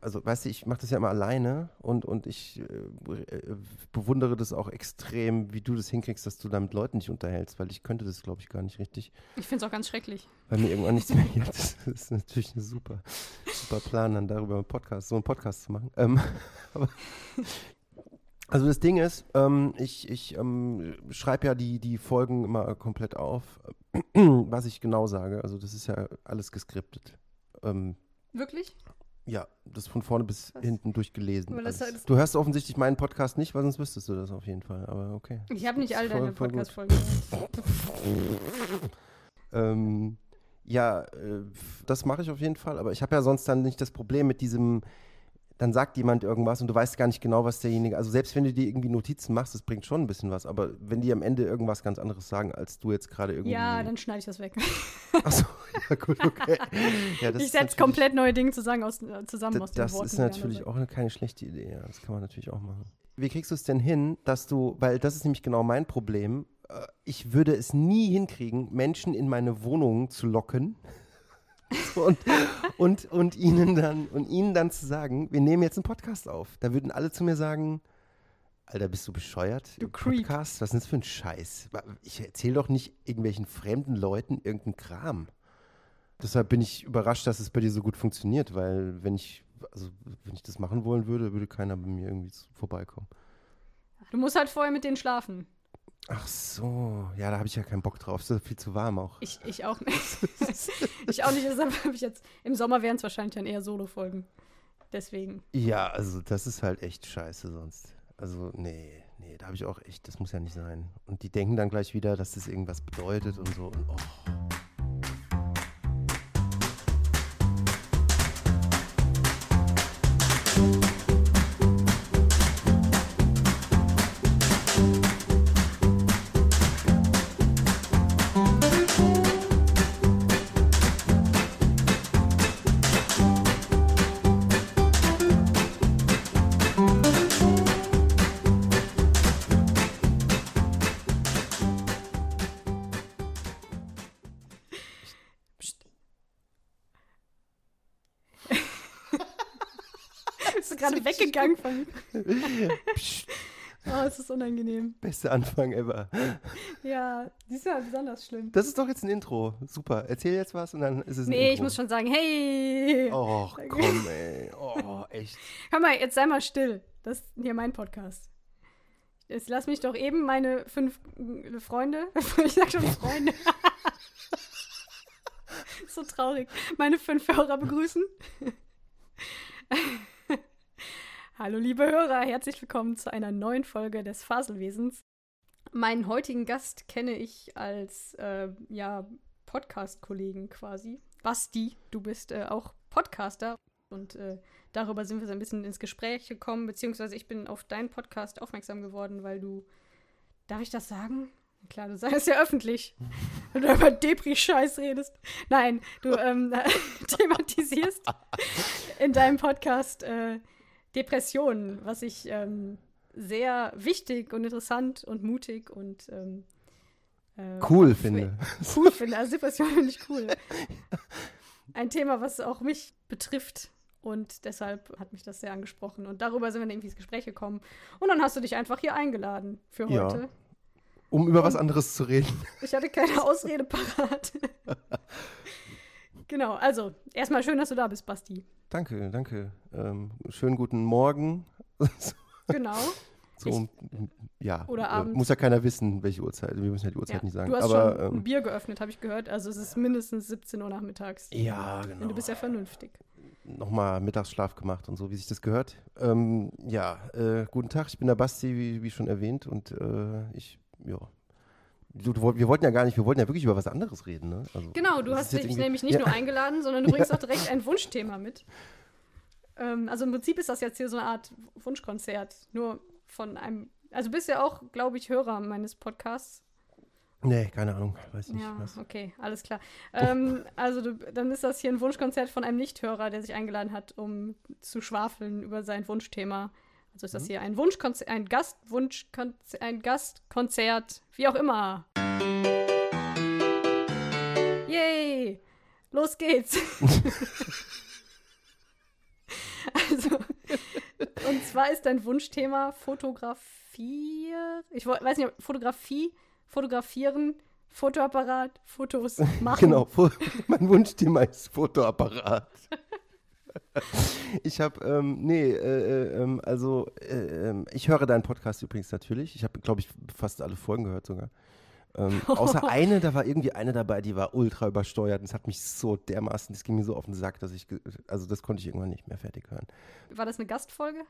also weißt du, ich mache das ja immer alleine und, und ich äh, äh, bewundere das auch extrem, wie du das hinkriegst, dass du da mit Leuten dich unterhältst, weil ich könnte das, glaube ich, gar nicht richtig. Ich finde es auch ganz schrecklich. Weil mir irgendwann nichts mehr geht. Das ist natürlich ein super, super Plan, dann darüber einen Podcast, so einen Podcast zu machen. Ähm, aber, also das Ding ist, ähm, ich, ich ähm, schreibe ja die, die Folgen immer komplett auf, was ich genau sage. Also das ist ja alles geskriptet. Ähm, Wirklich? Ja, das von vorne bis Was? hinten durchgelesen. Du hörst offensichtlich meinen Podcast nicht, weil sonst wüsstest du das auf jeden Fall. Aber okay. Ich habe nicht all deine Podcast-Folgen gehört. ähm, ja, äh, das mache ich auf jeden Fall. Aber ich habe ja sonst dann nicht das Problem mit diesem dann sagt jemand irgendwas und du weißt gar nicht genau, was derjenige, also selbst wenn du dir irgendwie Notizen machst, das bringt schon ein bisschen was, aber wenn die am Ende irgendwas ganz anderes sagen, als du jetzt gerade irgendwie. Ja, dann schneide ich das weg. Achso, ja gut, okay. Ja, ich setze komplett neue Dinge zusammen aus, zusammen das, aus den Das Worten, ist natürlich auch eine, keine schlechte Idee, ja. Das kann man natürlich auch machen. Wie kriegst du es denn hin, dass du, weil das ist nämlich genau mein Problem, äh, ich würde es nie hinkriegen, Menschen in meine Wohnung zu locken und, und, und, ihnen dann, und ihnen dann zu sagen, wir nehmen jetzt einen Podcast auf. Da würden alle zu mir sagen, Alter, bist du bescheuert? Du Creep. Podcast? Was ist denn das für ein Scheiß? Ich erzähle doch nicht irgendwelchen fremden Leuten irgendeinen Kram. Deshalb bin ich überrascht, dass es bei dir so gut funktioniert, weil wenn ich, also wenn ich das machen wollen würde, würde keiner bei mir irgendwie vorbeikommen. Du musst halt vorher mit denen schlafen. Ach so, ja, da habe ich ja keinen Bock drauf. Es ist viel zu warm auch. Ich, ich auch nicht. ich auch nicht. Deshalb habe ich jetzt. Im Sommer wären es wahrscheinlich dann eher Solo-Folgen. Deswegen. Ja, also das ist halt echt scheiße sonst. Also, nee, nee, da habe ich auch echt, das muss ja nicht sein. Und die denken dann gleich wieder, dass das irgendwas bedeutet und so. Und oh. Von. Oh, es ist unangenehm. Beste Anfang ever. Ja, ist ja besonders schlimm. Das ist doch jetzt ein Intro. Super. Erzähl jetzt was und dann ist es ein Nee, Intro. ich muss schon sagen, hey. Oh, komm, ey. Oh, echt. Hör mal, jetzt sei mal still. Das ist hier mein Podcast. Jetzt lass mich doch eben meine fünf Freunde, ich sag schon Freunde. so traurig. Meine fünf Hörer begrüßen. Hallo liebe Hörer, herzlich willkommen zu einer neuen Folge des Faselwesens. Meinen heutigen Gast kenne ich als äh, ja, Podcast-Kollegen quasi. Basti, du bist äh, auch Podcaster und äh, darüber sind wir so ein bisschen ins Gespräch gekommen, beziehungsweise ich bin auf deinen Podcast aufmerksam geworden, weil du, darf ich das sagen? Klar, du sagst ja öffentlich, wenn du über Depri-Scheiß redest. Nein, du ähm, thematisierst in deinem Podcast äh, Depressionen, was ich ähm, sehr wichtig und interessant und mutig und ähm, äh, cool finde. Cool finde. Also Depressionen finde ich cool. Ein Thema, was auch mich betrifft. Und deshalb hat mich das sehr angesprochen. Und darüber sind wir irgendwie ins Gespräch gekommen. Und dann hast du dich einfach hier eingeladen für heute. Ja, um über und was anderes zu reden. Ich hatte keine Ausrede parat. genau, also erstmal schön, dass du da bist, Basti. Danke, danke. Ähm, schönen guten Morgen. genau. So, ich, ja, oder äh, abends. muss ja keiner wissen, welche Uhrzeit. Wir müssen ja die Uhrzeit ja. nicht sagen. Du hast Aber, schon ähm, ein Bier geöffnet, habe ich gehört. Also es ist mindestens 17 Uhr nachmittags. Ja, genau. Und du bist ja vernünftig. Nochmal Mittagsschlaf gemacht und so, wie sich das gehört. Ähm, ja, äh, guten Tag, ich bin der Basti, wie, wie schon erwähnt. Und äh, ich, ja, Du, du, wir wollten ja gar nicht, wir wollten ja wirklich über was anderes reden. Ne? Also, genau, du hast dich nämlich nicht ja. nur eingeladen, sondern du bringst auch direkt ein Wunschthema mit. Ähm, also im Prinzip ist das jetzt hier so eine Art Wunschkonzert, nur von einem. Also du bist ja auch, glaube ich, Hörer meines Podcasts. Nee, keine Ahnung, weiß nicht. Ja, was. okay, alles klar. Ähm, also du, dann ist das hier ein Wunschkonzert von einem Nichthörer, der sich eingeladen hat, um zu schwafeln über sein Wunschthema. Also ist das mhm. hier ein Wunschkonzert, ein Gastwunschkonzert, ein Gastkonzert, wie auch immer. Yay! Los geht's! Und zwar ist dein Wunschthema Fotografie. Ich weiß nicht, Fotografie, fotografieren, Fotoapparat, Fotos machen. Genau, mein Wunschthema ist Fotoapparat. Ich habe, ähm, nee, äh, äh, ähm, also äh, ähm, ich höre deinen Podcast übrigens natürlich. Ich habe, glaube ich, fast alle Folgen gehört sogar. Ähm, außer eine, da war irgendwie eine dabei, die war ultra übersteuert. Und es hat mich so dermaßen, das ging mir so auf den Sack, dass ich, also das konnte ich irgendwann nicht mehr fertig hören. War das eine Gastfolge?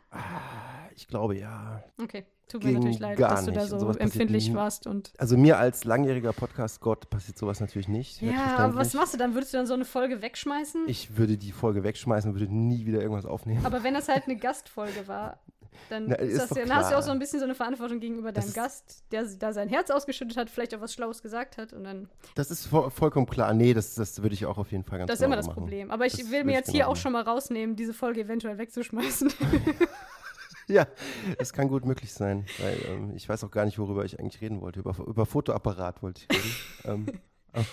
Ich glaube ja. Okay, tut mir Ging natürlich leid, dass du da so empfindlich warst und. Also mir als langjähriger Podcast-Gott passiert sowas natürlich nicht. Ja, aber was machst du dann? Würdest du dann so eine Folge wegschmeißen? Ich würde die Folge wegschmeißen und würde nie wieder irgendwas aufnehmen. Aber wenn das halt eine Gastfolge war, dann, Na, ist das, dann hast du auch so ein bisschen so eine Verantwortung gegenüber Das deinem ist- Gast, der da sein Herz ausgeschüttet hat, vielleicht auch was Schlaues gesagt hat und dann. Das ist vo vollkommen klar. Nee, das, das würde ich auch auf jeden Fall ganz Das ist immer genau das machen. Problem. Aber ich Das will mir jetzt genau hier auch machen. schon mal rausnehmen, diese Folge eventuell wegzuschmeißen. Ja, das kann gut möglich sein, weil ähm, ich weiß auch gar nicht, worüber ich eigentlich reden wollte. Über, über Fotoapparat wollte ich reden. ähm,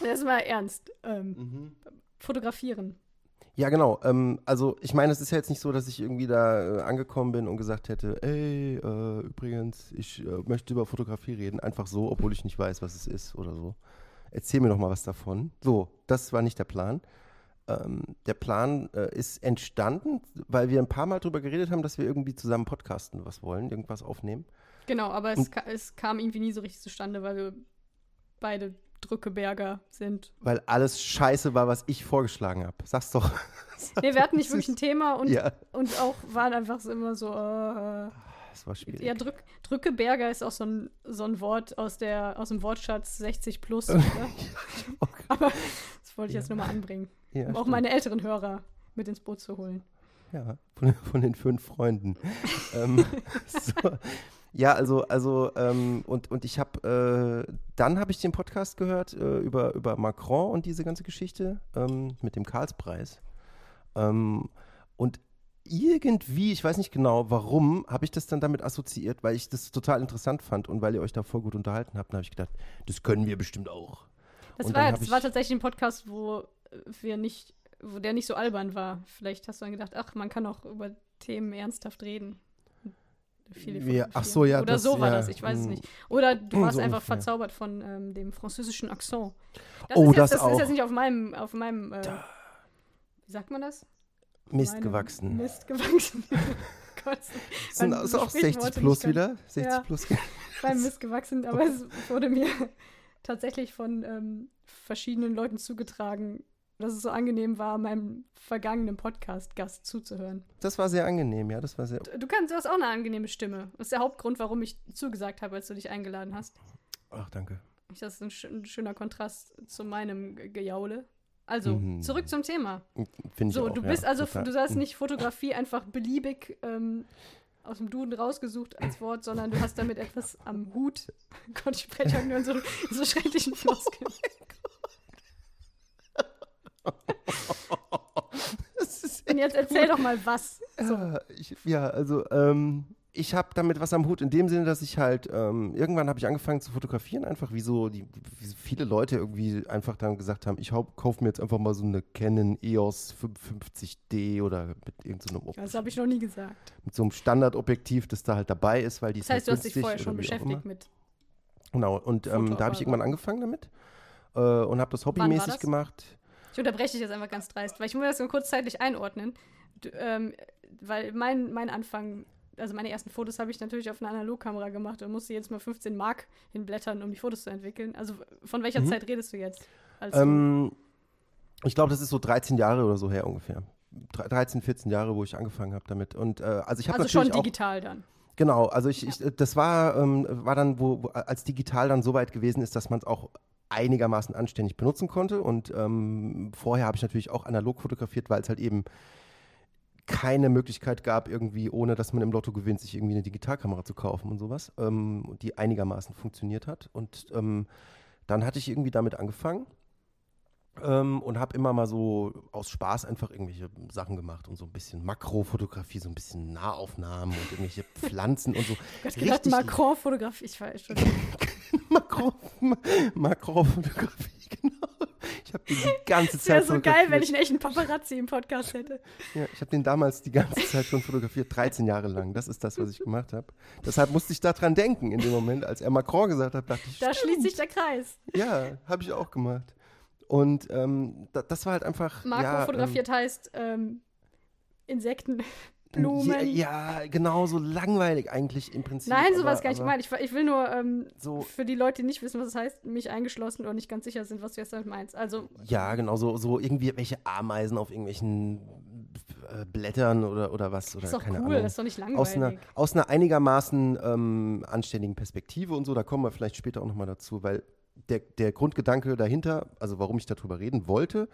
Erstmal ernst. Ähm, mhm. fotografieren. Ja, genau. Ähm, also ich meine, es ist ja jetzt nicht so, dass ich irgendwie da äh, angekommen bin und gesagt hätte, ey, äh, übrigens, ich äh, möchte über Fotografie reden. Einfach so, obwohl ich nicht weiß, was es ist oder so. Erzähl mir doch mal was davon. So, das war nicht der Plan. Ähm, der Plan äh, ist entstanden, weil wir ein paar Mal drüber geredet haben, dass wir irgendwie zusammen podcasten was wollen, irgendwas aufnehmen. Genau, aber es, ka es kam irgendwie nie so richtig zustande, weil wir beide Drückeberger sind. Weil alles scheiße war, was ich vorgeschlagen habe. Sag's doch. Nee, wir hatten nicht wirklich ein Thema und, ja, und auch waren einfach so immer so. Äh, das war schwierig. ja, Drück, Drückeberger ist auch so ein, so ein Wort aus, der, aus dem Wortschatz 60 plus. Okay. Aber das wollte ich Ja. jetzt nur mal anbringen, Ja, um auch stimmt. meine älteren Hörer mit ins Boot zu holen. Ja, von, von den fünf Freunden. ähm, so. Ja, also, also, ähm, und, und ich habe, äh, dann habe ich den Podcast gehört äh, über, über Macron und diese ganze Geschichte ähm, mit dem Karlspreis. Ähm, und irgendwie, ich weiß nicht genau warum, habe ich das dann damit assoziiert, weil ich das total interessant fand und weil ihr euch da voll gut unterhalten habt, habe ich gedacht, das können wir bestimmt auch. Das, Und war, das war ich- tatsächlich ein Podcast, wo wir nicht, wo der nicht so albern war. Vielleicht hast du dann gedacht, ach, man kann auch über Themen ernsthaft reden. Viele Ja, ach so, ja, Oder das- so war ja, das, ich weiß es mm. nicht. Oder du warst so einfach ungefähr. verzaubert von ähm, dem französischen Akzent. Das Oh, ist jetzt, das das ist jetzt nicht auf meinem, auf meinem, äh, wie sagt man das? Mist gewachsen. Mist gewachsen. Gott, Das sind, ist auch spricht 60 Worte plus wieder? 60 Ja. plus. beim Mist gewachsen, aber es wurde mir tatsächlich von ähm, verschiedenen Leuten zugetragen, dass es so angenehm war, meinem vergangenen Podcast-Gast zuzuhören. Das war sehr angenehm, ja, das war sehr. Du kannst, du hast auch eine angenehme Stimme. Das ist der Hauptgrund, warum ich zugesagt habe, als du dich eingeladen hast. Ach, danke. Das ist ein, sch ein schöner Kontrast zu meinem Ge- Gejaule. Also, Mhm. zurück zum Thema. Finde ich So, auch, du ja, bist also, total. du hast Mhm. nicht Fotografie einfach beliebig ähm, aus dem Duden rausgesucht als Wort, sondern du hast damit etwas am Hut. Gott, ich spreche nur in so, in so schrecklichen Floskeln. Ist Und jetzt erzähl doch mal was. So. Ja, ich, ja, also ähm, ich habe damit was am Hut in dem Sinne, dass ich halt ähm, irgendwann habe ich angefangen zu fotografieren, einfach wie so die wie viele Leute irgendwie einfach dann gesagt haben, ich kaufe mir jetzt einfach mal so eine Canon EOS 55D oder mit irgendeinem so Das habe ich noch nie gesagt. mit so einem Standardobjektiv, das da halt dabei ist, weil die Das heißt, du halt hast dich vorher schon beschäftigt mit. Genau, und ähm, da habe ich irgendwann angefangen damit äh, und habe das hobbymäßig gemacht. Ich unterbreche dich jetzt einfach ganz dreist, weil ich muss das nur kurzzeitlich einordnen. Du, ähm, weil mein, mein Anfang, also meine ersten Fotos habe ich natürlich auf einer Analogkamera gemacht und musste jetzt mal 15 Mark hinblättern, um die Fotos zu entwickeln. Also von welcher Mhm. Zeit redest du jetzt? Ähm, ich glaube, das ist so 13 Jahre oder so her ungefähr. Dre- 13, 14 Jahre, wo ich angefangen habe damit. Und äh, also ich habe also schon natürlich auch digital dann. Genau, also ich, ich das war, ähm, war dann, wo, wo als digital dann so weit gewesen ist, dass man es auch einigermaßen anständig benutzen konnte. Und ähm, vorher habe ich natürlich auch analog fotografiert, weil es halt eben keine Möglichkeit gab, irgendwie, ohne dass man im Lotto gewinnt, sich irgendwie eine Digitalkamera zu kaufen und sowas, ähm, die einigermaßen funktioniert hat. Und ähm, dann hatte ich irgendwie damit angefangen ähm, und habe immer mal so aus Spaß einfach irgendwelche Sachen gemacht und so ein bisschen Makrofotografie, so ein bisschen Nahaufnahmen und irgendwelche Pflanzen und so. Hast gedacht, Macron-Fotografie. Ich war schon. Makro, Ma- Makrofotografie, genau. Ich Ich habe den die ganze Es wäre Zeit so geil, wenn ich einen echten Paparazzi im Podcast hätte. Ja, ich habe den damals die ganze Zeit schon fotografiert, 13 Jahre lang. Das ist das, was ich gemacht habe. Deshalb musste ich daran denken in dem Moment, als er Macron gesagt hat, dachte ich, Da stimmt. schließt sich der Kreis. Ja, habe ich auch gemacht. Und ähm, da, das war halt einfach. Marco ja, fotografiert heißt ähm, Insekten, ähm, Blumen. Ja, ja, genau, so langweilig eigentlich im Prinzip. Nein, sowas aber, gar nicht gemeint. Ich, ich will nur ähm, So, für die Leute, die nicht wissen, was es heißt, mich eingeschlossen oder nicht ganz sicher sind, was du jetzt damit meinst. Also, ja, genau, so, so irgendwie welche Ameisen auf irgendwelchen äh, Blättern oder, oder was. Oder ist doch keine cool, Ahnung. das ist doch nicht aus einer, langweilig. aus einer einigermaßen ähm, anständigen Perspektive und so, da kommen wir vielleicht später auch nochmal dazu, weil der, der Grundgedanke dahinter, also warum ich darüber reden wollte,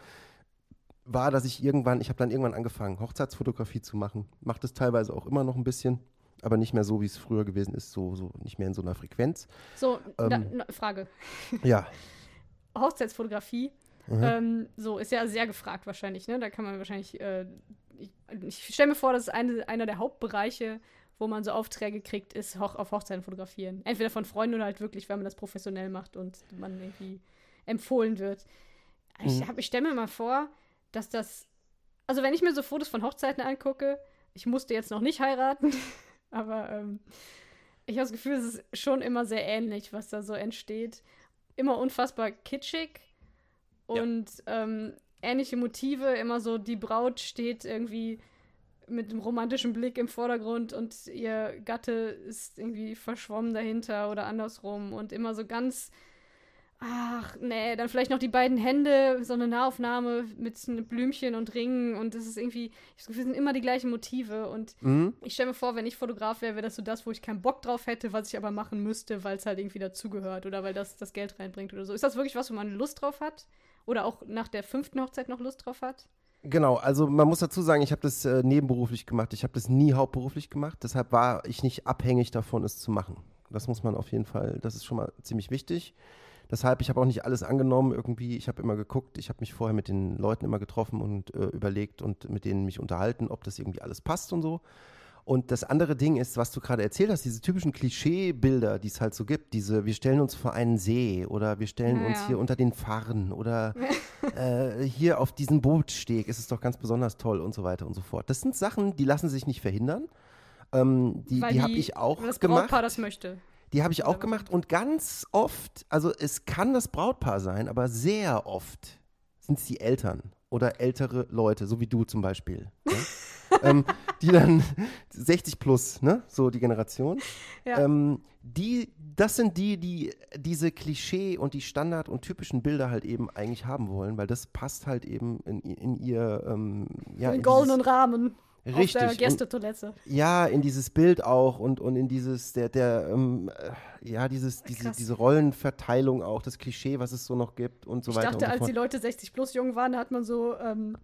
war, dass ich irgendwann, ich habe dann irgendwann angefangen, Hochzeitsfotografie zu machen. Mache das teilweise auch immer noch ein bisschen, aber nicht mehr so, wie es früher gewesen ist, so, so nicht mehr in so einer Frequenz. So, ähm, da, na, Frage. Ja. Hochzeitsfotografie, Mhm. ähm, so, ist ja sehr gefragt wahrscheinlich, ne? Da kann man wahrscheinlich, äh, ich, ich stelle mir vor, das ist eine, einer der Hauptbereiche, wo man so Aufträge kriegt, ist hoch, auf Hochzeiten fotografieren. Entweder von Freunden oder halt wirklich, wenn man das professionell macht und man irgendwie empfohlen wird. Ich, Mhm. hab- ich stelle mir mal vor, dass das, also wenn ich mir so Fotos von Hochzeiten angucke, ich musste jetzt noch nicht heiraten, aber ähm, ich habe das Gefühl, es ist schon immer sehr ähnlich, was da so entsteht. Immer unfassbar kitschig Ja. und ähm, ähnliche Motive. Immer so, die Braut steht irgendwie mit einem romantischen Blick im Vordergrund und ihr Gatte ist irgendwie verschwommen dahinter oder andersrum und immer so ganz. Ach, nee, dann vielleicht noch die beiden Hände, so eine Nahaufnahme mit Blümchen und Ringen und das ist irgendwie, ich habe das Gefühl, es sind immer die gleichen Motive und Mhm. ich stelle mir vor, wenn ich Fotograf wäre, wäre das so das, wo ich keinen Bock drauf hätte, was ich aber machen müsste, weil es halt irgendwie dazugehört oder weil das das Geld reinbringt oder so. Ist das wirklich was, wo man Lust drauf hat? Oder auch nach der fünften Hochzeit noch Lust drauf hat? Genau, also man muss dazu sagen, ich habe das äh, nebenberuflich gemacht. Ich habe das nie hauptberuflich gemacht. Deshalb war ich nicht abhängig davon, es zu machen. Das muss man auf jeden Fall, das ist schon mal ziemlich wichtig. Deshalb, ich habe auch nicht alles angenommen irgendwie. Ich habe immer geguckt, ich habe mich vorher mit den Leuten immer getroffen und äh, überlegt und mit denen mich unterhalten, ob das irgendwie alles passt und so. Und das andere Ding ist, was du gerade erzählt hast, diese typischen Klischeebilder, die es halt so gibt. Diese, wir stellen uns vor einen See oder wir stellen Ja, uns hier unter den Farren oder äh, hier auf diesem Bootsteg ist es doch ganz besonders toll und so weiter und so fort. Das sind Sachen, die lassen sich nicht verhindern. Ähm, die Weil die habe ich auch das gemacht. Brautpaar das möchte. Die habe ich auch gemacht und ganz oft, also es kann das Brautpaar sein, aber sehr oft sind es die Eltern oder ältere Leute, so wie du zum Beispiel. Ne? ähm, die dann 60 plus, ne? So die Generation. Ja. Ähm, die, das sind die, die diese Klischee und die Standard- und typischen Bilder halt eben eigentlich haben wollen, weil das passt halt eben in, in ihr, ähm, ja, Im in goldenen dieses- Rahmen Richtig. auf der Und- Gästetoilette. ja, in dieses Bild auch und, und in dieses, der, der, ähm, äh, ja, dieses, diese, Krass. diese Rollenverteilung auch, das Klischee, was es so noch gibt und so Ich weiter dachte, und so als die Leute 60 plus jung waren, da hat man so ähm,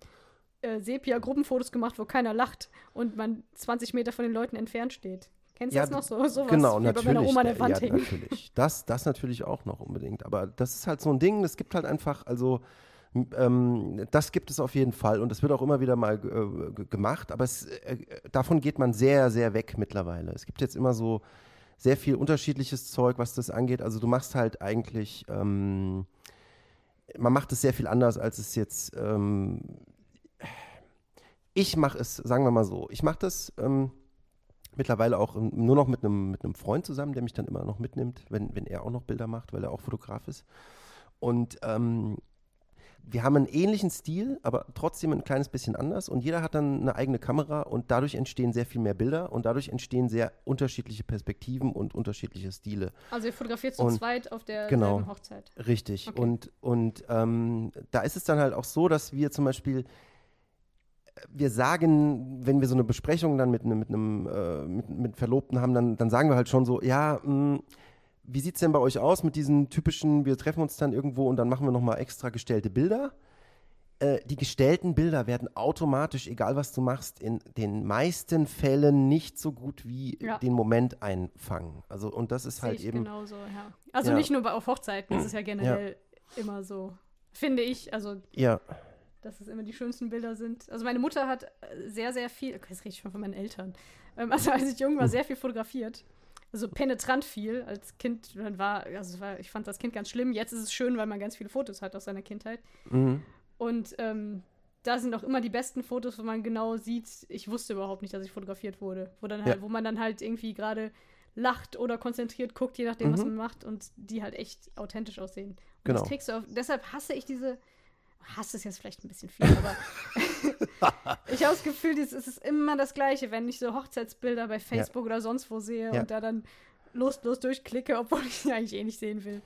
äh, Sepia-Gruppenfotos gemacht, wo keiner lacht und man 20 Meter von den Leuten entfernt steht. Kennst du Ja, das noch so? Sowas, Genau, natürlich. bei meiner Oma an der ja, Wand hängen. natürlich. Das, das natürlich auch noch unbedingt. Aber das ist halt so ein Ding, es gibt halt einfach, also ähm, das gibt es auf jeden Fall und das wird auch immer wieder mal äh, gemacht, aber es, äh, davon geht man sehr, sehr weg mittlerweile. Es gibt jetzt immer so sehr viel unterschiedliches Zeug, was das angeht. Also du machst halt eigentlich, ähm, man macht es sehr viel anders, als es jetzt, ähm, ich mache es, sagen wir mal so, ich mache das ähm, mittlerweile auch ähm, nur noch mit einem mit Freund zusammen, der mich dann immer noch mitnimmt, wenn, wenn er auch noch Bilder macht, weil er auch Fotograf ist. Und ähm, wir haben einen ähnlichen Stil, aber trotzdem ein kleines bisschen anders. Und jeder hat dann eine eigene Kamera und dadurch entstehen sehr viel mehr Bilder und dadurch entstehen sehr unterschiedliche Perspektiven und unterschiedliche Stile. Also ihr fotografiert zu zweit auf der genau. Hochzeit. Richtig. Okay. Und, und ähm, da ist es dann halt auch so, dass wir zum Beispiel, äh, wir sagen, wenn wir so eine Besprechung dann mit einem, mit einem äh, mit, mit Verlobten haben, dann, dann sagen wir halt schon so, ja, mh, wie sieht es denn bei euch aus mit diesen typischen, wir treffen uns dann irgendwo und dann machen wir nochmal extra gestellte Bilder. Äh, die gestellten Bilder werden automatisch, egal was du machst, in den meisten Fällen nicht so gut wie Ja. den Moment einfangen. Also und das ist Sehe halt eben genauso, ja. Also Ja. nicht nur bei, auf Hochzeiten, das ist ja generell immer so. Finde ich, also ja dass es immer die schönsten Bilder sind. Also meine Mutter hat sehr, sehr viel, okay, das rede ich schon von meinen Eltern, ähm, also als ich jung war, Hm. sehr viel fotografiert. Also penetrant viel. Als Kind war, also war, ich fand das Kind ganz schlimm. Jetzt ist es schön, weil man ganz viele Fotos hat aus seiner Kindheit. Mhm. Und ähm, da sind auch immer die besten Fotos, wo man genau sieht, ich wusste überhaupt nicht, dass ich fotografiert wurde. Wo, dann halt, Ja. wo man dann halt irgendwie gerade lacht oder konzentriert guckt, je nachdem, was Mhm. man macht und die halt echt authentisch aussehen. Und Genau. das kriegst du auf, deshalb hasse ich diese, hasse ist jetzt vielleicht ein bisschen viel, aber ich habe das Gefühl, es ist immer das Gleiche, wenn ich so Hochzeitsbilder bei Facebook oder sonst wo sehe Ja. und da dann lustlos durchklicke, obwohl ich sie eigentlich eh nicht sehen will.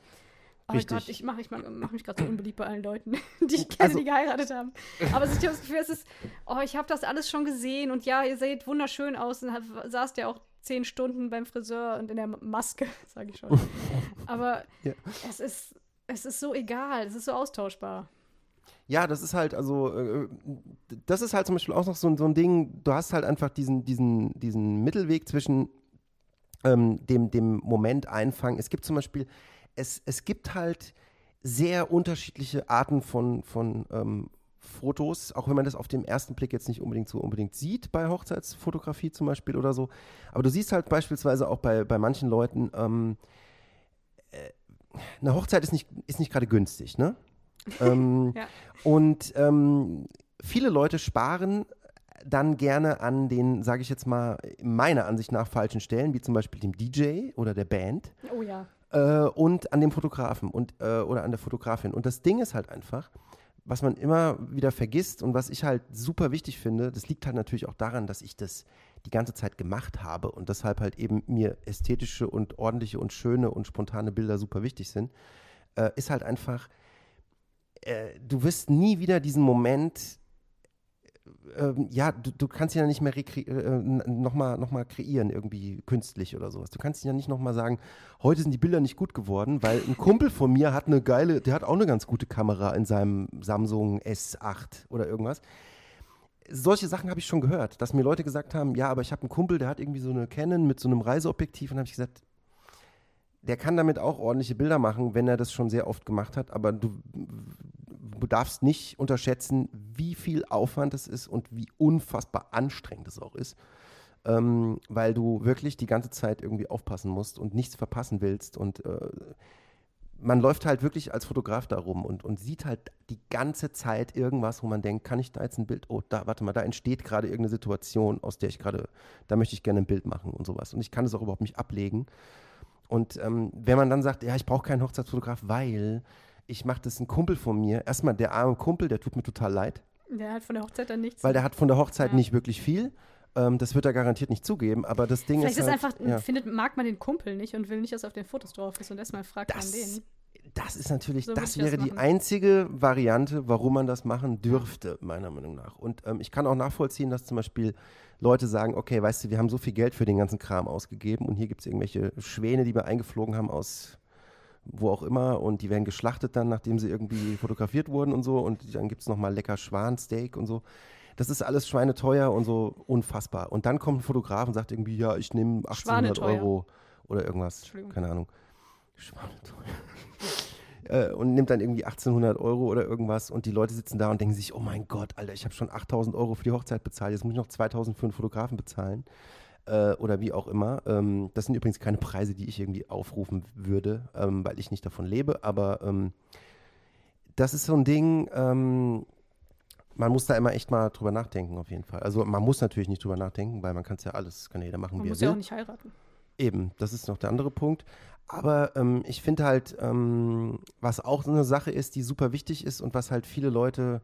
Oh Richtig. Gott, ich mache ich mach, mach mich gerade so unbeliebt bei allen Leuten, die ich kenne, Also- die geheiratet haben. Aber ich habe das Gefühl, es ist, oh, ich habe das alles schon gesehen und ja, ihr seht wunderschön aus und hab, saßt ja auch zehn Stunden beim Friseur und in der Maske, sage ich schon. Aber Ja. es ist, es ist so egal, es ist so austauschbar. Ja, das ist halt, also, äh, das ist halt zum Beispiel auch noch so, ein- so ein Ding, du hast halt einfach diesen, diesen, diesen Mittelweg zwischen ähm, dem, dem Moment einfangen. Es gibt zum Beispiel, es, es gibt halt sehr unterschiedliche Arten von, von ähm, Fotos, auch wenn man das auf den ersten Blick jetzt nicht unbedingt so unbedingt sieht, bei Hochzeitsfotografie zum Beispiel oder so. Aber du siehst halt beispielsweise auch bei, bei manchen Leuten, ähm, äh, eine Hochzeit ist nicht, ist nicht gerade günstig, ne? ähm, Ja. Und ähm, viele Leute sparen dann gerne an den, sage ich jetzt mal, meiner Ansicht nach falschen Stellen, wie zum Beispiel dem DJ oder der Band Oh ja. äh, und an dem Fotografen und, äh, oder an der Fotografin. Und das Ding ist halt einfach, was man immer wieder vergisst und was ich halt super wichtig finde, das liegt halt natürlich auch daran, dass ich das die ganze Zeit gemacht habe und deshalb halt eben mir ästhetische und ordentliche und schöne und spontane Bilder super wichtig sind, äh, ist halt einfach, äh, du wirst nie wieder diesen Moment, ähm, ja, du, du kannst ihn ja nicht mehr äh, nochmal noch mal kreieren, irgendwie künstlich oder sowas. Du kannst ihn ja nicht nochmal sagen, heute sind die Bilder nicht gut geworden, weil ein Kumpel von mir hat eine geile, der hat auch eine ganz gute Kamera in seinem Samsung S8 oder irgendwas. Solche Sachen habe ich schon gehört, dass mir Leute gesagt haben, ja, aber ich habe einen Kumpel, der hat irgendwie so eine Canon mit so einem Reiseobjektiv und habe ich gesagt, der kann damit auch ordentliche Bilder machen, wenn er das schon sehr oft gemacht hat, aber du, du darfst nicht unterschätzen, wie viel Aufwand es ist und wie unfassbar anstrengend es auch ist, ähm, weil du wirklich die ganze Zeit irgendwie aufpassen musst und nichts verpassen willst und äh, man läuft halt wirklich als Fotograf da rum und, und sieht halt die ganze Zeit irgendwas, wo man denkt, kann ich da jetzt ein Bild, oh, da, warte mal, da entsteht gerade irgendeine Situation, aus der ich gerade, da möchte ich gerne ein Bild machen und sowas. Und ich kann es auch überhaupt nicht ablegen. Und ähm, wenn man dann sagt, ja, ich brauche keinen Hochzeitsfotograf, weil ich mache das ein Kumpel von mir, erstmal der arme Kumpel, der tut mir total leid, Der hat von der Hochzeit dann nichts. weil der hat von der Hochzeit Ja. nicht wirklich viel. Ähm, das wird er garantiert nicht zugeben, aber das Ding Vielleicht ist. ist halt, einfach, ja. findet, mag man den Kumpel nicht und will nicht, dass auf den Fotos drauf ist und erstmal fragt man Das, den. das ist natürlich, So das ich das wäre die einzige Variante, warum man das machen dürfte, meiner Meinung nach. Und ähm, ich kann auch nachvollziehen, dass zum Beispiel Leute sagen, okay, weißt du, wir haben so viel Geld für den ganzen Kram ausgegeben und hier gibt es irgendwelche Schwäne, die wir eingeflogen haben aus wo auch immer und die werden geschlachtet dann, nachdem sie irgendwie fotografiert wurden und so und dann gibt es nochmal lecker Schwansteak und so. Das ist alles schweineteuer und so unfassbar. Und dann kommt ein Fotograf und sagt irgendwie, ja, ich nehme 1800 Schwaneteuer. Euro oder irgendwas. Keine Ahnung. Schwaneteuer. äh, und nimmt dann irgendwie 1800 Euro oder irgendwas und die Leute sitzen da und denken sich, oh mein Gott, Alter, ich habe schon 8000 Euro für die Hochzeit bezahlt, jetzt muss ich noch 2000 für einen Fotografen bezahlen äh, oder wie auch immer. Ähm, das sind übrigens keine Preise, die ich irgendwie aufrufen würde, ähm, weil ich nicht davon lebe, aber ähm, das ist so ein Ding, ähm, man muss da immer echt mal drüber nachdenken, auf jeden Fall. Also man muss natürlich nicht drüber nachdenken, weil man kann es ja alles, kann ja jeder machen, Man wie er muss will. ja auch nicht heiraten. Eben, das ist noch der andere Punkt. Aber ähm, ich finde halt, ähm, was auch so eine Sache ist, die super wichtig ist und was halt viele Leute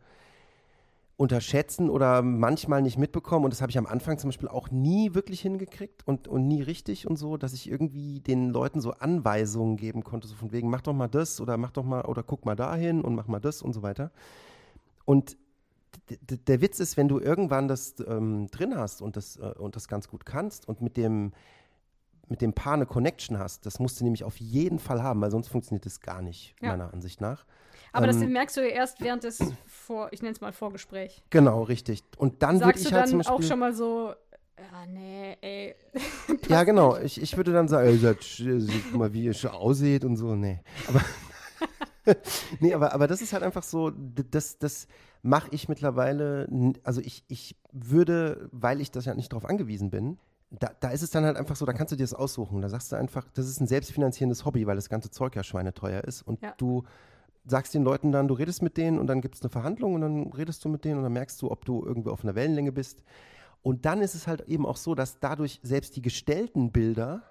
unterschätzen oder manchmal nicht mitbekommen, und das habe ich am Anfang zum Beispiel auch nie wirklich hingekriegt und, und nie richtig und so, dass ich irgendwie den Leuten so Anweisungen geben konnte, so von wegen, mach doch mal das oder mach doch mal oder guck mal dahin und mach mal das und so weiter. Und der Witz ist, wenn du irgendwann das ähm, drin hast und das, äh, und das ganz gut kannst und mit dem, mit dem Paar eine Connection hast, das musst du nämlich auf jeden Fall haben, weil sonst funktioniert das gar nicht, Ja. meiner Ansicht nach. Aber das Ähm, merkst du ja erst während des Vor, ich nenne es mal Vorgespräch. Genau, richtig. Und dann würde Sagst ich du halt dann zum Beispiel. auch schon mal so, ja, nee, ey. ja, genau. Ich, ich würde dann sagen, ey, sch- seht mal, wie ihr schon aussieht und so. Nee. Aber, nee, aber, aber das ist halt einfach so, das, das mache ich mittlerweile. Also ich, ich würde, weil ich das ja nicht darauf angewiesen bin, da, da ist es dann halt einfach so, da kannst du dir das aussuchen. Da sagst du einfach, das ist ein selbstfinanzierendes Hobby, weil das ganze Zeug ja schweineteuer ist. Und Ja. du sagst den Leuten dann, du redest mit denen und dann gibt es eine Verhandlung und dann redest du mit denen und dann merkst du, ob du irgendwie auf einer Wellenlänge bist. Und dann ist es halt eben auch so, dass dadurch selbst die gestellten Bilder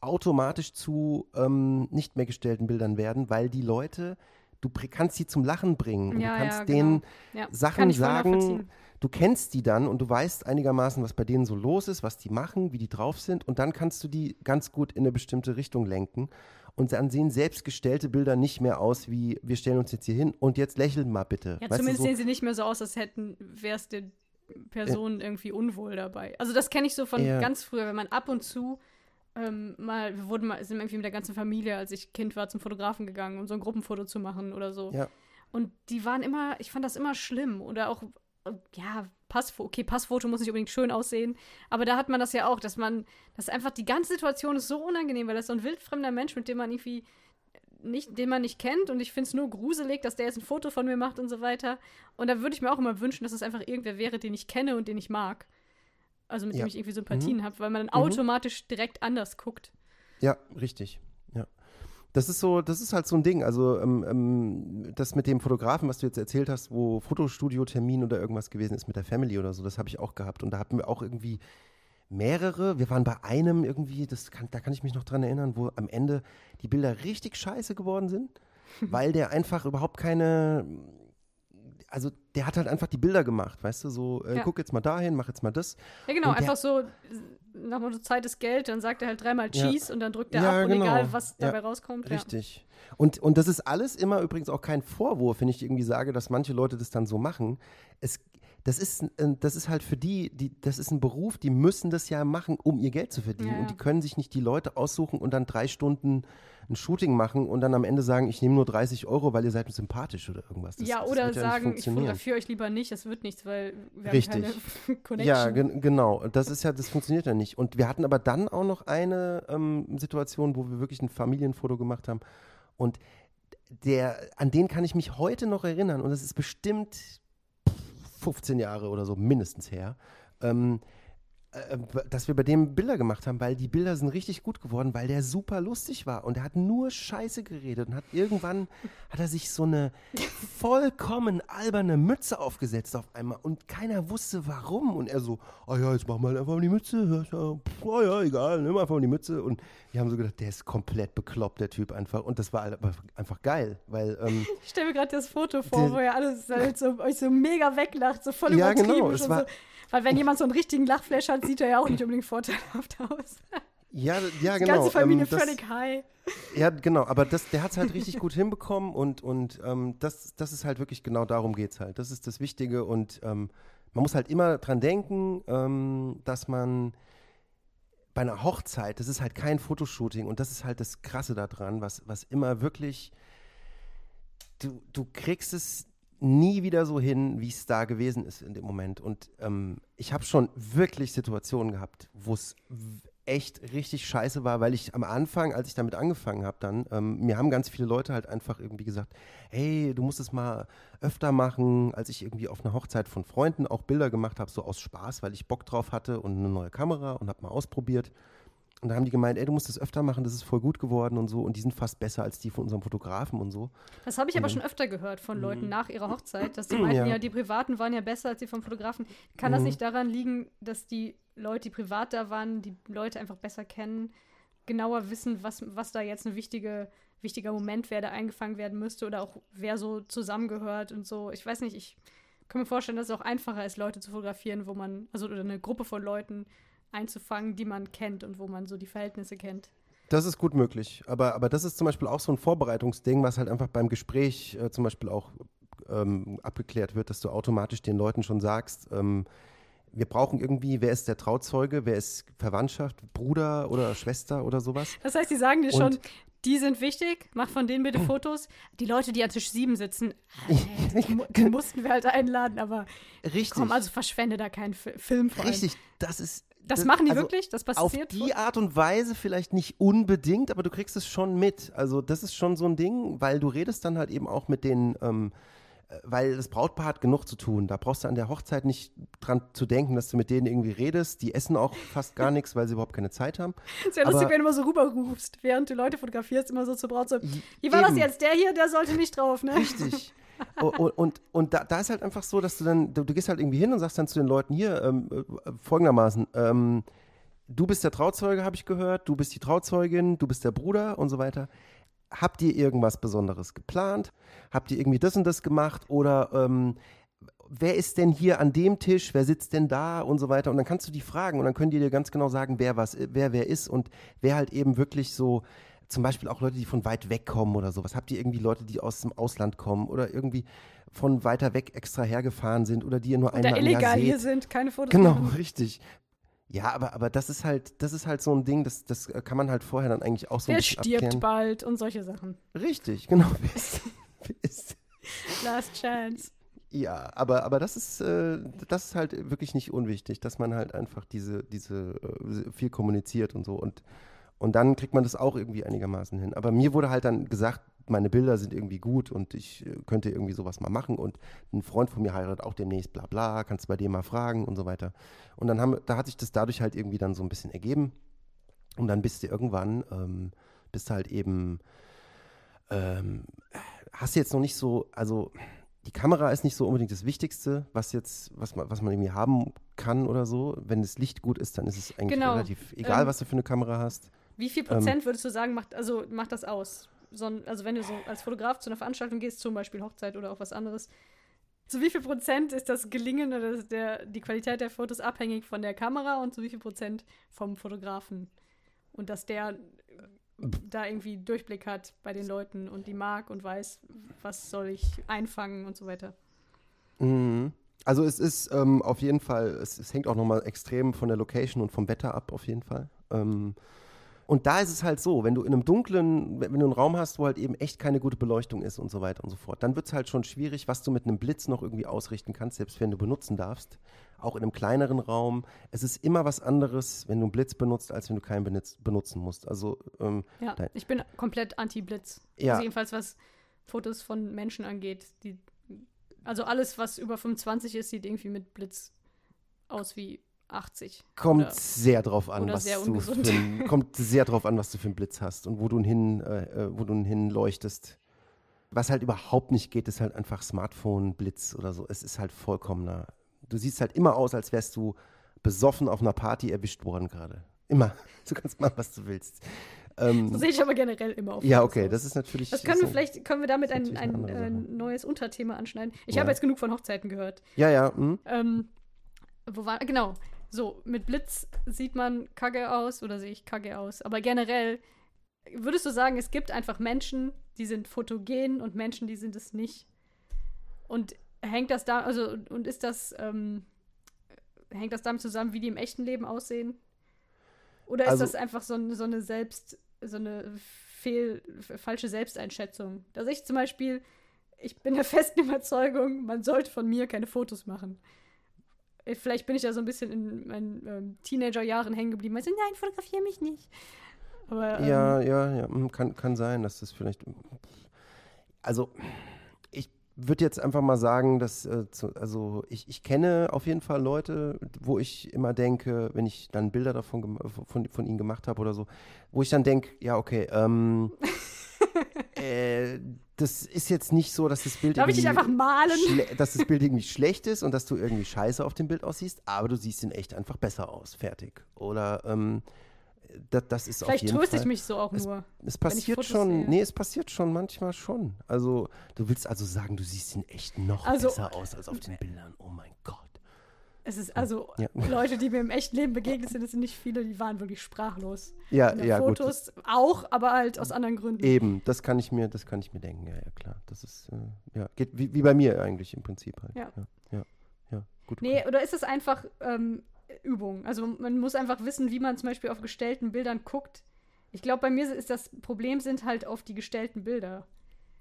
automatisch zu ähm, nicht mehr gestellten Bildern werden, weil die Leute, du kannst sie zum Lachen bringen. Und Ja, du kannst ja, denen genau. Sachen sagen, du kennst die dann und du weißt einigermaßen, was bei denen so los ist, was die machen, wie die drauf sind und dann kannst du die ganz gut in eine bestimmte Richtung lenken. Und dann sehen selbst gestellte Bilder nicht mehr aus wie, wir stellen uns jetzt hier hin und jetzt lächeln mal bitte. Ja, Weißt zumindest so, sehen sie nicht mehr so aus, als hätten, wäre es den Personen irgendwie unwohl dabei. Also das kenne ich so von Ja. ganz früher, wenn man ab und zu ähm, mal, wir wurden mal, sind irgendwie mit der ganzen Familie, als ich Kind war, zum Fotografen gegangen, um so ein Gruppenfoto zu machen oder so. Ja. Und die waren immer, ich fand das immer schlimm. Oder auch, äh, ja, Passfoto, okay, Passfoto muss nicht unbedingt schön aussehen, aber da hat man das ja auch, dass man, dass einfach die ganze Situation ist so unangenehm, weil das so ein wildfremder Mensch, mit dem man irgendwie nicht, den man nicht kennt und ich finde es nur gruselig, dass der jetzt ein Foto von mir macht und so weiter. Und da würde ich mir auch immer wünschen, dass es einfach irgendwer wäre, den ich kenne und den ich mag. Also mit Ja. dem ich irgendwie Sympathien habe, weil man dann Mhm. automatisch direkt anders guckt. Ja, richtig. Ja. Das ist so, das ist halt so ein Ding. Also ähm, ähm, das mit dem Fotografen, was du jetzt erzählt hast, wo Fotostudio-Termin oder irgendwas gewesen ist mit der Family oder so, das habe ich auch gehabt. Und da hatten wir auch irgendwie mehrere. Wir waren bei einem irgendwie, das kann, da kann ich mich noch dran erinnern, wo am Ende die Bilder richtig scheiße geworden sind, weil der einfach überhaupt keine. Also der hat halt einfach die Bilder gemacht, weißt du, so, äh, Ja. guck jetzt mal dahin, mach jetzt mal das. Ja, genau, Und einfach so, nach Motto Zeit ist Geld, dann sagt er halt dreimal Ja. Cheese und dann drückt er Ja, ab und genau. egal, was Ja, dabei rauskommt. Richtig. Und, und das ist alles immer übrigens auch kein Vorwurf, wenn ich irgendwie sage, dass manche Leute das dann so machen. Es, das, ist, äh, das ist halt für die, die, das ist ein Beruf, die müssen das ja machen, um ihr Geld zu verdienen. Ja. Und die können sich nicht die Leute aussuchen und dann drei Stunden ein Shooting machen und dann am Ende sagen, ich nehme nur 30 Euro, weil ihr seid mir sympathisch oder irgendwas. Das, Ja, das oder wird ja sagen, ich fotografiere euch lieber nicht, es wird nichts, weil wir Richtig. haben keine Connection. Ja, gen genau. Das ist ja, das funktioniert ja nicht. Und wir hatten aber dann auch noch eine ähm, Situation, wo wir wirklich ein Familienfoto gemacht haben. Und der, an den kann ich mich heute noch erinnern. Und das ist bestimmt 15 Jahre oder so mindestens her. Ähm, äh, dass wir bei dem Bilder gemacht haben, weil die Bilder sind richtig gut geworden, weil der super lustig war und er hat nur Scheiße geredet und hat irgendwann hat er sich so eine vollkommen alberne Mütze aufgesetzt auf einmal und keiner wusste warum und er so, oh ja, jetzt mach mal einfach die Mütze, ja, ja, oh ja, egal, nimm einfach die Mütze und wir haben so gedacht, der ist komplett bekloppt, der Typ einfach und das war einfach geil, weil ähm, Ich stelle mir gerade das Foto vor, wo ihr alles halt so, euch so mega weglacht, so voll Ja, übertrieben. genau, es war- so. Weil wenn jemand so einen richtigen Lachflash hat, sieht er ja auch nicht unbedingt vorteilhaft aus. ja, ja, Die genau. ganze Familie ähm, das- völlig high. Ja, genau, aber das, der hat es halt richtig gut hinbekommen und, und ähm, das, das ist halt wirklich genau darum geht es halt. Das ist das Wichtige und ähm, man muss halt immer dran denken, ähm, dass man bei einer Hochzeit, das ist halt kein Fotoshooting und das ist halt das Krasse daran, was, was immer wirklich, du, du kriegst es nie wieder so hin, wie es da gewesen ist in dem Moment. Und ähm, ich habe schon wirklich Situationen gehabt, wo es echt richtig scheiße war, weil ich am Anfang, als ich damit angefangen habe, dann, ähm, mir haben ganz viele Leute halt einfach irgendwie gesagt, hey, du musst es mal öfter machen, als ich irgendwie auf einer Hochzeit von Freunden auch Bilder gemacht habe, so aus Spaß, weil ich Bock drauf hatte und eine neue Kamera und habe mal ausprobiert. Und da haben die gemeint, ey, du musst es öfter machen, das ist voll gut geworden und so. Und die sind fast besser als die von unserem Fotografen und so. Das habe ich aber Und schon öfter gehört von Leuten nach ihrer Hochzeit, dass die meinten, Mhm. Ja. ja. die Privaten waren ja besser als die vom Fotografen. Kann das Mhm. nicht daran liegen, dass die Leute, die privat da waren, die Leute einfach besser kennen, genauer wissen, was, was da jetzt ein wichtige, wichtiger Moment wäre, der eingefangen werden müsste oder auch wer so zusammengehört und so. Ich weiß nicht, ich kann mir vorstellen, dass es auch einfacher ist, Leute zu fotografieren, wo man, also oder eine Gruppe von Leuten einzufangen, die man kennt und wo man so die Verhältnisse kennt. Das ist gut möglich. Aber, aber das ist zum Beispiel auch so ein Vorbereitungsding, was halt einfach beim Gespräch äh, zum Beispiel auch ähm, abgeklärt wird, dass du automatisch den Leuten schon sagst, ähm, wir brauchen irgendwie, wer ist der Trauzeuge, wer ist Verwandtschaft, Bruder oder Schwester oder sowas. Das heißt, die sagen dir schon, die sind wichtig, mach von denen bitte Fotos. Die Leute, die an Tisch 7 sitzen, äh, die, die mussten wir halt einladen, aber Richtig. komm, also verschwende da keinen Fi- Film vor. Richtig, das ist. Das machen die also wirklich? Das Auf passiert? die Art und Weise vielleicht nicht unbedingt, aber du kriegst es schon mit. Also das ist schon so ein Ding, weil du redest dann halt eben auch mit den, ähm, Äh, weil das Brautpaar hat genug zu tun. Da brauchst du an der Hochzeit nicht dran zu denken, dass du mit denen irgendwie redest. Die essen auch fast gar nichts, weil sie überhaupt keine Zeit haben. Ist ja lustig, wenn du immer so rüberrufst, während du Leute fotografierst, immer so zur Braut so, wie war Eben. das jetzt? Der hier, der sollte nicht drauf, ne? Richtig. und, und, und da, da, ist halt einfach so, dass du dann, du, du, gehst halt irgendwie hin und sagst dann zu den Leuten hier ähm, äh, folgendermaßen, ähm, du bist der Trauzeuge, habe ich gehört, du bist die Trauzeugin, du bist der Bruder und so weiter. Habt ihr irgendwas Besonderes geplant? Habt ihr irgendwie das und das gemacht? Oder ähm, wer ist denn hier an dem Tisch? Wer sitzt denn da? Und so weiter. Und dann kannst du die fragen und dann können die dir ganz genau sagen, wer was, wer wer ist und wer halt eben wirklich so zum Beispiel auch Leute, die von weit weg kommen oder sowas. Habt ihr irgendwie Leute, die aus dem Ausland kommen oder irgendwie von weiter weg extra hergefahren sind oder die ihr nur einmal oder illegal hier sind, keine Fotos Genau, machen. richtig. Ja, aber, aber das ist halt, das ist halt so ein Ding, das, das kann man halt vorher dann eigentlich auch so Wer ein bisschen stirbt abklären. bald und solche Sachen. Richtig, genau. Last Chance. Ja, aber, aber das ist, äh, das ist halt wirklich nicht unwichtig, dass man halt einfach diese, diese äh, viel kommuniziert und so und und dann kriegt man das auch irgendwie einigermaßen hin. Aber mir wurde halt dann gesagt, meine Bilder sind irgendwie gut und ich äh, könnte irgendwie sowas mal machen und ein Freund von mir heiratet auch demnächst, bla bla, kannst du bei dem mal fragen und so weiter. Und dann haben, da hat sich das dadurch halt irgendwie dann so ein bisschen ergeben. Und dann bist du irgendwann, ähm, bist halt eben, ähm, hast du jetzt noch nicht so, also die Kamera ist nicht so unbedingt das Wichtigste, was jetzt, was man, was man irgendwie haben kann oder so. Wenn das Licht gut ist, dann ist es eigentlich genau. relativ egal, ähm, was du für eine Kamera hast. Wie viel Prozent ähm, würdest du sagen, macht, also macht das aus? So, also wenn du so als Fotograf zu einer Veranstaltung gehst, zum Beispiel Hochzeit oder auch was anderes, zu wie viel Prozent ist das Gelingen oder der, die Qualität der Fotos abhängig von der Kamera und zu wie viel Prozent vom Fotografen? Und dass der da irgendwie Durchblick hat bei den Leuten und die mag und weiß, was soll ich einfangen und so weiter. Mhm. Also es ist ähm, auf jeden Fall, es, es hängt auch nochmal extrem von der Location und vom Wetter ab, auf jeden Fall. Ähm, und da ist es halt so, wenn du in einem dunklen, wenn du einen Raum hast, wo halt eben echt keine gute Beleuchtung ist und so weiter und so fort, dann wird es halt schon schwierig, was du mit einem Blitz noch irgendwie ausrichten kannst, selbst wenn du benutzen darfst. Auch in einem kleineren Raum. Es ist immer was anderes, wenn du einen Blitz benutzt, als wenn du keinen benutz, benutzen musst. Also, ähm, ja, ich bin komplett anti-Blitz. Ja. Also jedenfalls, was Fotos von Menschen angeht. Die, also alles, was über 25 ist, sieht irgendwie mit Blitz aus wie 80. Kommt oder, sehr drauf an, was du für ein, kommt sehr drauf an, was du für einen Blitz hast und wo du hin, äh, äh, wo du hin leuchtest. Was halt überhaupt nicht geht, ist halt einfach Smartphone-Blitz oder so. Es ist halt vollkommener. Du siehst halt immer aus, als wärst du besoffen auf einer Party erwischt worden gerade. Immer. Du kannst machen, was du willst. Ähm, so sehe ich aber generell immer auf. Ja, okay, das ist natürlich. Das können wir vielleicht, können wir damit ein, ein äh, neues Unterthema anschneiden. Ich ja. habe jetzt genug von Hochzeiten gehört. Ja, ja. Hm. Ähm, wo war, genau. So, mit Blitz sieht man kacke aus oder sehe ich kacke aus. Aber generell würdest du sagen, es gibt einfach Menschen, die sind fotogen und Menschen, die sind es nicht. Und hängt das da, also, und ist das, ähm, hängt das damit zusammen, wie die im echten Leben aussehen? Oder ist also, das einfach so, so eine Selbst, so eine fehl, falsche Selbsteinschätzung? Dass ich zum Beispiel, ich bin der festen Überzeugung, man sollte von mir keine Fotos machen. Äh, vielleicht bin ich da so ein bisschen in meinen ähm, Teenagerjahren hängen geblieben. Also, nein, fotografiere mich nicht. Aber, ähm, ja, ja, ja, hm, kann, kann sein, dass das vielleicht. Also, ich würde jetzt einfach mal sagen, dass, äh, zu, also ich, ich kenne auf jeden Fall Leute, wo ich immer denke, wenn ich dann Bilder davon von, von ihnen gemacht habe oder so, wo ich dann denke, ja, okay, ähm, äh, das ist jetzt nicht so, dass das Bild Darf ich dich einfach malen? dass das Bild irgendwie schlecht ist und dass du irgendwie scheiße auf dem Bild aussiehst, aber du siehst in echt einfach besser aus. Fertig. Oder ähm, das, das ist Vielleicht auf jeden tröste Fall, ich mich so auch es, nur. Es passiert schon, sehe. nee, es passiert schon manchmal schon. Also, du willst also sagen, du siehst in echt noch also, besser aus als auf den Bildern. Oh mein Gott. Es ist also ja. Leute, die mir im echten Leben begegnet sind, das sind nicht viele, die waren wirklich sprachlos. Ja, ja, Fotos gut. auch, aber halt aus anderen Gründen. Eben, das kann ich mir, das kann ich mir denken. Ja, ja, klar. Das ist äh, ja geht wie, wie bei mir eigentlich im Prinzip halt. Ja, ja, ja, ja gut. Nee, oder ist es einfach ähm, Übung? Also man muss einfach wissen, wie man zum Beispiel auf gestellten Bildern guckt. Ich glaube, bei mir ist das Problem sind halt auf die gestellten Bilder.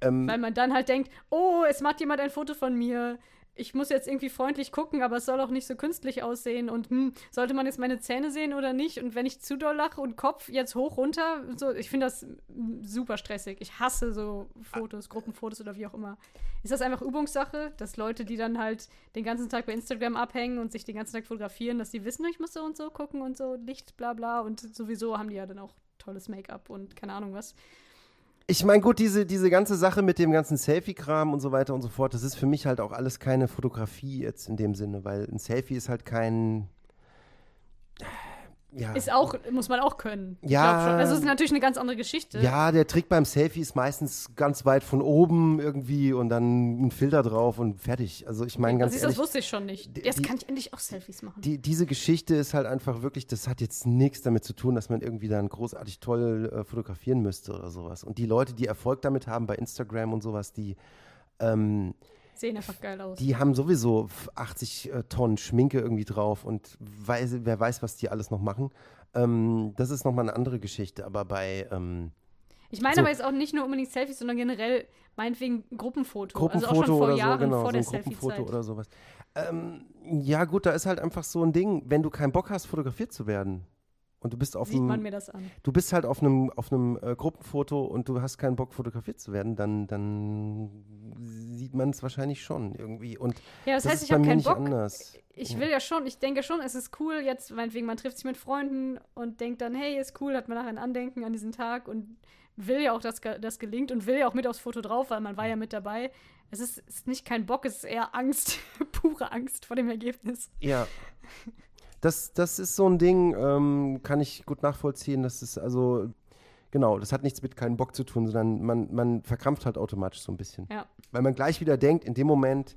Ähm, Weil man dann halt denkt, oh, es macht jemand ein Foto von mir ich muss jetzt irgendwie freundlich gucken, aber es soll auch nicht so künstlich aussehen und hm, sollte man jetzt meine Zähne sehen oder nicht? Und wenn ich zu doll lache und Kopf jetzt hoch runter, so, ich finde das super stressig. Ich hasse so Fotos, Gruppenfotos oder wie auch immer. Ist das einfach Übungssache, dass Leute, die dann halt den ganzen Tag bei Instagram abhängen und sich den ganzen Tag fotografieren, dass die wissen, ich muss so und so gucken und so Licht, bla bla und sowieso haben die ja dann auch tolles Make-up und keine Ahnung was. Ich meine, gut, diese, diese ganze Sache mit dem ganzen Selfie-Kram und so weiter und so fort, das ist für mich halt auch alles keine Fotografie jetzt in dem Sinne, weil ein Selfie ist halt kein. Ja. Ist auch, muss man auch können. Ja. Also es ist natürlich eine ganz andere Geschichte. Ja, der Trick beim Selfie ist meistens ganz weit von oben irgendwie und dann ein Filter drauf und fertig. Also ich meine ganz das, ehrlich, das wusste ich schon nicht. Jetzt kann ich endlich auch Selfies machen. Die, diese Geschichte ist halt einfach wirklich, das hat jetzt nichts damit zu tun, dass man irgendwie dann großartig toll äh, fotografieren müsste oder sowas. Und die Leute, die Erfolg damit haben bei Instagram und sowas, die ähm, Sehen einfach geil aus. Die haben sowieso 80 äh, Tonnen Schminke irgendwie drauf und weiß, wer weiß, was die alles noch machen. Ähm, das ist nochmal eine andere Geschichte, aber bei. Ähm, ich meine so aber jetzt auch nicht nur unbedingt Selfies, sondern generell meinetwegen Gruppenfoto. Gruppenfoto also auch schon vor oder Jahren, so, genau, vor so der ein Gruppenfoto oder sowas. Ähm, ja, gut, da ist halt einfach so ein Ding, wenn du keinen Bock hast, fotografiert zu werden. Und du bist auf Sieht einem, man mir das an. du bist halt auf einem, auf einem äh, Gruppenfoto und du hast keinen Bock, fotografiert zu werden, dann, dann sieht man es wahrscheinlich schon irgendwie. Und Ja, das, das heißt, ist ich habe keinen nicht Bock. anders. Ich will ja schon, ich denke schon, es ist cool, jetzt, meinetwegen, man trifft sich mit Freunden und denkt dann, hey, ist cool, hat man nachher ein Andenken an diesen Tag und will ja auch, dass das gelingt und will ja auch mit aufs Foto drauf, weil man war ja mit dabei. Es ist, ist nicht kein Bock, es ist eher Angst, pure Angst vor dem Ergebnis. Ja. Das, das ist so ein Ding, ähm, kann ich gut nachvollziehen. Das ist also, genau, das hat nichts mit keinen Bock zu tun, sondern man, man verkrampft halt automatisch so ein bisschen. Ja. Weil man gleich wieder denkt, in dem Moment,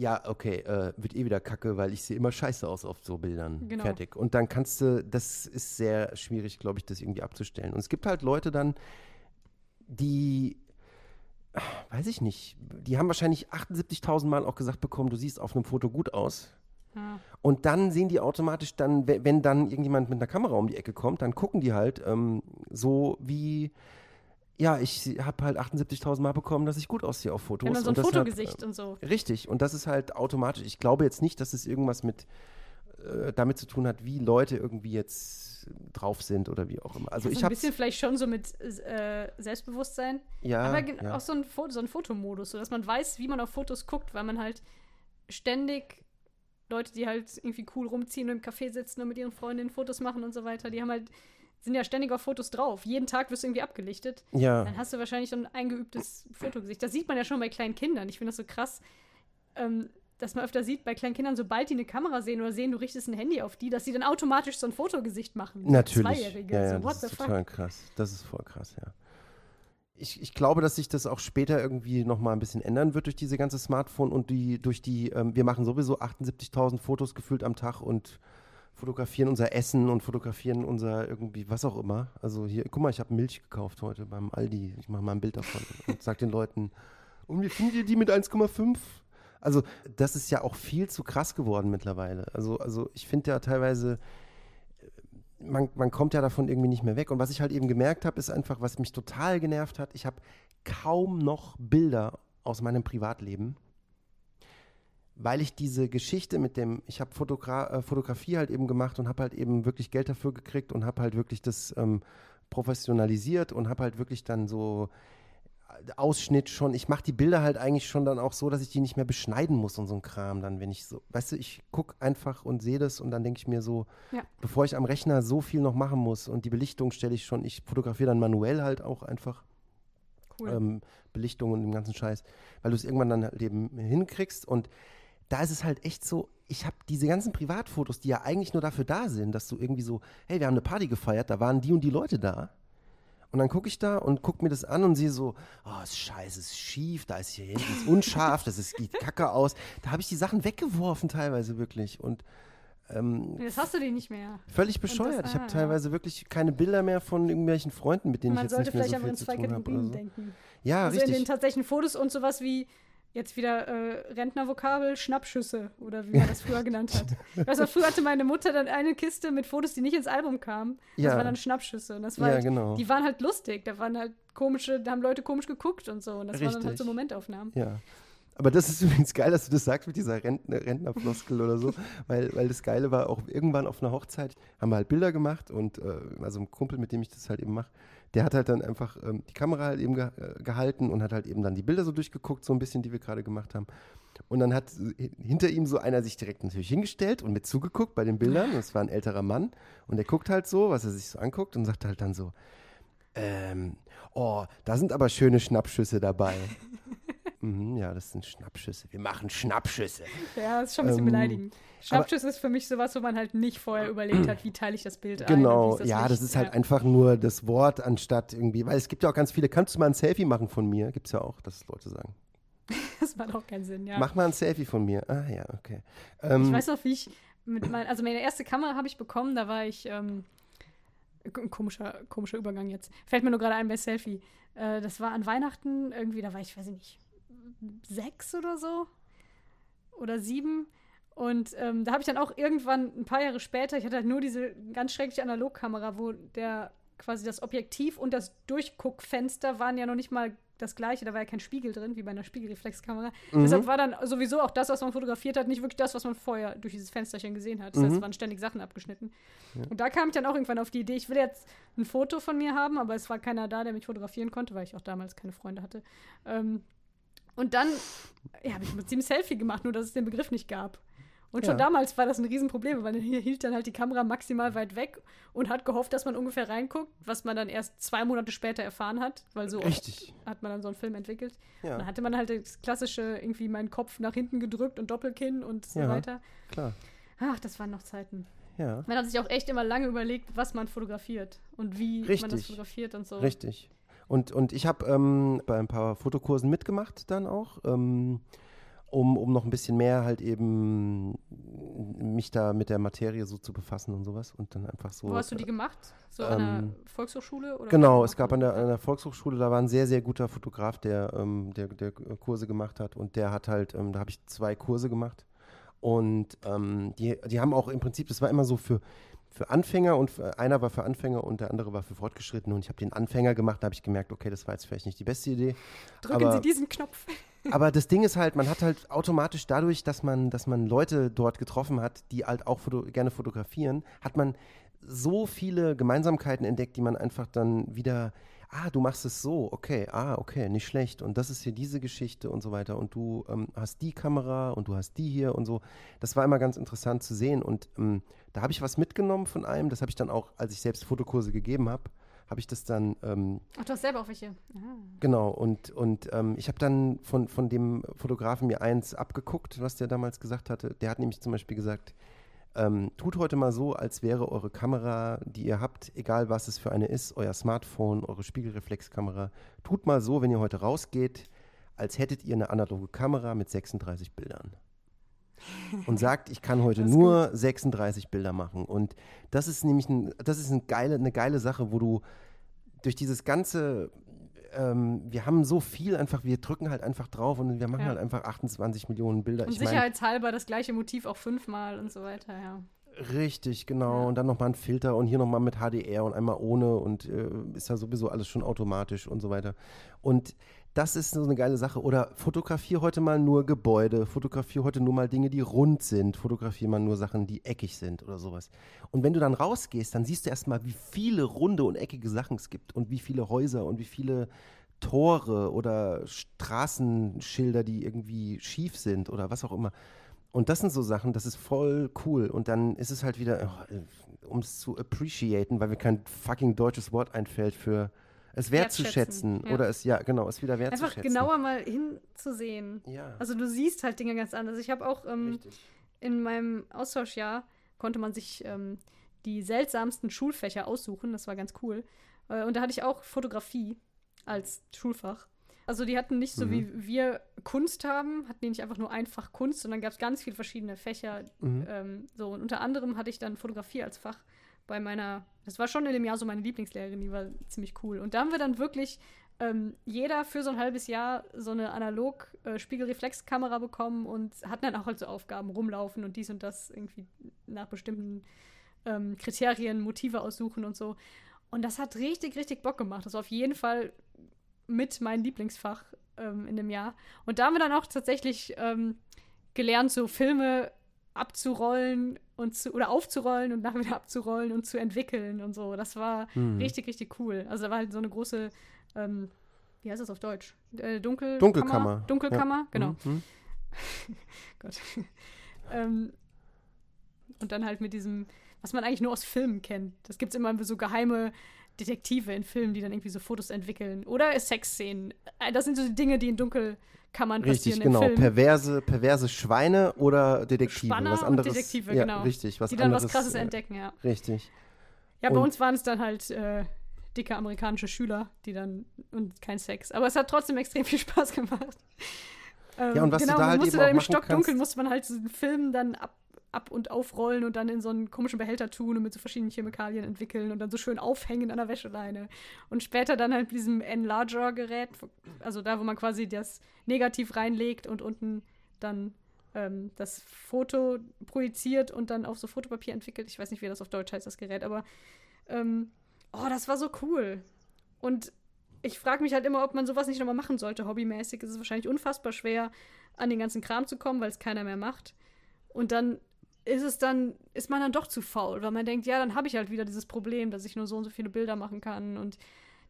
ja, okay, äh, wird eh wieder kacke, weil ich sehe immer scheiße aus auf so Bildern. Genau. Fertig. Und dann kannst du, das ist sehr schwierig, glaube ich, das irgendwie abzustellen. Und es gibt halt Leute dann, die, weiß ich nicht, die haben wahrscheinlich 78.000 Mal auch gesagt bekommen, du siehst auf einem Foto gut aus. Ja. Und dann sehen die automatisch dann, we- wenn dann irgendjemand mit einer Kamera um die Ecke kommt, dann gucken die halt ähm, so wie, ja, ich habe halt 78.000 Mal bekommen, dass ich gut aussehe auf Fotos. Dann so ein und deshalb, Fotogesicht und so. Äh, richtig, und das ist halt automatisch. Ich glaube jetzt nicht, dass es irgendwas mit äh, damit zu tun hat, wie Leute irgendwie jetzt drauf sind oder wie auch immer. Also ja, so ich ein habe bisschen vielleicht schon so mit äh, Selbstbewusstsein. ja, Aber ja. auch so ein, Foto, so ein Fotomodus, so dass man weiß, wie man auf Fotos guckt, weil man halt ständig Leute, die halt irgendwie cool rumziehen und im Café sitzen und mit ihren Freundinnen Fotos machen und so weiter, die haben halt, sind ja ständig auf Fotos drauf. Jeden Tag wirst du irgendwie abgelichtet. ja. Dann hast du wahrscheinlich so ein eingeübtes Fotogesicht. Das sieht man ja schon bei kleinen Kindern. Ich finde das so krass, ähm, dass man öfter sieht bei kleinen Kindern, sobald die eine Kamera sehen oder sehen, du richtest ein Handy auf die, dass sie dann automatisch so ein Fotogesicht machen. Natürlich. Zweijährige. Ja, ja, so, das ist fuck? total krass. Das ist voll krass, ja. Ich, ich glaube, dass sich das auch später irgendwie nochmal ein bisschen ändern wird durch diese ganze Smartphone und die, durch die, ähm, wir machen sowieso 78.000 Fotos gefühlt am Tag und fotografieren unser Essen und fotografieren unser irgendwie, was auch immer. Also hier, guck mal, ich habe Milch gekauft heute beim Aldi. Ich mache mal ein Bild davon und sag den Leuten, und wie findet ihr die mit 1,5? Also, das ist ja auch viel zu krass geworden mittlerweile. Also, also ich finde ja teilweise, man, man kommt ja davon irgendwie nicht mehr weg. Und was ich halt eben gemerkt habe, ist einfach, was mich total genervt hat, ich habe kaum noch Bilder aus meinem Privatleben, weil ich diese Geschichte mit dem, ich habe Fotogra äh, Fotografie halt eben gemacht und habe halt eben wirklich Geld dafür gekriegt und habe halt wirklich das ähm, professionalisiert und habe halt wirklich dann so Ausschnitt schon, ich mache die Bilder halt eigentlich schon dann auch so, dass ich die nicht mehr beschneiden muss und so ein Kram dann, wenn ich so, weißt du, ich gucke einfach und sehe das und dann denke ich mir so, Ja. bevor ich am Rechner so viel noch machen muss und die Belichtung stelle ich schon, ich fotografiere dann manuell halt auch einfach Cool. ähm, Belichtung und den ganzen Scheiß, weil du es irgendwann dann halt eben hinkriegst und da ist es halt echt so, ich habe diese ganzen Privatfotos, die ja eigentlich nur dafür da sind, dass du irgendwie so, hey, wir haben eine Party gefeiert, da waren die und die Leute da. Und dann gucke ich da und gucke mir das an und sehe so, oh, ist scheiße, ist schief, da ist hier hinten ist unscharf, das ist, sieht kacke aus. Da habe ich die Sachen weggeworfen teilweise wirklich und ähm, Jetzt hast du die nicht mehr. völlig bescheuert. ich ah, habe ja. teilweise wirklich keine Bilder mehr von irgendwelchen Freunden, mit denen Man ich jetzt sollte nicht mehr vielleicht so viel zu zwei tun habe. Kategorien Oder so. denken. Ja, also in den richtig. tatsächlichen Fotos und sowas wie jetzt wieder äh, Rentnervokabel, Schnappschüsse oder wie man das früher genannt hat. Also früher hatte meine Mutter dann eine Kiste mit Fotos, die nicht ins Album kamen. Das Ja. waren dann Schnappschüsse. Und das war Ja, halt, genau. Die waren halt lustig. Da waren halt komische, da haben Leute komisch geguckt und so. Und das waren dann halt Richtig. so Momentaufnahmen. Ja. Aber das ist übrigens geil, dass du das sagst mit dieser Rentner, Rentnerfloskel oder so, weil, weil das Geile war auch irgendwann auf einer Hochzeit, haben wir halt Bilder gemacht und äh, also ein Kumpel, mit dem ich das halt eben mache, der hat halt dann einfach ähm, die Kamera halt eben ge äh, gehalten und hat halt eben dann die Bilder so durchgeguckt, so ein bisschen, die wir gerade gemacht haben. Und dann hat hinter ihm so einer sich direkt natürlich hingestellt und mit zugeguckt bei den Bildern. Das war ein älterer Mann. Und der guckt halt so, was er sich so anguckt und sagt halt dann so, ähm, oh, da sind aber schöne Schnappschüsse dabei. Mhm, ja, das sind Schnappschüsse. Wir machen Schnappschüsse. Ja, das ist schon ein bisschen ähm, beleidigend. Schnappschüsse ist für mich sowas, wo man halt nicht vorher überlegt hat, wie teile ich das Bild genau, ein. Genau, ja, das ist halt ja. einfach nur das Wort anstatt irgendwie, weil es gibt ja auch ganz viele, kannst du mal ein Selfie machen von mir? Gibt es ja auch, dass Leute sagen. das macht auch keinen Sinn, ja. Mach mal ein Selfie von mir. Ah ja, okay. Ähm, ich weiß noch, wie ich mit mein, also meine erste Kamera habe ich bekommen, da war ich, ähm, komischer, komischer Übergang jetzt. Fällt mir nur gerade ein bei Selfie. Äh, das war an Weihnachten irgendwie, da war ich, weiß ich nicht, sechs oder so. Oder sieben. Und ähm, da habe ich dann auch irgendwann ein paar Jahre später, ich hatte halt nur diese ganz schreckliche Analogkamera, wo der quasi das Objektiv und das Durchguckfenster waren ja noch nicht mal das gleiche, da war ja kein Spiegel drin, wie bei einer Spiegelreflexkamera. Mhm. Deshalb war dann sowieso auch das, was man fotografiert hat, nicht wirklich das, was man vorher durch dieses Fensterchen gesehen hat. Das mhm. heißt, es waren ständig Sachen abgeschnitten. Ja. Und da kam ich dann auch irgendwann auf die Idee, ich will jetzt ein Foto von mir haben, aber es war keiner da, der mich fotografieren konnte, weil ich auch damals keine Freunde hatte. Ähm, und dann ja, habe ich mit dem Selfie gemacht, nur dass es den Begriff nicht gab. Und schon ja. damals war das ein Riesenproblem, weil hier hielt dann halt die Kamera maximal weit weg und hat gehofft, dass man ungefähr reinguckt, was man dann erst zwei Monate später erfahren hat, weil so hat man dann so einen Film entwickelt. Ja. dann hatte man halt das klassische, irgendwie meinen Kopf nach hinten gedrückt und Doppelkinn und so ja, weiter. Klar. Ach, das waren noch Zeiten. Ja. Man hat sich auch echt immer lange überlegt, was man fotografiert und wie Richtig. man das fotografiert und so. Richtig. Und, und ich habe ähm, bei ein paar Fotokursen mitgemacht dann auch. Ähm, um, um noch ein bisschen mehr halt eben mich da mit der Materie so zu befassen und sowas und dann einfach so. Wo hast du die gemacht? So ähm, an der Volkshochschule? Oder genau, es gab an der, an der, Volkshochschule, da war ein sehr, sehr guter Fotograf, der, ähm, der, der Kurse gemacht hat und der hat halt, ähm, da habe ich zwei Kurse gemacht und ähm, die, die haben auch im Prinzip, das war immer so für, für Anfänger und für, einer war für Anfänger und der andere war für Fortgeschrittene und ich habe den Anfänger gemacht, da habe ich gemerkt, okay, das war jetzt vielleicht nicht die beste Idee. Drücken aber, Sie diesen Knopf. aber das Ding ist halt, man hat halt automatisch dadurch, dass man, dass man Leute dort getroffen hat, die halt auch foto gerne fotografieren, hat man so viele Gemeinsamkeiten entdeckt, die man einfach dann wieder ah, du machst es so, okay, ah, okay, nicht schlecht. Und das ist hier diese Geschichte und so weiter. Und du ähm, hast die Kamera und du hast die hier und so. Das war immer ganz interessant zu sehen. Und ähm, da habe ich was mitgenommen von einem. Das habe ich dann auch, als ich selbst Fotokurse gegeben habe, habe ich das dann. Ähm, Ach, du hast selber auch welche. Ah. Genau, und, und ähm, ich habe dann von, von dem Fotografen mir eins abgeguckt, was der damals gesagt hatte. Der hat nämlich zum Beispiel gesagt, ähm, tut heute mal so, als wäre eure Kamera, die ihr habt, egal was es für eine ist, euer Smartphone, eure Spiegelreflexkamera, tut mal so, wenn ihr heute rausgeht, als hättet ihr eine analoge Kamera mit 36 Bildern. Und sagt, ich kann heute nur gut. 36 Bilder machen. Und das ist nämlich ein, das ist eine geile, eine geile Sache, wo du durch dieses ganze ähm, wir haben so viel einfach, wir drücken halt einfach drauf und wir machen ja. halt einfach 28 Millionen Bilder. Und ich sicherheitshalber mein, das gleiche Motiv auch fünfmal und so weiter, ja. Richtig, genau. Ja. Und dann nochmal ein Filter und hier nochmal mit HDR und einmal ohne und äh, ist ja sowieso alles schon automatisch und so weiter. Und das ist so eine geile Sache. Oder fotografiere heute mal nur Gebäude, fotografiere heute nur mal Dinge, die rund sind, fotografiere mal nur Sachen, die eckig sind oder sowas. Und wenn du dann rausgehst, dann siehst du erstmal, wie viele runde und eckige Sachen es gibt und wie viele Häuser und wie viele Tore oder Straßenschilder, die irgendwie schief sind oder was auch immer. Und das sind so Sachen, das ist voll cool. Und dann ist es halt wieder, oh, um es zu appreciaten, weil mir kein fucking deutsches Wort einfällt für es wertzuschätzen ja. oder es ja genau es wieder wertzuschätzen. Einfach genauer mal hinzusehen. Ja. Also du siehst halt Dinge ganz anders. Ich habe auch ähm, in meinem Austauschjahr konnte man sich ähm, die seltsamsten Schulfächer aussuchen. Das war ganz cool. Äh, und da hatte ich auch Fotografie als Schulfach. Also die hatten nicht so mhm. wie wir Kunst haben, hatten die nicht einfach nur einfach Kunst, sondern gab es ganz viele verschiedene Fächer. Mhm. Ähm, so und unter anderem hatte ich dann Fotografie als Fach bei meiner, das war schon in dem Jahr so meine Lieblingslehrerin, die war ziemlich cool. Und da haben wir dann wirklich ähm, jeder für so ein halbes Jahr so eine analog äh, bekommen und hatten dann auch halt so Aufgaben, rumlaufen und dies und das irgendwie nach bestimmten ähm, Kriterien Motive aussuchen und so. Und das hat richtig, richtig Bock gemacht. Das war auf jeden Fall mit meinem Lieblingsfach ähm, in dem Jahr. Und da haben wir dann auch tatsächlich ähm, gelernt, so Filme abzurollen und zu, oder aufzurollen und nachher wieder abzurollen und zu entwickeln und so. Das war Mhm. richtig, richtig cool. Also da war halt so eine große, ähm, wie heißt das auf Deutsch? Äh, Dunkel Dunkelkammer. Dunkelkammer, genau. Mhm. Gott. ähm, und dann halt mit diesem, was man eigentlich nur aus Filmen kennt. Das gibt es immer so geheime Detektive in Filmen, die dann irgendwie so Fotos entwickeln. Oder Sexszenen. Äh, Das sind so die Dinge, die in Dunkelkammern Richtig, passieren genau. Film. Perverse, perverse Schweine oder Detektive. Spanner was anderes. Detektive, ja, genau. Richtig, was die dann was anderes, Krasses äh, entdecken, ja. Richtig. Ja, bei Und- uns waren es dann halt äh, dicke amerikanische Schüler, die dann und kein Sex. Aber es hat trotzdem extrem viel Spaß gemacht. Ähm, Ja, und was du genau, da man halt musste eben dann im Stockdunkeln musste man halt so einen Film dann ab, ab und aufrollen und dann in so einen komischen Behälter tun und mit so verschiedenen Chemikalien entwickeln und dann so schön aufhängen an der Wäscheleine. Und später dann halt mit diesem Enlarger-Gerät, also da, wo man quasi das Negativ reinlegt und unten dann ähm, das Foto projiziert und dann auf so Fotopapier entwickelt. Ich weiß nicht, wie das auf Deutsch heißt, das Gerät, aber ähm, oh, das war so cool. Und ich frage mich halt immer, ob man sowas nicht nochmal machen sollte, hobbymäßig. Es ist wahrscheinlich unfassbar schwer, an den ganzen Kram zu kommen, weil es keiner mehr macht. Und dann ist es dann, ist man dann doch zu faul, weil man denkt, ja, dann habe ich halt wieder dieses Problem, dass ich nur so und so viele Bilder machen kann und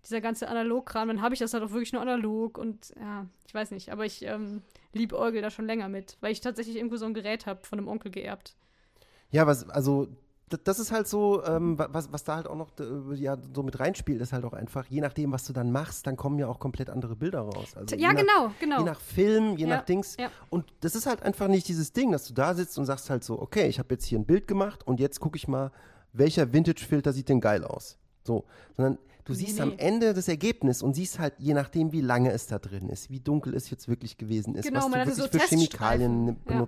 dieser ganze Analogkram, dann habe ich das halt auch wirklich nur analog und ja, ich weiß nicht, aber ich ähm, liebäugel da schon länger mit, weil ich tatsächlich irgendwo so ein Gerät habe von einem Onkel geerbt. Ja, was, also, das ist halt so, ähm, wa- was, was da halt auch noch ja, so mit reinspielt, ist halt auch einfach, je nachdem, was du dann machst, dann kommen ja auch komplett andere Bilder raus. Also ja, nach, genau, genau. Je nach Film, je Ja, nach Dings. ja. Und das ist halt einfach nicht dieses Ding, dass du da sitzt und sagst halt so, okay, ich habe jetzt hier ein Bild gemacht und jetzt gucke ich mal, welcher Vintage-Filter sieht denn geil aus. So, sondern du Nee, siehst nee. am Ende das Ergebnis und siehst halt, je nachdem, wie lange es da drin ist, wie dunkel es jetzt wirklich gewesen ist, Genau, was du wirklich so für Chemikalien Teststreifen, ja.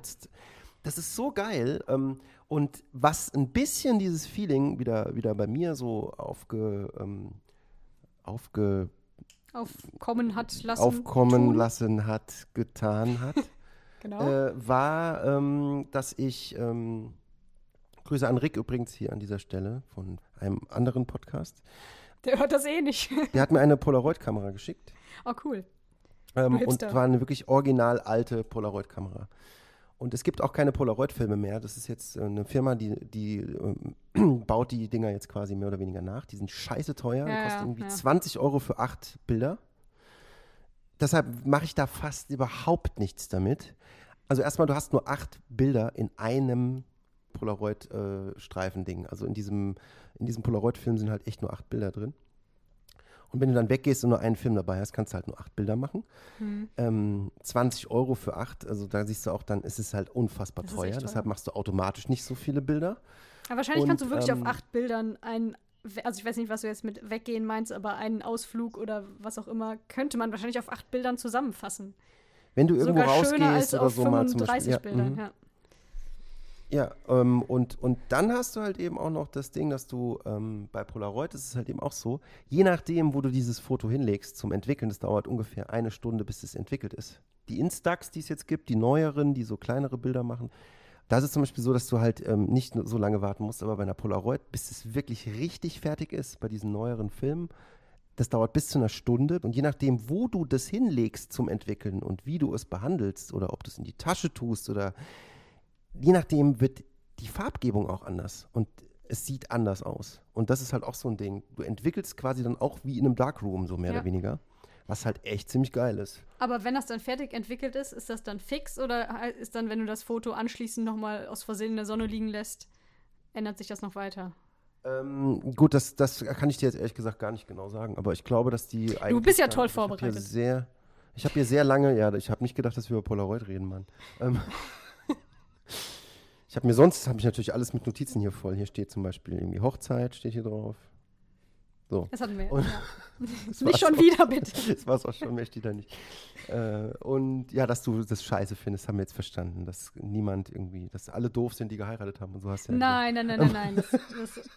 Das ist so geil. Ähm, und was ein bisschen dieses Feeling wieder, wieder bei mir so aufge, ähm, aufge, Aufkommen hat lassen. aufkommen tun. lassen hat, getan hat, Genau. äh, war, ähm, dass ich, ähm, Grüße an Rick übrigens hier an dieser Stelle von einem anderen Podcast, Der hört das eh nicht. der hat mir eine Polaroid-Kamera geschickt. oh, cool. Ähm, und war eine wirklich original alte Polaroid-Kamera. Und es gibt auch keine Polaroid-Filme mehr. Das ist jetzt äh, eine Firma, die, die ähm, baut die Dinger jetzt quasi mehr oder weniger nach. Die sind scheiße teuer. Ja, die kosten irgendwie ja. 20 Euro für acht Bilder. Deshalb mache ich da fast überhaupt nichts damit. Also erstmal, du hast nur acht Bilder in einem Polaroid-Streifen-Ding. also in diesem, in diesem Polaroid-Film sind halt echt nur acht Bilder drin. Und wenn du dann weggehst und nur einen Film dabei hast, kannst du halt nur acht Bilder machen. Hm. Ähm, 20 Euro für acht, also da siehst du auch, dann ist es halt unfassbar teuer. teuer. Deshalb machst du automatisch nicht so viele Bilder. Aber wahrscheinlich kannst du Und, wirklich ähm, auf acht Bildern einen, also ich weiß nicht, was du jetzt mit weggehen meinst, aber einen Ausflug oder was auch immer, könnte man wahrscheinlich auf acht Bildern zusammenfassen. Wenn du irgendwo Sogar rausgehst oder auf so mal zum 35 Beispiel. Ja, Bildern, mhm. ja. Ja, ähm, und, und dann hast du halt eben auch noch das Ding, dass du ähm, bei Polaroid ist es halt eben auch so, je nachdem, wo du dieses Foto hinlegst zum Entwickeln, das dauert ungefähr eine Stunde, bis es entwickelt ist. Die Instax, die es jetzt gibt, die neueren, die so kleinere Bilder machen, da ist es zum Beispiel so, dass du halt ähm, nicht so lange warten musst, aber bei einer Polaroid, bis es wirklich richtig fertig ist, bei diesen neueren Filmen, das dauert bis zu einer Stunde und je nachdem, wo du das hinlegst zum Entwickeln und wie du es behandelst oder ob du es in die Tasche tust oder je nachdem wird die Farbgebung auch anders und es sieht anders aus. Und das ist halt auch so ein Ding. Du entwickelst quasi dann auch wie in einem Darkroom, so mehr Ja. oder weniger. Was halt echt ziemlich geil ist. Aber wenn das dann fertig entwickelt ist, ist das dann fix oder ist dann, wenn du das Foto anschließend nochmal aus Versehen in der Sonne liegen lässt, ändert sich das noch weiter? Ähm, gut, das, das kann ich dir jetzt ehrlich gesagt gar nicht genau sagen, aber ich glaube, dass die eigentlich. bist ja toll ich hab hier vorbereitet. Sehr, ich habe hier sehr lange, ja, ich habe nicht gedacht, dass wir über Polaroid reden, Mann. Ähm, ich habe mir sonst, habe ich natürlich alles mit Notizen hier voll. Hier steht zum Beispiel irgendwie Hochzeit, steht hier drauf. So. Das hatten wir. Und- ja. Nicht schon auch. wieder, bitte. Das war es auch schon, mehr steht da nicht. Äh, und ja, dass du das scheiße findest, haben wir jetzt verstanden. Dass niemand irgendwie, dass alle doof sind, die geheiratet haben und so hast du ja Nein, nein, nein, nein, nein. Das, das,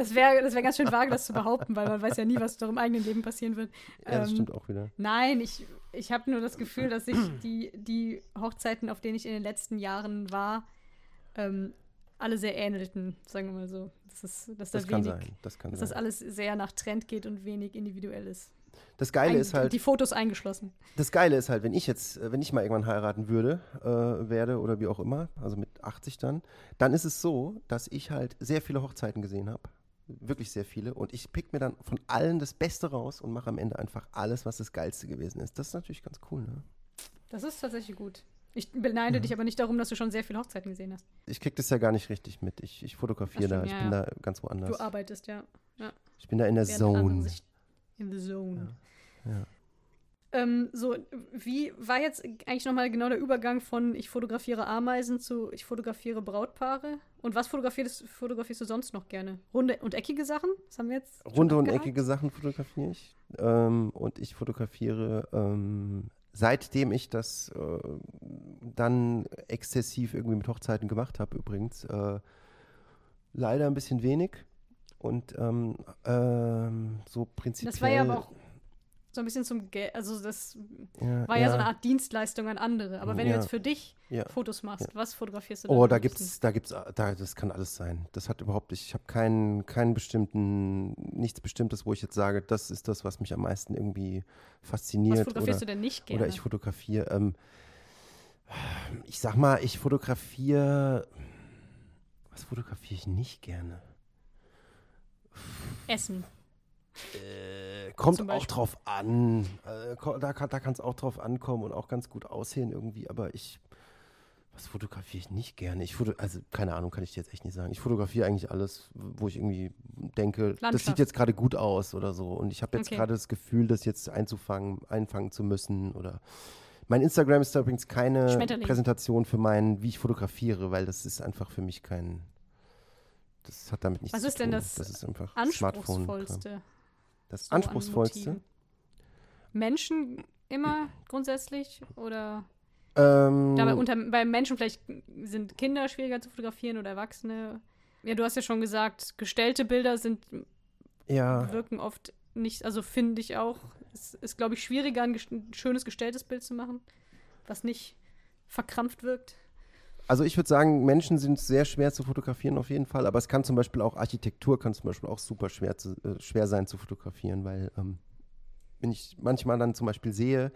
das wäre das wär ganz schön vage, das zu behaupten, weil man weiß ja nie, was doch im eigenen Leben passieren wird. Ja, das Ähm, stimmt auch wieder. Nein, ich, ich habe nur das Gefühl, dass ich die, die Hochzeiten, auf denen ich in den letzten Jahren war, ähm, alle sehr ähnelten, sagen wir mal so. Das ist, dass Das da kann wenig, sein. Das kann dass das sein. alles sehr nach Trend geht und wenig individuell ist. Das Geile Ein, ist halt, Die Fotos eingeschlossen. das Geile ist halt, wenn ich jetzt, äh, wenn ich mal irgendwann heiraten würde, äh, werde oder wie auch immer, also mit 80 dann, dann ist es so, dass ich halt sehr viele Hochzeiten gesehen habe. Wirklich sehr viele. Und ich pick mir dann von allen das Beste raus und mache am Ende einfach alles, was das Geilste gewesen ist. Das ist natürlich ganz cool, ne? Das ist tatsächlich gut. Ich beneide dich aber nicht darum, dass du schon sehr viele Hochzeiten gesehen hast. Ich krieg das ja gar nicht richtig mit. Ich, ich fotografiere da, ich ja, bin ja. da ganz woanders. Du arbeitest, ja. ja. Ich bin da in der Während Zone. in the zone. Ja, ja. Ähm, so, wie war jetzt eigentlich nochmal genau der Übergang von ich fotografiere Ameisen zu ich fotografiere Brautpaare? Und was fotografierst, fotografierst du sonst noch gerne? Runde und eckige Sachen? Das haben wir jetzt. Runde und eckige Sachen fotografiere ich. Ähm, und ich fotografiere, ähm, seitdem ich das äh, dann exzessiv irgendwie mit Hochzeiten gemacht habe, übrigens, äh, leider ein bisschen wenig. Und ähm, ähm, so prinzipiell. Das war ja aber auch so ein bisschen zum Geld. Also, das ja, war ja. so eine Art Dienstleistung an andere. Aber wenn Ja. du jetzt für dich Ja. Fotos machst, Ja. was fotografierst du Oh, am da liebsten? gibt's, da gibt's, da, das kann alles sein. Das hat überhaupt, ich habe keinen, keinen bestimmten, nichts Bestimmtes, wo ich jetzt sage, das ist das, was mich am meisten irgendwie Was fasziniert. fotografierst oder, du denn nicht gerne? Oder ich fotografiere, ähm, ich sag mal, ich fotografiere, was fotografiere ich nicht gerne? Essen. Kommt auch drauf an. Äh, da kann da es auch drauf ankommen und auch ganz gut aussehen irgendwie, aber ich, was fotografiere ich nicht gerne? Ich foto, also keine Ahnung, kann ich dir jetzt echt nicht sagen. Ich fotografiere eigentlich alles, wo ich irgendwie denke, das sieht jetzt gerade gut aus oder so. Und ich habe jetzt Okay. gerade das Gefühl, das jetzt einzufangen, einfangen zu müssen oder mein Instagram ist da übrigens keine. Präsentation für mein, wie ich fotografiere, weil das ist einfach für mich kein. Das hat damit nichts Was zu ist denn tun. das Das ist einfach Smartphone. Anspruchsvollste. Das so an anspruchsvollste. Menschen immer grundsätzlich oder Ähm, dabei unter bei Menschen vielleicht sind Kinder schwieriger zu fotografieren oder Erwachsene. Ja, du hast ja schon gesagt, gestellte Bilder sind ja, wirken oft nicht, also finde ich auch, es ist glaube ich schwieriger ein, ein schönes gestelltes Bild zu machen, was nicht verkrampft wirkt. Also ich würde sagen, Menschen sind sehr schwer zu fotografieren auf jeden Fall, aber es kann zum Beispiel auch Architektur kann zum Beispiel auch super schwer, zu, äh, schwer sein zu fotografieren, weil ähm, wenn ich manchmal dann zum Beispiel sehe,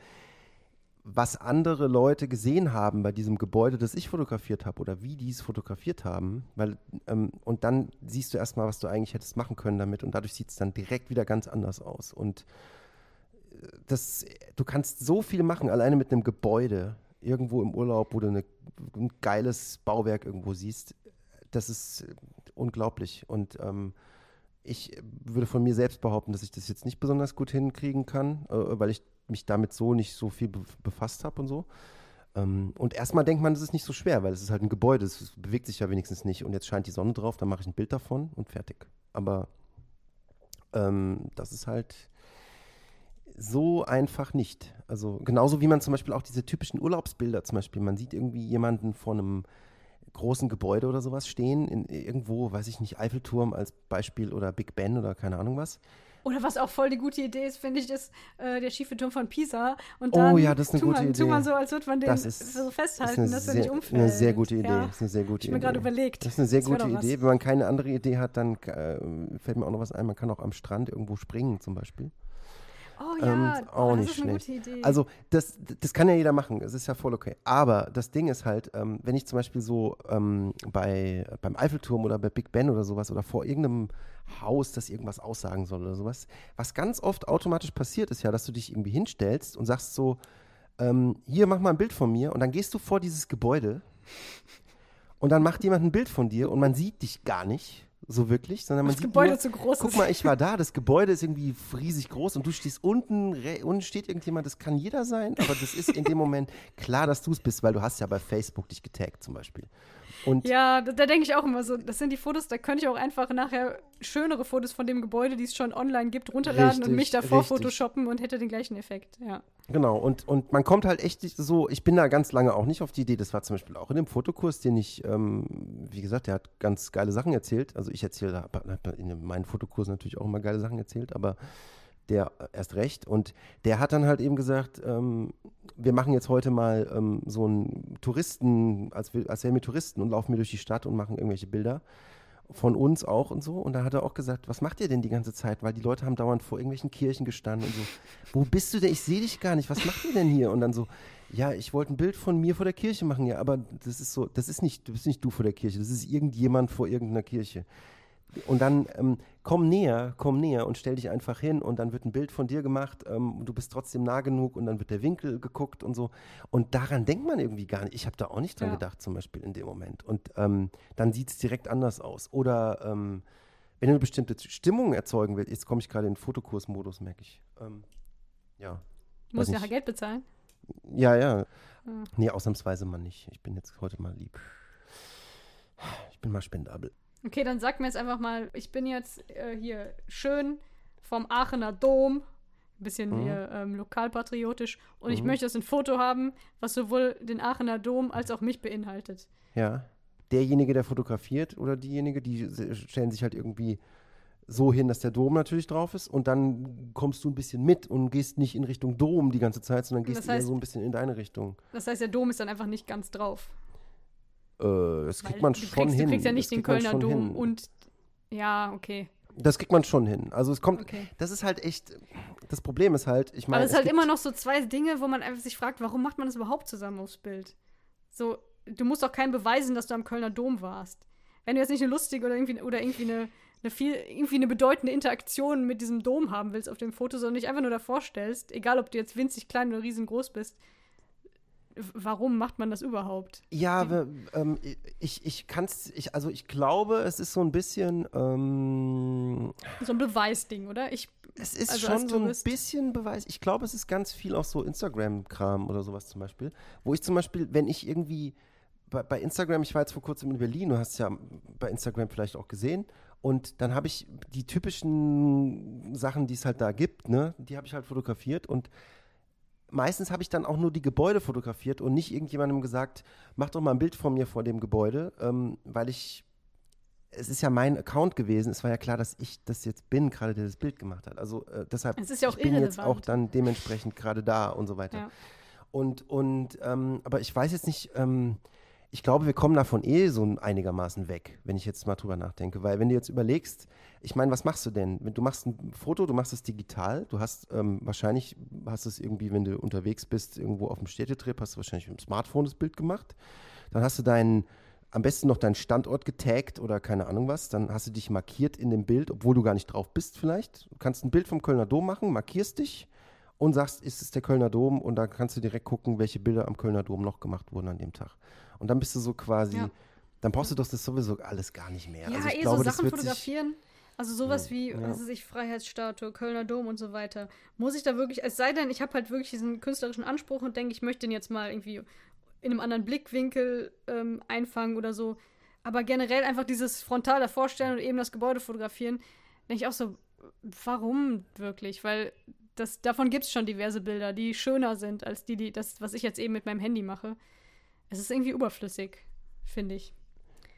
was andere Leute gesehen haben bei diesem Gebäude, das ich fotografiert habe oder wie die es fotografiert haben, weil ähm, und dann siehst du erstmal, was du eigentlich hättest machen können damit und dadurch sieht es dann direkt wieder ganz anders aus. Und äh, das, du kannst so viel machen, alleine mit einem Gebäude, irgendwo im Urlaub, wo du eine, ein geiles Bauwerk irgendwo siehst. Das ist äh, unglaublich. Und ähm, ich würde von mir selbst behaupten, dass ich das jetzt nicht besonders gut hinkriegen kann, äh, weil ich mich damit so nicht so viel be befasst habe und so. Ähm, und erstmal denkt man, das ist nicht so schwer, weil es ist halt ein Gebäude, es bewegt sich ja wenigstens nicht. Und jetzt scheint die Sonne drauf, dann mache ich ein Bild davon und fertig. Aber ähm, das ist halt so einfach nicht. Also genauso wie man zum Beispiel auch diese typischen Urlaubsbilder zum Beispiel, man sieht irgendwie jemanden vor einem großen Gebäude oder sowas stehen, in, irgendwo, weiß ich nicht, Eiffelturm als Beispiel oder Big Ben oder keine Ahnung was. Oder was auch voll die gute Idee ist, finde ich, ist äh, der schiefe Turm von Pisa. Und Oh dann ja, das ist eine tut gute man, Idee. Tut man so, als würde man den Das ist- so festhalten, dass er nicht umfällt. eine sehr gute Idee. Ja. Das ist eine sehr gute Ich habe mir gerade überlegt. Das ist eine sehr Das gute. Idee. Wenn man keine andere Idee hat, dann äh, fällt mir auch noch was ein. Man kann auch am Strand irgendwo springen zum Beispiel. Oh Ähm, ja, auch oh, das nicht ist eine schlecht. gute Idee. Also das, das kann ja jeder machen, es ist ja voll okay. Aber das Ding ist halt, ähm, wenn ich zum Beispiel so ähm, bei, beim Eiffelturm oder bei Big Ben oder sowas oder vor irgendeinem Haus, das irgendwas aussagen soll oder sowas, was ganz oft automatisch passiert ist ja, dass du dich irgendwie hinstellst und sagst so, ähm, hier mach mal ein Bild von mir und dann gehst du vor dieses Gebäude und dann macht jemand ein Bild von dir und man sieht dich gar nicht so wirklich, sondern man das sieht Gebäude nur, zu groß Guck mal, ich war da, das Gebäude ist irgendwie riesig groß und du stehst unten, unten steht irgendjemand, das kann jeder sein, aber das ist in dem Moment klar, dass du es bist, weil du hast ja bei Facebook dich getaggt zum Beispiel. Und Ja, da, da denke ich auch immer so, das sind die Fotos, da könnte ich auch einfach nachher schönere Fotos von dem Gebäude, die es schon online gibt, runterladen und Richtig, mich davor richtig. photoshoppen und hätte den gleichen Effekt. Ja. Genau, und, und man kommt halt echt so, ich bin da ganz lange auch nicht auf die Idee, das war zum Beispiel auch in dem Fotokurs, den ich, ähm, wie gesagt, der hat ganz geile Sachen erzählt, also ich erzähle, hab- hab in meinen Fotokursen natürlich auch immer geile Sachen erzählt, aber der erst recht. Und der hat dann halt eben gesagt, ähm, wir machen jetzt heute mal ähm, so einen Touristen, als, als wären wir Touristen und laufen wir durch die Stadt und machen irgendwelche Bilder. Von uns auch und so. Und da hat er auch gesagt, was macht ihr denn die ganze Zeit? Weil die Leute haben dauernd vor irgendwelchen Kirchen gestanden und so. Wo bist du denn? Ich sehe dich gar nicht. Was macht ihr denn hier? Und dann so, ja, ich wollte ein Bild von mir vor der Kirche machen, ja, aber das ist so, das ist nicht, du bist nicht du vor der Kirche, das ist irgendjemand vor irgendeiner Kirche. Und dann ähm, komm näher, komm näher und stell dich einfach hin und dann wird ein Bild von dir gemacht ähm, und du bist trotzdem nah genug und dann wird der Winkel geguckt und so. Und daran denkt man irgendwie gar nicht. Ich habe da auch nicht dran ja. gedacht, zum Beispiel in dem Moment. Und ähm, dann sieht es direkt anders aus. Oder ähm, wenn du eine bestimmte Stimmung erzeugen willst, jetzt komme ich gerade in den Fotokursmodus, merke ich. Ähm, ja. Du musst nachher Geld bezahlen? Ja, ja. Hm. Nee, ausnahmsweise mal nicht. Ich bin jetzt heute mal lieb. Ich bin mal spendabel. Okay, dann sag mir jetzt einfach mal, ich bin jetzt äh, hier schön vom Aachener Dom, ein bisschen mhm. hier ähm, lokalpatriotisch, und mhm. ich möchte jetzt ein Foto haben, was sowohl den Aachener Dom als auch mich beinhaltet. Ja. Derjenige, der fotografiert oder diejenige, die stellen sich halt irgendwie so hin, dass der Dom natürlich drauf ist und dann kommst du ein bisschen mit und gehst nicht in Richtung Dom die ganze Zeit, sondern gehst das heißt, eher so ein bisschen in deine Richtung. Das heißt, der Dom ist dann einfach nicht ganz drauf. Äh, das kriegt man du schon kriegst, hin. Du kriegst ja nicht den Kölner Dom hin. und ja, okay. Das kriegt man schon hin. Also es kommt, okay. das ist halt echt, das Problem ist halt, ich meine. Aber es ist halt immer noch so zwei Dinge, wo man einfach sich fragt, warum macht man das überhaupt zusammen aufs Bild? So, du musst doch keinen beweisen, dass du am Kölner Dom warst. Wenn du jetzt nicht eine lustige oder irgendwie, oder irgendwie eine, eine viel, irgendwie eine bedeutende Interaktion mit diesem Dom haben willst auf dem Foto, sondern dich einfach nur davor stellst, egal ob du jetzt winzig klein oder riesengroß bist, warum macht man das überhaupt? Ja, wir, ähm, ich, ich kann es, ich, also ich glaube, es ist so ein bisschen ähm, so ein Beweisding, oder? Ich, es ist also schon so ein bisschen Beweis. Ich glaube, es ist ganz viel auch so Instagram-Kram oder sowas zum Beispiel, wo ich zum Beispiel, wenn ich irgendwie bei, bei Instagram, ich war jetzt vor kurzem in Berlin, du hast es ja bei Instagram vielleicht auch gesehen, und dann habe ich die typischen Sachen, die es halt da gibt, ne, die habe ich halt fotografiert und meistens habe ich dann auch nur die Gebäude fotografiert und nicht irgendjemandem gesagt, mach doch mal ein Bild von mir vor dem Gebäude, ähm, weil ich, es ist ja mein Account gewesen, es war ja klar, dass ich das jetzt bin, gerade der das Bild gemacht hat. Also äh, deshalb es ist ja auch ich bin jetzt auch dann dementsprechend gerade da und so weiter. Ja. Und, und ähm, aber ich weiß jetzt nicht, ähm, ich glaube, wir kommen davon eh so einigermaßen weg, wenn ich jetzt mal drüber nachdenke. Weil wenn du jetzt überlegst, ich meine, was machst du denn? Du machst ein Foto, du machst es digital, du hast ähm, wahrscheinlich, hast es irgendwie, wenn du unterwegs bist, irgendwo auf dem Städtetrip, hast du wahrscheinlich mit dem Smartphone das Bild gemacht. Dann hast du deinen, am besten noch deinen Standort getaggt oder keine Ahnung was. Dann hast du dich markiert in dem Bild, obwohl du gar nicht drauf bist vielleicht. Du kannst ein Bild vom Kölner Dom machen, markierst dich und sagst, ist es der Kölner Dom? Und dann kannst du direkt gucken, welche Bilder am Kölner Dom noch gemacht wurden an dem Tag. Und dann bist du so quasi, ja. dann brauchst du doch das sowieso alles gar nicht mehr. Ja, also ich eh glaube, so Sachen fotografieren. Also sowas wie, ja. was weiß ich, Freiheitsstatue, Kölner Dom und so weiter. Muss ich da wirklich, es sei denn, ich habe halt wirklich diesen künstlerischen Anspruch und denke, ich möchte den jetzt mal irgendwie in einem anderen Blickwinkel ähm, einfangen oder so. Aber generell einfach dieses frontal davor stellen und eben das Gebäude fotografieren, denke ich auch so, warum wirklich? Weil das, davon gibt es schon diverse Bilder, die schöner sind als die, die, das, was ich jetzt eben mit meinem Handy mache. Es ist irgendwie überflüssig, finde ich.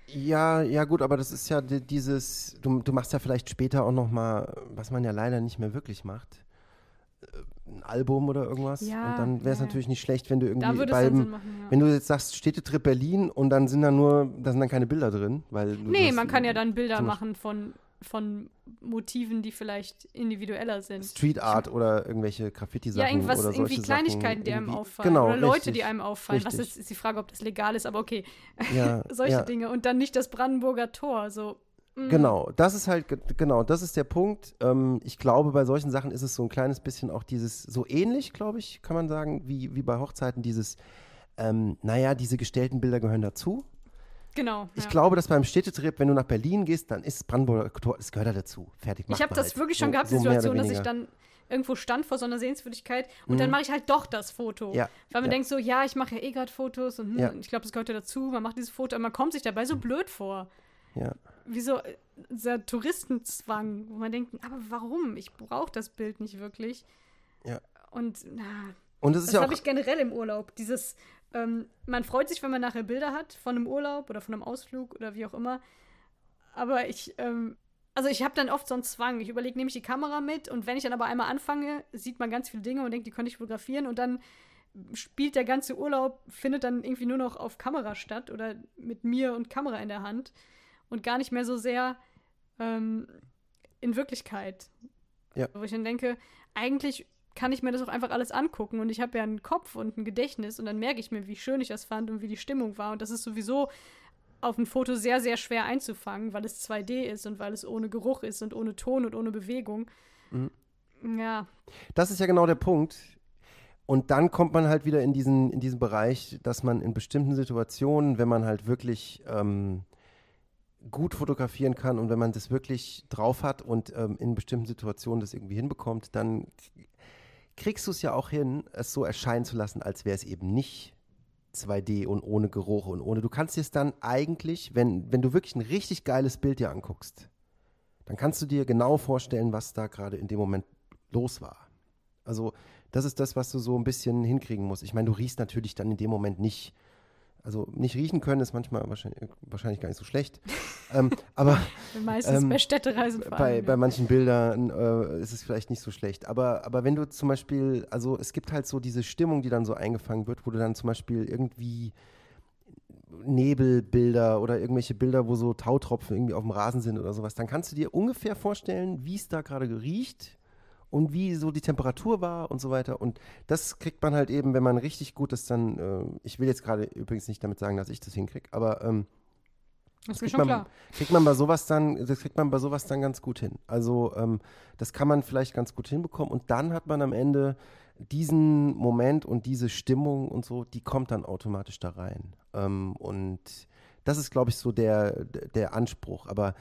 Ja, ja gut, aber das ist ja dieses, du, du machst ja vielleicht später auch noch mal, was man ja leider nicht mehr wirklich macht, äh, ein Album oder irgendwas. Ja, und dann wäre es ja. natürlich nicht schlecht, wenn du irgendwie beim, machen, ja. wenn du jetzt sagst Städtetrip Berlin und dann sind da nur, da sind dann keine Bilder drin, weil Nee, man kann ja dann Bilder machen von von Motiven, die vielleicht individueller sind. Street Art oder irgendwelche Graffiti-Sachen. Ja, irgendwas, oder irgendwie Kleinigkeiten, die einem auffallen. Genau, oder Leute, richtig, die einem auffallen. Richtig. Was ist, ist die Frage, ob das legal ist, aber okay. Ja, Solche ja. Dinge. Und dann nicht das Brandenburger Tor. So. Mm. Genau, das ist halt, genau, das ist der Punkt. Ähm, ich glaube, bei solchen Sachen ist es so ein kleines bisschen auch dieses, so ähnlich, glaube ich, kann man sagen, wie, wie bei Hochzeiten, dieses, ähm, naja, diese gestellten Bilder gehören dazu. Genau. Ich ja. glaube, dass beim Städtetrip, wenn du nach Berlin gehst, dann ist Brandenburger Tor, das gehört da dazu. Fertig. Ich habe das halt. wirklich schon so, gehabt, die so Situation, dass ich dann irgendwo stand vor so einer Sehenswürdigkeit und mhm. dann mache ich halt doch das Foto. Ja. Weil man ja. denkt so, ja, ich mache ja eh gerade Fotos und, hm, ja. und ich glaube, das gehört ja dazu. Man macht dieses Foto, aber man kommt sich dabei so blöd vor. Ja. Wie so äh, dieser Touristenzwang, wo man denkt, aber warum? Ich brauche das Bild nicht wirklich. Ja. Und na, und das, das ja habe ich generell im Urlaub. Dieses ähm, man freut sich, wenn man nachher Bilder hat von einem Urlaub oder von einem Ausflug oder wie auch immer. Aber ich, ähm, also ich habe dann oft so einen Zwang. Ich überlege, nehme ich die Kamera mit und wenn ich dann aber einmal anfange, sieht man ganz viele Dinge und denkt, die könnte ich fotografieren und dann spielt der ganze Urlaub, findet dann irgendwie nur noch auf Kamera statt oder mit mir und Kamera in der Hand. und gar nicht mehr so sehr ähm, in Wirklichkeit. Ja. Wo ich dann denke, eigentlich kann ich mir das auch einfach alles angucken und ich habe ja einen Kopf und ein Gedächtnis und dann merke ich mir, wie schön ich das fand und wie die Stimmung war und das ist sowieso auf dem Foto sehr, sehr schwer einzufangen, weil es 2D ist und weil es ohne Geruch ist und ohne Ton und ohne Bewegung. Mhm. Ja. Das ist ja genau der Punkt. Und dann kommt man halt wieder in diesen, in diesen Bereich, dass man in bestimmten Situationen, wenn man halt wirklich ähm, gut fotografieren kann und wenn man das wirklich drauf hat und ähm, in bestimmten Situationen das irgendwie hinbekommt, dann kriegst du es ja auch hin, es so erscheinen zu lassen, als wäre es eben nicht 2D und ohne Geruch und ohne. Du kannst dir es dann eigentlich, wenn, wenn du wirklich ein richtig geiles Bild dir anguckst, dann kannst du dir genau vorstellen, was da gerade in dem Moment los war. Also, das ist das, was du so ein bisschen hinkriegen musst. Ich meine, du riechst natürlich dann in dem Moment nicht also nicht riechen können ist manchmal wahrscheinlich, wahrscheinlich gar nicht so schlecht. ähm, aber meistens ähm, bei Städtereisen bei, bei manchen Bildern äh, ist es vielleicht nicht so schlecht. Aber, aber wenn du zum Beispiel, also es gibt halt so diese Stimmung, die dann so eingefangen wird, wo du dann zum Beispiel irgendwie Nebelbilder oder irgendwelche Bilder, wo so Tautropfen irgendwie auf dem Rasen sind oder sowas, dann kannst du dir ungefähr vorstellen, wie es da gerade riecht und wie so die Temperatur war und so weiter. Und das kriegt man halt eben, wenn man richtig gut ist, dann, äh, ich will jetzt gerade übrigens nicht damit sagen, dass ich das hinkriege, aber ähm, das schon man, klar. Kriegt man bei sowas dann, das kriegt man bei sowas dann ganz gut hin. Also ähm, das kann man vielleicht ganz gut hinbekommen und dann hat man am Ende diesen Moment und diese Stimmung und so, die kommt dann automatisch da rein. Ähm, und das ist, glaube ich, so der, der Anspruch. Aber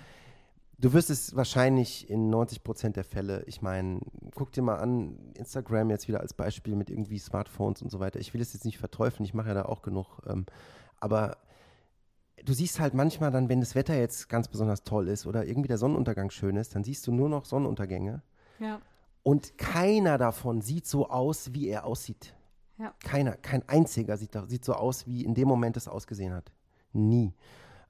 Du wirst es wahrscheinlich in 90 Prozent der Fälle, ich meine, guck dir mal an, Instagram jetzt wieder als Beispiel mit irgendwie Smartphones und so weiter. Ich will es jetzt nicht verteufeln, ich mache ja da auch genug. Ähm, aber du siehst halt manchmal dann, wenn das Wetter jetzt ganz besonders toll ist oder irgendwie der Sonnenuntergang schön ist, dann siehst du nur noch Sonnenuntergänge. Ja. Und keiner davon sieht so aus, wie er aussieht. Ja. Keiner, kein einziger sieht, sieht so aus, wie in dem Moment es ausgesehen hat. Nie.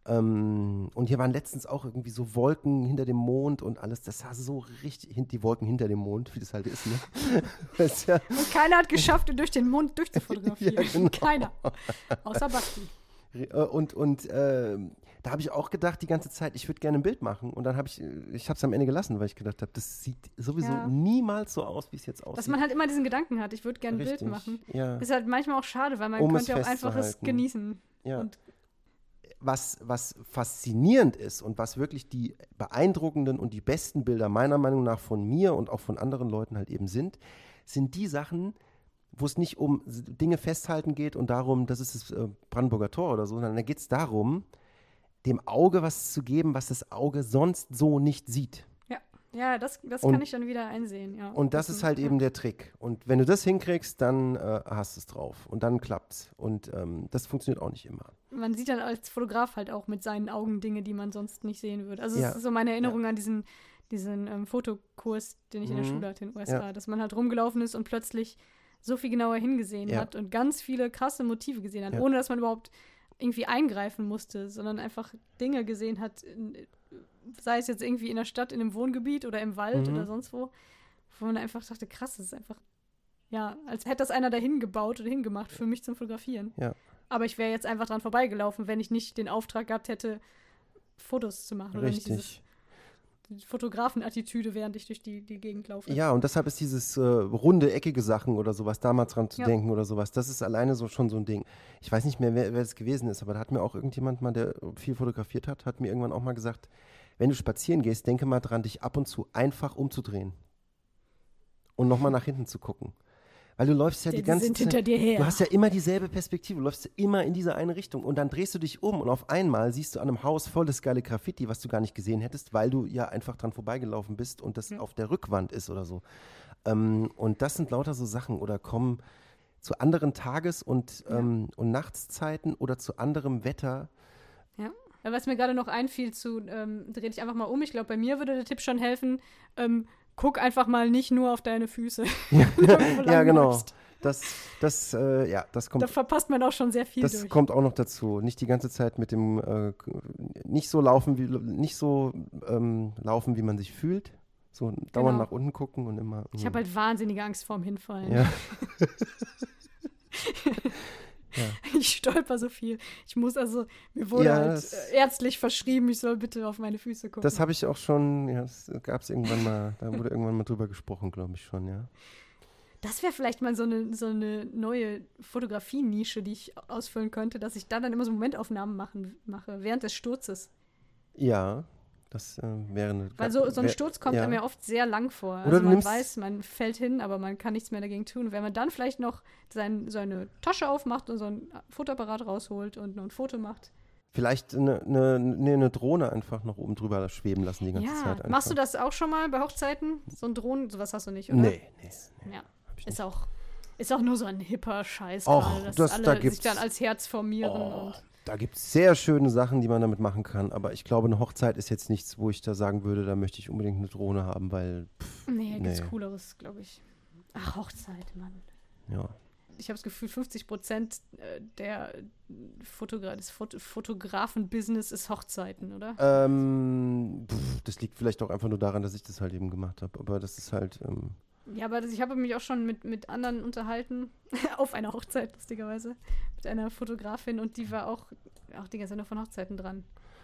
Ähm, und hier waren letztens auch irgendwie so Wolken hinter dem Mond und alles. Das sah so richtig, die Wolken hinter dem Mond, wie das halt ist. Ne? ja und keiner hat geschafft, durch den Mond durchzufotografieren. ja, genau. Keiner. Außer Basti. Äh, und, und äh, da habe ich auch gedacht die ganze Zeit, ich würde gerne ein Bild machen. Und dann habe ich, ich habe es am Ende gelassen, weil ich gedacht habe, das sieht sowieso ja. niemals so aus, wie es jetzt aussieht. Dass man halt immer diesen Gedanken hat, ich würde gerne ein Bild machen. Ja. Ist halt manchmal auch schade, weil man um könnte ja auch einfach es genießen. Ja. Und was, was faszinierend ist und was wirklich die beeindruckenden und die besten Bilder meiner Meinung nach von mir und auch von anderen Leuten halt eben sind, sind die Sachen, wo es nicht um Dinge festhalten geht und darum, das ist das äh, Brandenburger Tor oder so, sondern da geht es darum, dem Auge was zu geben, was das Auge sonst so nicht sieht. Ja, das, das und, kann ich dann wieder einsehen, ja. Und das, das ist halt ja. eben der Trick. Und wenn du das hinkriegst, dann äh, hast du es drauf. Und dann klappt's. Und ähm, das funktioniert auch nicht immer. Man sieht dann als Fotograf halt auch mit seinen Augen Dinge, die man sonst nicht sehen würde. Also ja. es ist so meine Erinnerung ja. an diesen, diesen ähm, Fotokurs, den ich mhm. in der mhm. Schule hatte in den USA, dass man halt rumgelaufen ist und plötzlich so viel genauer hingesehen hat und ganz viele krasse Motive gesehen hat, ohne dass man überhaupt irgendwie eingreifen musste, sondern einfach Dinge gesehen hat, in, sei es jetzt irgendwie in der Stadt, in einem Wohngebiet oder im Wald mhm. oder sonst wo, wo man einfach dachte, krass, das ist einfach, ja, als hätte das einer dahin gebaut oder hingemacht für mich zum Fotografieren. Ja. Aber ich wäre jetzt einfach dran vorbeigelaufen, wenn ich nicht den Auftrag gehabt hätte, Fotos zu machen. Richtig. Oder nicht dieses Fotografenattitüde, während ich durch die, die Gegend laufe. Ja, und deshalb ist dieses äh, runde, eckige Sachen oder sowas, da mal dran zu ja. denken oder sowas, das ist alleine so schon so ein Ding. Ich weiß nicht mehr, wer, wer das gewesen ist, aber da hat mir auch irgendjemand mal, der viel fotografiert hat, hat mir irgendwann auch mal gesagt, wenn du spazieren gehst, denke mal dran, dich ab und zu einfach umzudrehen. Und nochmal nach hinten zu gucken. Weil du läufst ja die, die ganze Zeit. Hinter dir her. Du hast ja immer dieselbe Perspektive. Du läufst immer in diese eine Richtung. Und dann drehst du dich um und auf einmal siehst du an einem Haus volles geile Graffiti, was du gar nicht gesehen hättest, weil du ja einfach dran vorbeigelaufen bist und das ja. auf der Rückwand ist oder so. Ähm, und das sind lauter so Sachen. Oder kommen zu anderen Tages- und, ja. ähm, und Nachtszeiten oder zu anderem Wetter. Ja. Was mir gerade noch einfiel zu, ähm, dreh dich einfach mal um. Ich glaube, bei mir würde der Tipp schon helfen, ähm, guck einfach mal nicht nur auf deine Füße. Ja, ja genau. Das, das, äh, ja, das kommt. Da verpasst man auch schon sehr viel das durch. kommt auch noch dazu. Nicht die ganze Zeit mit dem, äh, nicht so laufen, wie, nicht so ähm, laufen, wie man sich fühlt. So dauernd genau. nach unten gucken und immer. Ich habe halt wahnsinnige Angst vorm Hinfallen. Ja. ja. ich stolper so viel. Ich muss also, mir wurde Ja, halt äh, ärztlich verschrieben, ich soll bitte auf meine Füße gucken. Das habe ich auch schon, ja, das gab es irgendwann mal, da wurde irgendwann mal drüber gesprochen, glaube ich schon, ja. Das wäre vielleicht mal so eine, so eine neue Fotografie-Nische, die ich ausfüllen könnte, dass ich dann, dann immer so Momentaufnahmen machen, mache, während des Sturzes. Ja, das äh, wäre eine. Weil so, so ein Sturz kommt ja. einem ja oft sehr lang vor. Also man weiß, man fällt hin, aber man kann nichts mehr dagegen tun. Und wenn man dann vielleicht noch sein, seine Tasche aufmacht und so ein Fotoapparat rausholt und noch ein Foto macht. Vielleicht eine, eine, eine Drohne einfach noch oben drüber schweben lassen die ganze Ja, Zeit. Einfach. machst du das auch schon mal bei Hochzeiten? So ein Drohnen, sowas hast du nicht, oder? Nee, nee. nee Ja, ist auch, ist auch nur so ein hipper Scheiß Och, das- alle da sich dann als Herz formieren Oh, und da gibt es sehr schöne Sachen, die man damit machen kann. Aber ich glaube, eine Hochzeit ist jetzt nichts, wo ich da sagen würde, da möchte ich unbedingt eine Drohne haben, weil, pff, nee, gibt's Nee. cooleres, glaube ich. Ach, Hochzeit, Mann. ja. ich habe das Gefühl, 50 Prozent äh, der Fotogra des Fot Fotografen-Business ist Hochzeiten, oder? Ähm, pff, das liegt vielleicht auch einfach nur daran, dass ich das halt eben gemacht habe. Aber das ist halt, ähm, Ja, aber das, ich habe mich auch schon mit, mit anderen unterhalten, auf einer Hochzeit, lustigerweise, mit einer Fotografin und die war auch, auch die ganze Zeit nur von Hochzeiten dran.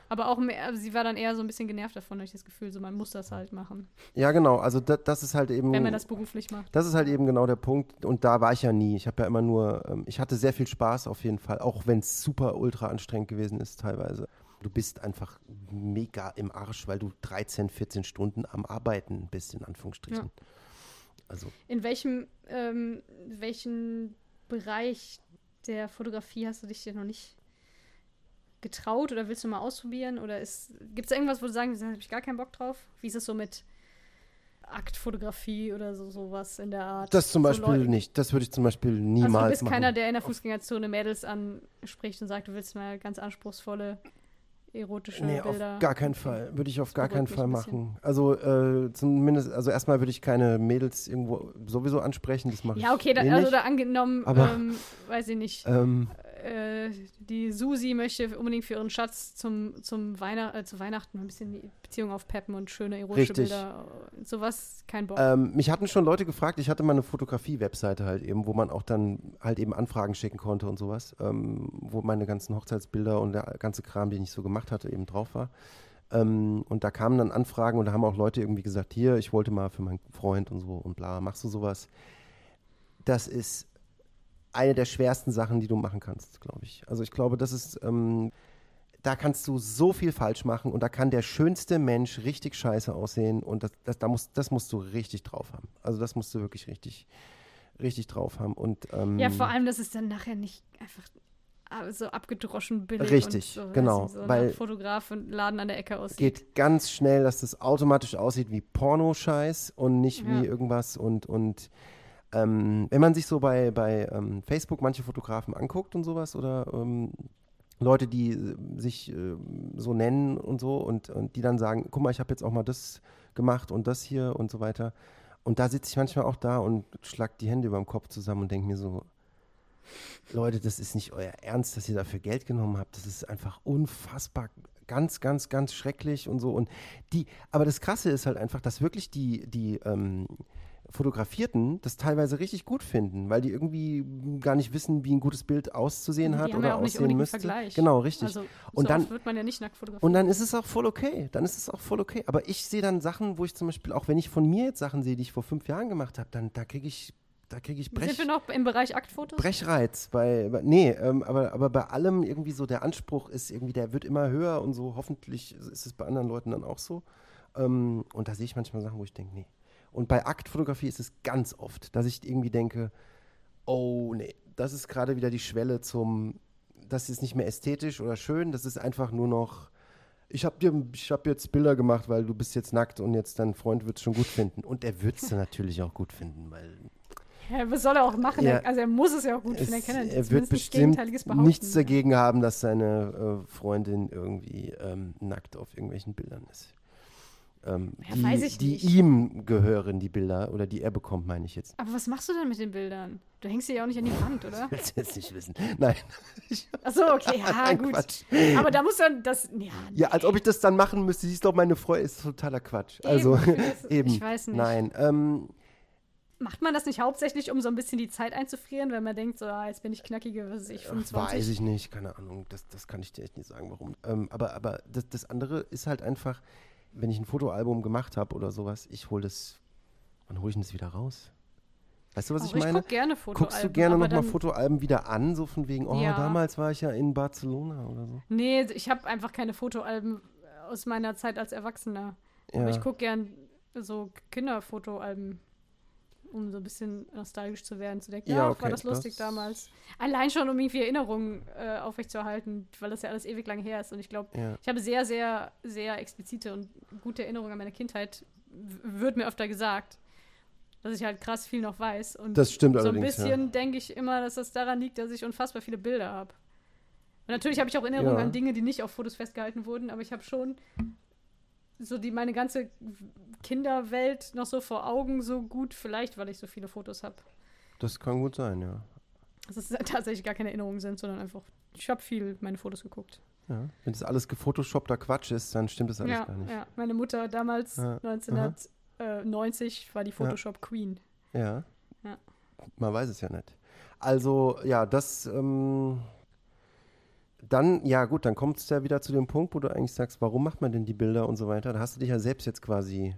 Aber auch mehr, also sie war dann eher so ein bisschen genervt davon, habe ich das Gefühl, so man muss das halt machen, ja genau, also da, das ist halt eben. wenn man das beruflich macht. Das ist halt eben genau der Punkt. Und da war ich ja nie. Ich habe ja immer nur, ähm, ich hatte sehr viel Spaß auf jeden Fall, auch wenn es super ultra anstrengend gewesen ist teilweise. Du bist einfach mega im Arsch, weil du 13, 14 Stunden am Arbeiten bist, in Anführungsstrichen. Also, In welchem, ähm, welchen Bereich der Fotografie hast du dich denn noch nicht getraut oder willst du mal ausprobieren? Oder gibt es irgendwas, wo du sagen, da habe ich gar keinen Bock drauf? Wie ist es so mit Aktfotografie oder so sowas in der Art? das zum So Beispiel Leute- nicht. Das würde ich zum Beispiel Also niemals du bist machen. keiner, der in der Fußgängerzone Mädels anspricht und sagt, du willst mal ganz anspruchsvolle, erotische Nee, auf Bilder. gar keinen Fall. Würde ich auf gar keinen Fall machen. Also äh, zumindest, also erstmal würde ich keine Mädels irgendwo sowieso ansprechen. Das mache ich Ja, okay, da, eh also da angenommen, Aber- ähm, weiß ich nicht. ähm, äh, die Susi möchte unbedingt für ihren Schatz zum, zum Weihnacht, äh, zu Weihnachten ein bisschen die Beziehung aufpeppen und schöne erotische Richtig. Bilder. Sowas, kein Bock. Ähm, mich hatten schon Leute gefragt, ich hatte mal eine Fotografie-Webseite halt eben, wo man auch dann halt eben Anfragen schicken konnte und sowas, ähm, wo meine ganzen Hochzeitsbilder und der ganze Kram, den ich so gemacht hatte, eben drauf war. Ähm, und da kamen dann Anfragen und da haben auch Leute irgendwie gesagt, hier, ich wollte mal für meinen Freund und so und bla, machst du sowas? Das ist eine der schwersten Sachen, die du machen kannst, glaube ich. Also ich glaube, das ist, ähm, da kannst du so viel falsch machen und da kann der schönste Mensch richtig scheiße aussehen und das, das, da musst, das musst du richtig drauf haben. Also das musst du wirklich richtig, richtig drauf haben. Und, ähm, ja, vor allem, dass es dann nachher nicht einfach ah, so abgedroschen billig Richtig, und so, genau, so weil- Fotograf und Laden an der Ecke aussieht. geht ganz schnell, dass das automatisch aussieht wie Pornoscheiß und nicht wie Ja. irgendwas und, und ähm, wenn man sich so bei, bei ähm, Facebook manche Fotografen anguckt und sowas oder ähm, Leute, die äh, sich äh, so nennen und so und, und die dann sagen, guck mal, ich habe jetzt auch mal das gemacht und das hier und so weiter. Und da sitze ich manchmal auch da und schlag die Hände über dem Kopf zusammen und denke mir so, Leute, das ist nicht euer Ernst, dass ihr dafür Geld genommen habt. Das ist einfach unfassbar, ganz, ganz, ganz schrecklich und so. Und die, aber das Krasse ist halt einfach, dass wirklich die, die ähm, Fotografierten das teilweise richtig gut finden, weil die irgendwie gar nicht wissen, wie ein gutes Bild auszusehen Die hat oder ja aussehen müsste. Vergleich. Genau, richtig. Also, Und so dann- wird man ja nicht nackt fotografiert. Und dann ist es auch voll okay. Dann ist es auch voll okay. Aber ich sehe dann Sachen, wo ich zum Beispiel, auch wenn ich von mir jetzt Sachen sehe, die ich vor fünf Jahren gemacht habe, dann da kriege ich, da kriege ich Brech, Sind wir noch im Bereich Aktfotos? Brechreiz. Bei, bei nee, ähm, aber, aber bei allem irgendwie so der Anspruch ist irgendwie, der wird immer höher und so. Hoffentlich ist es bei anderen Leuten dann auch so. Ähm, und da sehe ich manchmal Sachen, wo ich denke, nee. Und bei Aktfotografie ist es ganz oft, dass ich irgendwie denke, oh nee, das ist gerade wieder die Schwelle zum, das ist nicht mehr ästhetisch oder schön, das ist einfach nur noch, ich habe dir, ich habe jetzt Bilder gemacht, weil du bist jetzt nackt und jetzt dein Freund wird es schon gut finden. Und er wird es natürlich auch gut finden, weil Ja, was soll er auch machen? Ja. Also er muss es ja auch gut es, finden. Er kann er wird bestimmt nichts dagegen haben, dass seine äh, Freundin irgendwie ähm, nackt auf irgendwelchen Bildern ist. Ähm, Ja, die, die ihm gehören, die Bilder, oder die er bekommt, meine ich jetzt. Aber was machst du denn mit den Bildern? Du hängst sie ja auch nicht an die Wand, oder? Willst du jetzt nicht wissen? Nein. Achso, okay, ja, Nein, gut. Quatsch. Aber da muss dann das. Ja, Ja, als ob ich das dann machen müsste. Siehst doch, meine Freundin ist totaler Quatsch. Also, Eben, das- eben. ich weiß nicht. Nein. Ähm, Macht man das nicht hauptsächlich, um so ein bisschen die Zeit einzufrieren, wenn man denkt, so, ah, jetzt bin ich knackige, was ich, 25? Weiß ich nicht, keine Ahnung. Das, das kann ich dir echt nicht sagen, warum. Ähm, aber aber das, das andere ist halt einfach, wenn ich ein Fotoalbum gemacht habe oder sowas, ich hole das, wann hole ich denn das wieder raus? Weißt du, was Auch ich meine? guck gerne Fotoalben. Guckst du gerne nochmal Fotoalben wieder an, so von wegen, oh, Ja. damals war ich ja in Barcelona oder so. Nee, ich habe einfach keine Fotoalben aus meiner Zeit als Erwachsener. Ja. Aber ich gucke gern so Kinderfotoalben, um so ein bisschen nostalgisch zu werden, zu denken, Ja, ja, okay, war das lustig das- damals. Allein schon, um irgendwie Erinnerungen äh, aufrechtzuerhalten, weil das ja alles ewig lang her ist. Und ich glaube, ja. ich habe sehr, sehr, sehr explizite und gute Erinnerungen an meine Kindheit, wird mir öfter gesagt, dass ich halt krass viel noch weiß. Und Das stimmt so ein bisschen denke ich immer, dass das daran liegt, dass ich unfassbar viele Bilder habe. Und natürlich habe ich auch Erinnerungen Ja. an Dinge, die nicht auf Fotos festgehalten wurden, aber ich habe schon so die meine ganze Kinderwelt noch so vor Augen so gut, vielleicht weil ich so viele Fotos habe. Das kann gut sein, ja. Dass es tatsächlich gar keine Erinnerungen sind, sondern einfach, ich habe viel meine Fotos geguckt. ja. Wenn das alles gefotoshoppter Quatsch ist, dann stimmt das alles Ja, gar nicht. ja, meine Mutter damals, Ja, 1990, war die Photoshop Queen. Ja. Ja. Man weiß es ja nicht. Also, ja, das, ähm, dann, ja gut, dann kommt es ja wieder zu dem Punkt, wo du eigentlich sagst, warum macht man denn die Bilder und so weiter. Da hast du dich ja selbst jetzt quasi,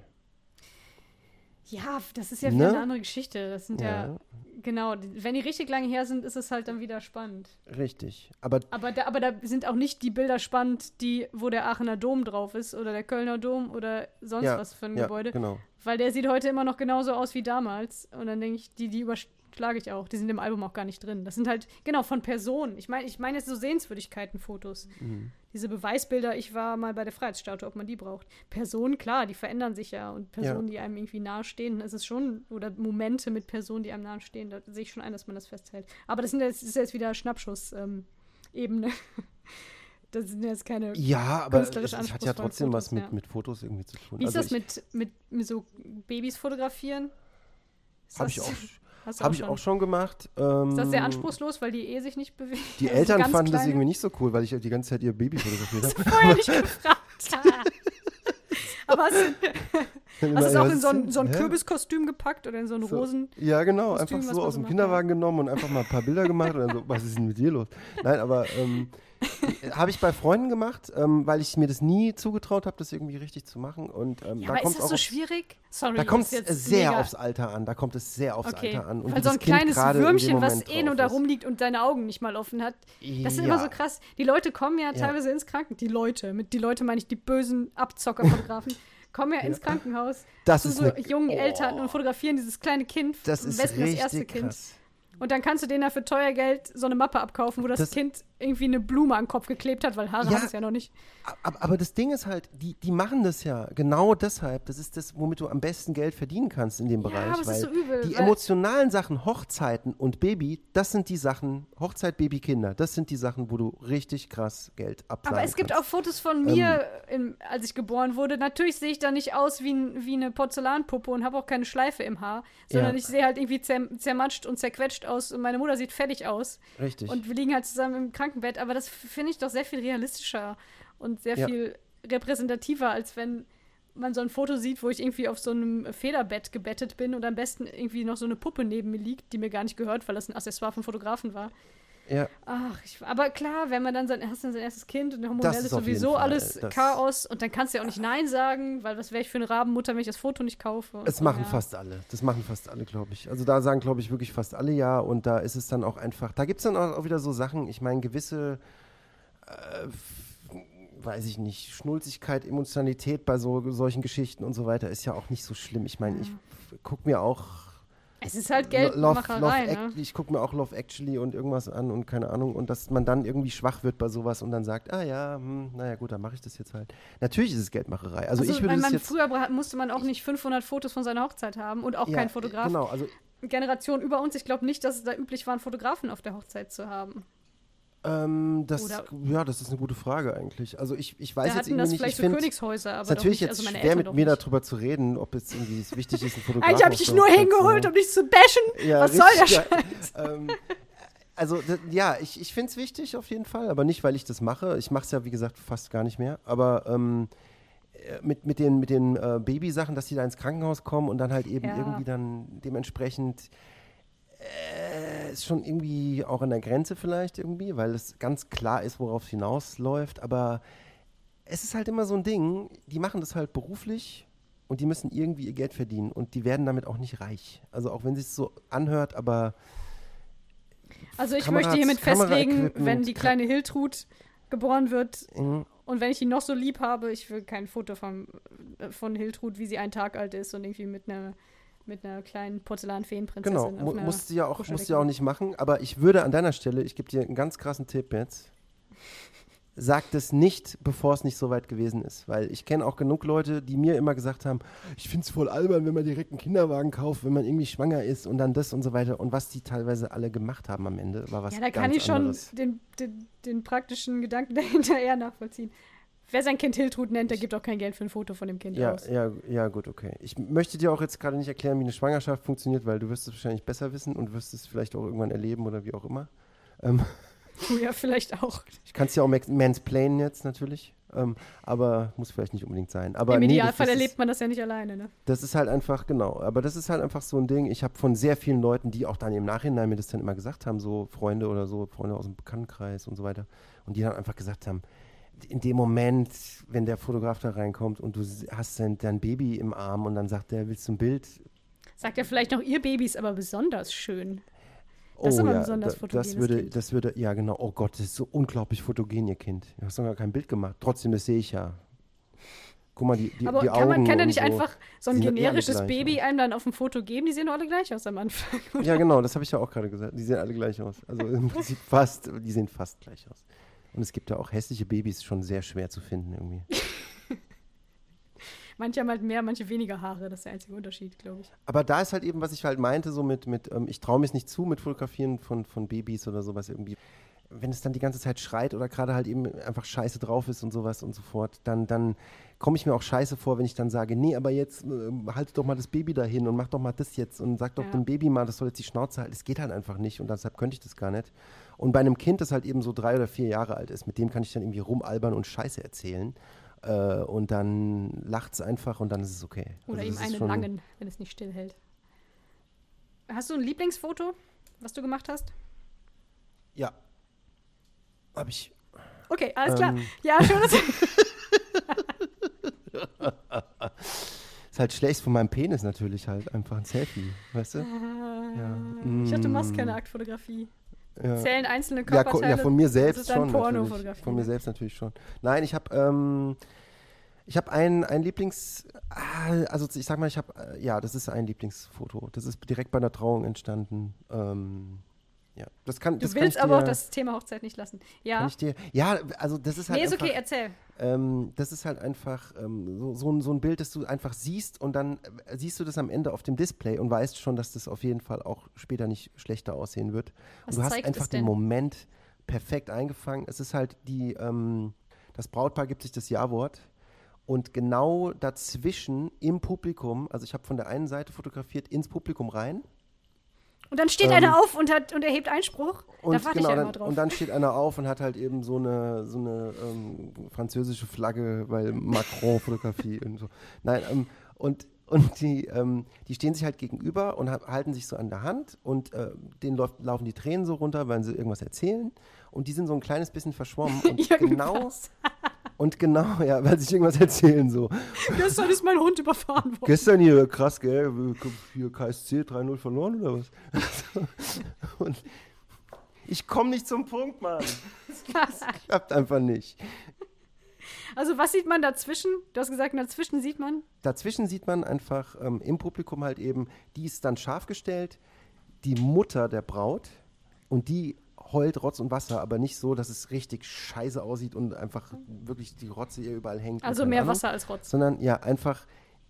Ja, das ist ja Ne? eine andere Geschichte. Das sind ja, ja, genau, wenn die richtig lange her sind, ist es halt dann wieder spannend. richtig. Aber Aber da, aber da sind auch nicht die Bilder spannend, die, wo der Aachener Dom drauf ist oder der Kölner Dom oder sonst Ja, was für ein ja, Gebäude. genau. Weil der sieht heute immer noch genauso aus wie damals. Und dann denke ich, die, die überschlage ich auch. Die sind im Album auch gar nicht drin. Das sind halt, genau, von Personen. Ich meine, ich meine jetzt so Sehenswürdigkeiten-Fotos. Mhm. Diese Beweisbilder, ich war mal bei der Freiheitsstatue, ob man die braucht. Personen, klar, die verändern sich ja. Und Personen, die einem irgendwie nahestehen, das ist schon, oder Momente mit Personen, die einem nahestehen, da sehe ich schon ein, dass man das festhält. Aber das, sind jetzt, das ist jetzt wieder Schnappschuss-Ebene. das sind jetzt keine. Ja, aber es, es hat ja trotzdem was Fotos, mit, ja. mit Fotos irgendwie zu tun. Wie ist also das mit, mit, mit so Babys fotografieren? Habe ich auch, hast du hab ich auch schon gemacht. Ähm, Ist das sehr anspruchslos, weil die eh sich nicht bewegen? Die Also Eltern fanden das kleine- irgendwie nicht so cool, weil ich die ganze Zeit ihr Baby fotografiert habe. vorher nicht gefragt. Aber hast du, hast du es auch in so ein, so ein? Kürbiskostüm gepackt oder in so einen So. Rosen? Ja, genau. Kostüm, einfach so aus dem Kinderwagen genommen und einfach mal ein paar Bilder gemacht. Dann so, was ist denn mit dir los? Nein, aber ähm, habe ich bei Freunden gemacht, ähm, weil ich mir das nie zugetraut habe, das irgendwie richtig zu machen. Und ähm, Ja, da aber kommt ist es das so schwierig? Sorry, da kommt es sehr mega- aufs Alter an. Da kommt es sehr aufs Okay, Alter an. Und weil so ein Kind kleines Würmchen, was eh nur da rumliegt und deine Augen nicht mal offen hat, das ist ja. immer so krass. Die Leute kommen ja Ja. teilweise ins Krankenhaus. Die Leute, mit die Leute meine ich die bösen Abzockerfotografen, kommen ja ins Krankenhaus Das zu so jungen oh, Eltern und fotografieren dieses kleine Kind. Das ist richtig das erste Kind. Und dann kannst du denen da für teuer Geld so eine Mappe abkaufen, wo das, Das- Kind irgendwie eine Blume an den Kopf geklebt hat, weil Haare Ja. hat es ja noch nicht. Aber, aber das Ding ist halt, die, die machen das ja genau deshalb. Das ist das, womit du am besten Geld verdienen kannst in dem Ja, Bereich. aber weil ist so übel, die weil- emotionalen Sachen, Hochzeiten und Baby, das sind die Sachen, Hochzeit, Baby, Kinder, das sind die Sachen, wo du richtig krass Geld abzahlen Aber es gibt auch. Fotos von mir, im, als ich geboren wurde. Natürlich sehe ich da nicht aus wie, wie eine Porzellanpuppe und habe auch keine Schleife im Haar, sondern Ja. ich sehe halt irgendwie zer, zermatscht und zerquetscht aus und meine Mutter sieht fertig aus. Richtig. Und wir liegen halt zusammen im Krankenbett. Aber das finde ich doch sehr viel realistischer und sehr Ja. viel repräsentativer, als wenn man so ein Foto sieht, wo ich irgendwie auf so einem Federbett gebettet bin und am besten irgendwie noch so eine Puppe neben mir liegt, die mir gar nicht gehört, weil das ein Accessoire vom Fotografen war. ja, Ach, ich, aber klar, wenn man dann sein, hast dann sein erstes Kind und hormonell Das ist ist sowieso alles das- Chaos und dann kannst du ja auch nicht Nein sagen, weil was wäre ich für eine Rabenmutter, wenn ich das Foto nicht kaufe? so, machen ja. fast alle. Das machen fast alle, glaube ich. Also da sagen, glaube ich, wirklich fast alle ja. Und da ist es dann auch einfach, da gibt es dann auch, wieder so Sachen, ich meine, gewisse, äh, weiß ich nicht, Schnulzigkeit, Emotionalität bei so solchen Geschichten und so weiter ist ja auch nicht so schlimm. Ich meine, ich gucke mir auch Es ist halt Lo- Love, Love Geldmacherei, ne? Ich gucke mir auch Love Actually und irgendwas an und keine Ahnung. Und dass man dann irgendwie schwach wird bei sowas und dann sagt, ah ja, hm, naja gut, dann mache ich das jetzt halt. Natürlich ist es Geldmacherei. Also, ich würde man jetzt... früher musste man auch nicht 500 Fotos von seiner Hochzeit haben und auch ja, kein Fotograf. Genau, also Generation über uns, ich glaube nicht, dass es da üblich war, einen Fotografen auf der Hochzeit zu haben. Ähm, das, Oder- ja, das ist eine gute Frage eigentlich. Also ich, ich weiß jetzt irgendwie das nicht, vielleicht ich so Königshäuser, aber es ist natürlich nicht, jetzt also meine schwer mit mir darüber zu reden, ob es irgendwie es wichtig ist, ein Fotograf Eigentlich habe ich dich nur hingeholt, um dich zu bashen. Ja, Was soll der Scheiß? ähm, also ja, ich, ich finde es wichtig auf jeden Fall, aber nicht, weil ich das mache. Ich mache es ja, wie gesagt, fast gar nicht mehr. Aber ähm, äh, mit, mit den, mit den äh, Babysachen, dass die da ins Krankenhaus kommen und dann halt eben Ja. irgendwie dann dementsprechend äh, ist schon irgendwie auch an der Grenze vielleicht irgendwie, weil es ganz klar ist, worauf es hinausläuft. Aber es ist halt immer so ein Ding, die machen das halt beruflich und die müssen irgendwie ihr Geld verdienen und die werden damit auch nicht reich. Also auch wenn es sich so anhört, aber Also ich Kameras, möchte hiermit festlegen, wenn die kleine Hiltrud geboren wird mh, und wenn ich ihn noch so lieb habe, ich will kein Foto von, äh, von Hiltrud, wie sie einen Tag alt ist und irgendwie mit einer mit einer kleinen Porzellanfeenprinzessin genau, musst du ja auch, musst ja auch nicht machen. Aber ich würde an deiner Stelle, ich gebe dir einen ganz krassen Tipp jetzt. Sag das nicht, bevor es nicht so weit gewesen ist. Weil ich kenne auch genug Leute, die mir immer gesagt haben, ich finde es voll albern, wenn man direkt einen Kinderwagen kauft, wenn man irgendwie schwanger ist und dann das und so weiter. Und was die teilweise alle gemacht haben am Ende, war was Ja, da kann ich schon anderes. den, den, den praktischen Gedanken dahinter eher nachvollziehen. Wer sein Kind Hiltrud nennt, der gibt auch kein Geld für ein Foto von dem Kind Ja, aus. ja, ja, gut, okay. Ich möchte dir auch jetzt gerade nicht erklären, wie eine Schwangerschaft funktioniert, weil du wirst es wahrscheinlich besser wissen und wirst es vielleicht auch irgendwann erleben oder wie auch immer. Ähm, Du ja vielleicht auch. ich kann es ja auch mansplainen jetzt natürlich, ähm, aber muss vielleicht nicht unbedingt sein. Aber Im nee, Idealfall das, erlebt man das ja nicht alleine, ne? Das ist halt einfach, genau, aber das ist halt einfach so ein Ding. Ich habe von sehr vielen Leuten, die auch dann im Nachhinein mir das dann immer gesagt haben, so Freunde oder so, Freunde aus dem Bekanntenkreis und so weiter, und die dann einfach gesagt haben, in dem Moment, wenn der Fotograf da reinkommt und du hast dein, dein Baby im Arm und dann sagt der, willst du ein Bild? Sagt ja vielleicht noch, ihr Baby ist aber besonders schön. Das ist aber ein besonders da- das würde, Kind. das würde, ja genau, oh Gott, das ist so unglaublich fotogen, ihr Kind. Du hast doch gar kein Bild gemacht. Trotzdem, das sehe ich ja. Guck mal, die, die, aber die kann Augen man kann er und nicht so. einfach so ein generisches Baby aus. einem dann auf dem Foto geben? Die sehen doch alle gleich aus am Anfang. Ja, genau, das habe ich ja auch gerade gesagt. Die sehen alle gleich aus. Also im Prinzip fast, die sehen fast gleich aus. Und es gibt ja auch hässliche Babys, schon sehr schwer zu finden irgendwie. Manche haben halt mehr, manche weniger Haare. Das ist der einzige Unterschied, glaube ich. Aber da ist halt eben, was ich halt meinte, so mit, mit ähm, ich traue mir es nicht zu mit Fotografieren von, von Babys oder sowas irgendwie. Wenn es dann die ganze Zeit schreit oder gerade halt eben einfach scheiße drauf ist und sowas und so fort, dann, dann komme ich mir auch scheiße vor, wenn ich dann sage, nee, aber jetzt äh, halt doch mal das Baby dahin und mach doch mal das jetzt und sag doch Ja. dem Baby mal, das soll jetzt die Schnauze halten. Es geht halt einfach nicht und deshalb könnte ich das gar nicht. Und bei einem Kind, das halt eben so drei oder vier Jahre alt ist, mit dem kann ich dann irgendwie rumalbern und Scheiße erzählen. Äh, und dann lacht es einfach und dann ist es okay. Oder Also ihm einen langen, wenn es nicht stillhält. Hast du ein Lieblingsfoto, was du gemacht hast? Ja. Hab ich. Okay, alles klar. Ähm. Ja, schön. Ist halt schlecht von meinem Penis natürlich halt. Einfach ein Selfie, weißt du? Ja. ich dachte, du machst Mm. keine Aktfotografie. Ja. Zählen einzelne Körperteile? ja, von mir selbst dann schon. Natürlich. Von mir ne? selbst natürlich schon. Nein, ich habe ähm, ich habe ein, ein Lieblings, ah, also ich sag mal, ich habe, äh, ja, das ist ein Lieblingsfoto. Das ist direkt bei einer Trauung entstanden. Ähm, ja, das kann, Du das kann willst ich aber auch dir, das Thema Hochzeit nicht lassen. Kann Ja. ich dir, ja, also das ist halt Nee, ist einfach, okay, erzähl. ähm, das ist halt einfach ähm, so, so, ein, so ein Bild, das du einfach siehst und dann äh, siehst du das am Ende auf dem Display und weißt schon, dass das auf jeden Fall auch später nicht schlechter aussehen wird. Was und du hast einfach den? Moment perfekt eingefangen. Es ist halt die, ähm, das Brautpaar gibt sich das Ja-Wort und genau dazwischen im Publikum, also ich habe von der einen Seite fotografiert ins Publikum rein Und dann steht Ähm, einer auf und, hat, und erhebt Einspruch. und, da warte genau, ich ja immer drauf. und dann steht einer auf und hat halt eben so eine, so eine ähm, französische Flagge, weil Macron-Fotografie und so. Nein, ähm, und, und die, ähm, die stehen sich halt gegenüber und ha- halten sich so an der Hand und äh, denen läuft, laufen die Tränen so runter, weil sie irgendwas erzählen. Und die sind so ein kleines bisschen verschwommen. Und genau, Irgendwas. Und genau, ja, weil sie sich irgendwas erzählen so. Gestern ist mein Hund überfahren worden. Gestern hier, krass, gell? Hier KSC 3-0 verloren oder was? Und ich komme nicht zum Punkt, Mann. Das klappt einfach nicht. Also was sieht man dazwischen? Du hast gesagt, dazwischen sieht man. Dazwischen sieht man einfach ähm, im Publikum halt eben, die ist dann scharf gestellt, die Mutter der Braut und die heult Rotz und Wasser, aber nicht so, dass es richtig scheiße aussieht und einfach wirklich die Rotze ihr überall hängt. Also mehr Ahnung. Wasser als Rotz. sondern ja, einfach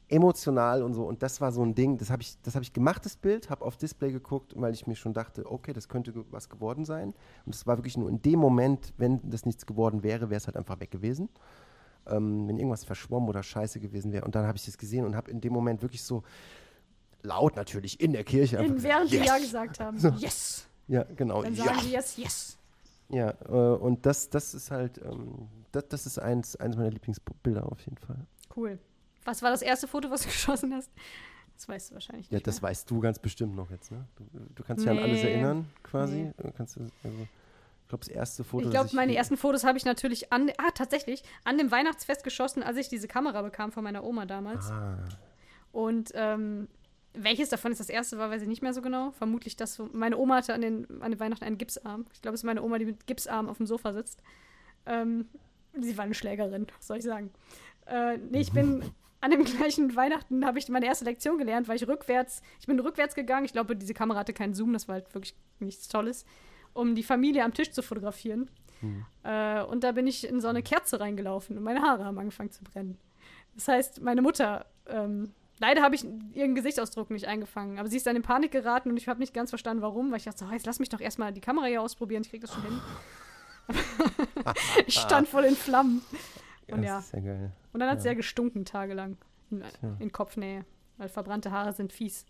emotional und so. Und das war so ein Ding, das habe ich, das hab ich gemacht, das Bild, habe auf Display geguckt, weil ich mir schon dachte, okay, das könnte ge- was geworden sein. Und es war wirklich nur in dem Moment, wenn das nichts geworden wäre, wäre es halt einfach weg gewesen. Ähm, wenn irgendwas verschwommen oder scheiße gewesen wäre. Und dann habe ich das gesehen und habe in dem Moment wirklich so laut natürlich in der Kirche einfach In, während sie yes! Ja gesagt haben. Yes. Ja, genau. Dann ja. sagen sie yes, yes. Ja, äh, und das, das ist halt, ähm, das, das ist eins, eins meiner Lieblingsbilder auf jeden Fall. Cool. Was war das erste Foto, was du geschossen hast? Das weißt du wahrscheinlich nicht. Ja, das mehr. weißt du ganz bestimmt noch jetzt, ne? Du, du kannst dich an alles Nee. erinnern, quasi. Nee. Kannst, also, ich glaube, das erste Foto. Ich glaube, meine ersten Fotos habe ich natürlich an, ah, tatsächlich, an dem Weihnachtsfest geschossen, als ich diese Kamera bekam von meiner Oma damals. Ah, Und ähm, welches davon ist das erste war, weiß ich nicht mehr so genau. Vermutlich das, meine Oma hatte an den, an den Weihnachten einen Gipsarm. Ich glaube, es ist meine Oma, die mit Gipsarm auf dem Sofa sitzt. Ähm, sie war eine Schlägerin, soll ich sagen. Äh, nee, ich bin an dem gleichen Weihnachten habe ich meine erste Lektion gelernt, weil ich rückwärts, ich bin rückwärts gegangen. Ich glaube, diese Kamera hatte keinen Zoom, das war halt wirklich nichts Tolles, um die Familie am Tisch zu fotografieren. Hm. Äh, und da bin ich in so eine Kerze reingelaufen und meine Haare haben angefangen zu brennen. Das heißt, meine Mutter, ähm, leider habe ich ihren Gesichtsausdruck nicht eingefangen, aber sie ist dann in Panik geraten und ich habe nicht ganz verstanden, warum, weil ich dachte, so, jetzt lass mich doch erstmal die Kamera hier ausprobieren, ich krieg das schon hin. ich stand voll in Flammen. Und ja, Das ist ja geil. und dann hat es Ja. sehr gestunken tagelang in, in Kopfnähe, weil verbrannte Haare sind fies.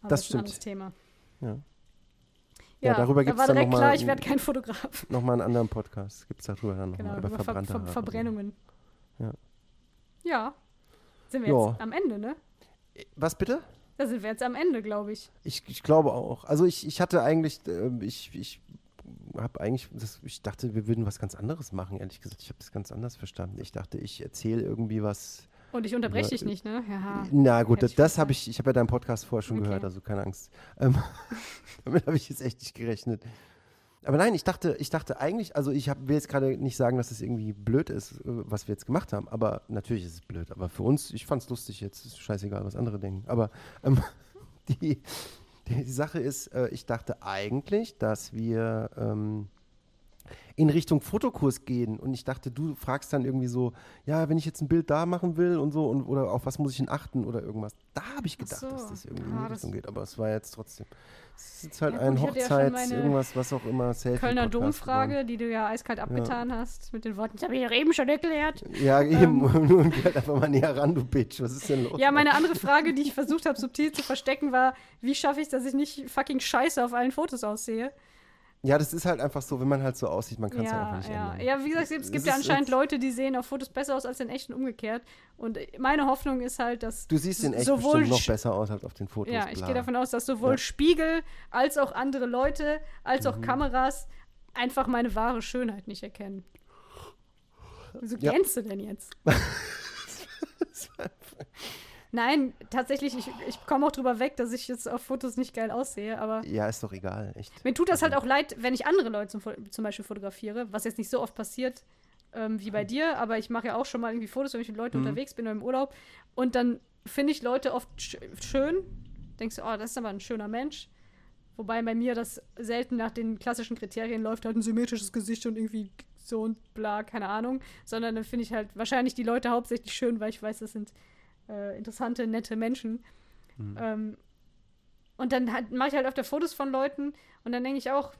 Aber Das ist ein stimmt. anderes Thema. Ja. Ja, Ja, darüber da gibt's war dann direkt noch klar, ich werde ein- kein Fotograf. Nochmal einen anderen Podcast. Gibt es darüber dann Genau, nochmal. über Über Ver Ver Haare. Verbrennungen. Ja. Ja. Sind wir Ja. jetzt am Ende, ne? Was bitte? Da sind wir jetzt am Ende, glaube ich. Ich, ich glaube auch. Also ich, ich hatte eigentlich, ähm, ich, ich habe eigentlich, das, ich dachte, wir würden was ganz anderes machen, ehrlich gesagt. Ich habe das ganz anders verstanden. Ich dachte, ich erzähle irgendwie was. Und ich unterbreche dich äh, nicht, ne? Ja. Na gut, das, das habe ich, ich habe ja deinen Podcast vorher schon Okay. gehört, also keine Angst. Ähm, damit habe ich jetzt echt nicht gerechnet. Aber nein, ich dachte, ich dachte eigentlich, also ich hab, will jetzt gerade nicht sagen, dass es irgendwie blöd ist, äh, was wir jetzt gemacht haben, aber natürlich ist es blöd. Aber für uns, ich fand es lustig jetzt, ist scheißegal, was andere denken. Aber ähm, die, die, Sache ist, äh, ich dachte eigentlich, dass wir ähm, in Richtung Fotokurs gehen und ich dachte, du fragst dann irgendwie so, ja, wenn ich jetzt ein Bild da machen will und so und oder auf was muss ich denn achten oder irgendwas. Da habe ich Ach gedacht, so. dass das irgendwie Ah, in die das- Richtung geht, aber es war jetzt trotzdem. Es ist halt Ja, ein ja Hochzeits, meine irgendwas, was auch immer, Selfie Kölner Domfrage, die du ja eiskalt abgetan hast, mit den Worten, das habe ich doch eben schon erklärt. geworden. Ja, eben, nun geh halt einfach mal näher ran, du Bitch, was ist denn los? Ähm. Ja, meine andere Frage, die ich versucht habe, subtil zu verstecken, war, wie schaffe ich es, dass ich nicht fucking scheiße auf allen Fotos aussehe? Ja, das ist halt einfach so, wenn man halt so aussieht, man kann es ja, einfach nicht ja. ändern. ja, wie gesagt, es Es gibt ja ist- anscheinend es- Leute, die sehen auf Fotos besser aus als in echt und umgekehrt. Und meine Hoffnung ist halt, dass Du siehst in echt sowohl bestimmt noch besser aus als auf den Fotos. Ja, ich gehe davon aus, dass sowohl Ja. Spiegel als auch andere Leute, als Mhm. auch Kameras einfach meine wahre Schönheit nicht erkennen. Wieso Ja. gänst du denn jetzt? Nein, tatsächlich, ich, ich komme auch drüber weg, dass ich jetzt auf Fotos nicht geil aussehe, aber Ja, ist doch egal, echt. mir tut das halt Also- auch leid, wenn ich andere Leute zum, zum Beispiel fotografiere, was jetzt nicht so oft passiert ähm, wie bei dir, aber ich mache ja auch schon mal irgendwie Fotos, wenn ich mit Leuten Mhm. unterwegs bin oder im Urlaub und dann finde ich Leute oft sch schön, denkst du, oh, das ist aber ein schöner Mensch. Wobei bei mir das selten nach den klassischen Kriterien läuft, halt ein symmetrisches Gesicht und irgendwie so und bla, keine Ahnung. Sondern dann finde ich halt wahrscheinlich die Leute hauptsächlich schön, weil ich weiß, das sind äh, interessante, nette Menschen. Hm. Ähm, und dann halt, mache ich halt öfter Fotos von Leuten und dann denke ich auch,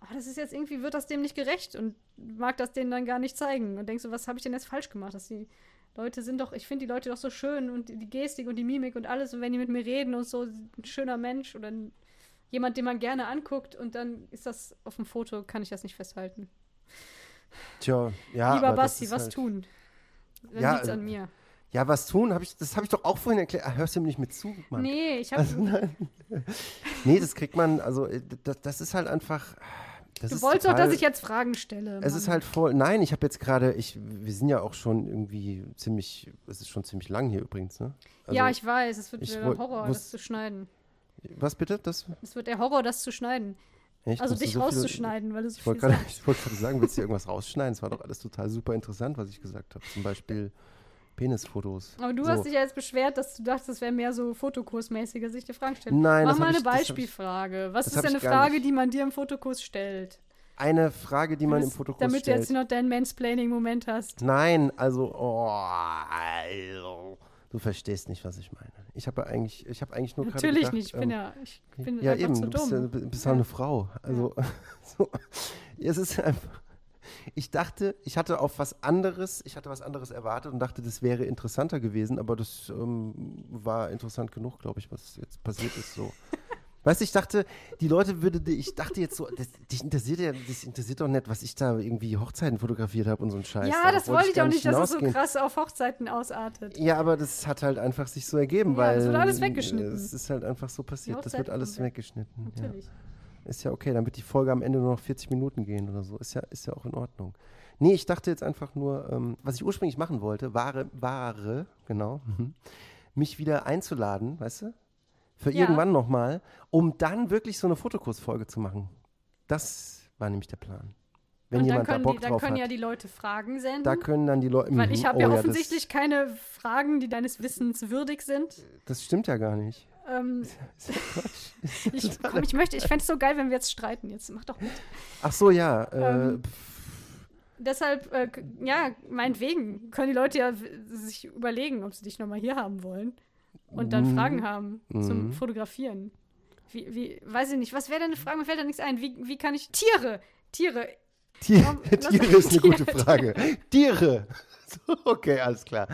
ah, das ist jetzt irgendwie, wird das dem nicht gerecht und mag das denen dann gar nicht zeigen. Und denkst so, was habe ich denn jetzt falsch gemacht? Dass die Leute sind doch, ich finde die Leute doch so schön und die, Gestik und die Mimik und alles und wenn die mit mir reden und so, ein schöner Mensch oder ein, jemand, den man gerne anguckt und dann ist das auf dem Foto, kann ich das nicht festhalten. Tja, ja. Lieber Basti, was halt, tun? Dann Ja, liegt's äh, an mir. Ja, was tun? Hab ich, das habe ich doch auch vorhin erklärt. Ah, Hörst du mir nicht mit zu, Mann? Nee, ich habe. Also, nee, das kriegt man, also äh, das, das ist halt einfach. Das du ist wolltest doch, total- dass ich jetzt Fragen stelle. Es ist Mann. halt voll. Nein, ich habe jetzt gerade, ich, wir sind ja auch schon irgendwie ziemlich, es ist schon ziemlich lang hier übrigens, ne? Also, ja, ich weiß, es wird woll- Horror, wus- das zu schneiden. Was bitte? Das? Es wird der Horror, das zu schneiden. Echt? Also dich so rauszuschneiden, weil du so Ich viel wollte gerade sagst. ich wollte gerade sagen, willst du irgendwas rausschneiden? Es war doch alles total super interessant, was ich gesagt habe. Zum Beispiel Penisfotos. Aber du so. hast dich ja jetzt beschwert, dass du dachtest, das wäre mehr so Fotokursmäßig, dass ich dir Fragen stelle. Nein, Mach das mal eine ich- ich- Beispielfrage. Was ist denn eine Frage, die man dir im Fotokurs stellt? Eine Frage, die man im Das- Fotokurs Damit du stellt. jetzt noch deinen Mansplaining-Moment hast. Nein, also, oh, also, du verstehst nicht, was ich meine. Ich habe eigentlich, ich habe eigentlich nur Natürlich gedacht, nicht, ich bin ähm, ja, ich bin ja, eben, zu du bist, dumm. ja, du bist auch eine Frau. Also, so, es ist einfach. Ich dachte, ich hatte auf was anderes, ich hatte was anderes erwartet und dachte, das wäre interessanter gewesen, aber das ähm, war interessant genug, glaube ich, was jetzt passiert ist. So. Weißt du, ich dachte, die Leute würde, ich dachte jetzt so, das, dich interessiert ja, das interessiert doch nicht, was ich da irgendwie Hochzeiten fotografiert habe und so ein Scheiß. Ja, Darauf das wollte ich auch nicht, dass es so krass auf Hochzeiten ausartet. Ja, aber das hat halt einfach sich so ergeben, Ja, weil. das wird alles weggeschnitten. Es ist halt einfach so passiert. Das wird alles weggeschnitten. Ja. Ist ja okay, dann wird die Folge am Ende nur noch 40 Minuten gehen oder so. Ist ja, ist ja auch in Ordnung. Nee, ich dachte jetzt einfach nur, ähm, was ich ursprünglich machen wollte, war, war genau, mhm, mich wieder einzuladen, weißt du? Für Ja. irgendwann nochmal, um dann wirklich so eine Fotokursfolge zu machen. Das war nämlich der Plan. Wenn Und dann jemand können, da die, Bock dann drauf können hat, ja die Leute Fragen senden. da können dann die Leute. weil ich habe ja das- offensichtlich keine Fragen, die deines Wissens würdig sind. Das stimmt ja gar nicht. Ähm, ich, komm, ich möchte, ich fände es so geil, wenn wir jetzt streiten. Jetzt mach doch mit. Ach so, ja. Äh, Ähm, Deshalb, äh, ja, meinetwegen können die Leute ja sich überlegen, ob sie dich nochmal hier haben wollen und dann Mhm. Fragen haben zum Mhm. Fotografieren. Wie, wie, weiß ich nicht, was wäre denn eine Frage? Mir fällt da nichts ein. Wie, wie kann ich Tiere, Tiere, Tier, Komm, Tiere ist eine gute Tiere. Frage. Tiere. Okay, alles klar.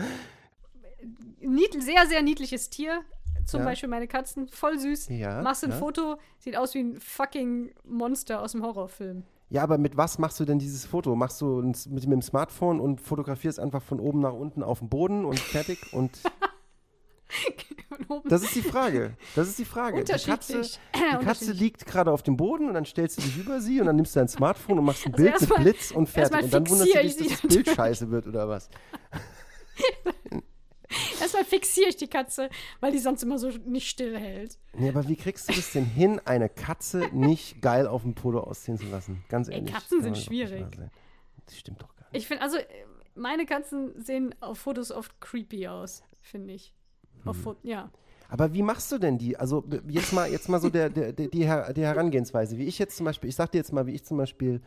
niedl, sehr, sehr niedliches Tier, zum Ja. Beispiel meine Katzen, voll süß. Ja, Machst ein ja. Foto, sieht aus wie ein fucking Monster aus dem Horrorfilm. Ja, aber mit was machst du denn dieses Foto? Machst du mit, mit dem Smartphone und fotografierst einfach von oben nach unten auf dem Boden und fertig? Und das ist die Frage. Das ist die Frage. Die Katze, die Katze liegt gerade auf dem Boden und dann stellst du dich über sie und dann nimmst du dein Smartphone und machst ein Also Bild mit Blitz und fertig. Und dann wunderst du dich, ich dass das Bild scheiße wird oder was? Erstmal fixiere ich die Katze, weil die sonst immer so nicht stillhält. Nee, aber wie kriegst du das denn hin, eine Katze nicht geil auf dem Foto aussehen zu lassen? Ganz Ey, ehrlich. Katzen kann sind schwierig. Das stimmt doch gar nicht. Ich finde, also, meine Katzen sehen auf Fotos oft creepy aus, finde ich. Auf Fo ja. Aber wie machst du denn die? Also jetzt mal, jetzt mal so der, der, der, die, Her die Herangehensweise. Wie ich jetzt zum Beispiel, ich sag dir jetzt mal, wie ich zum Beispiel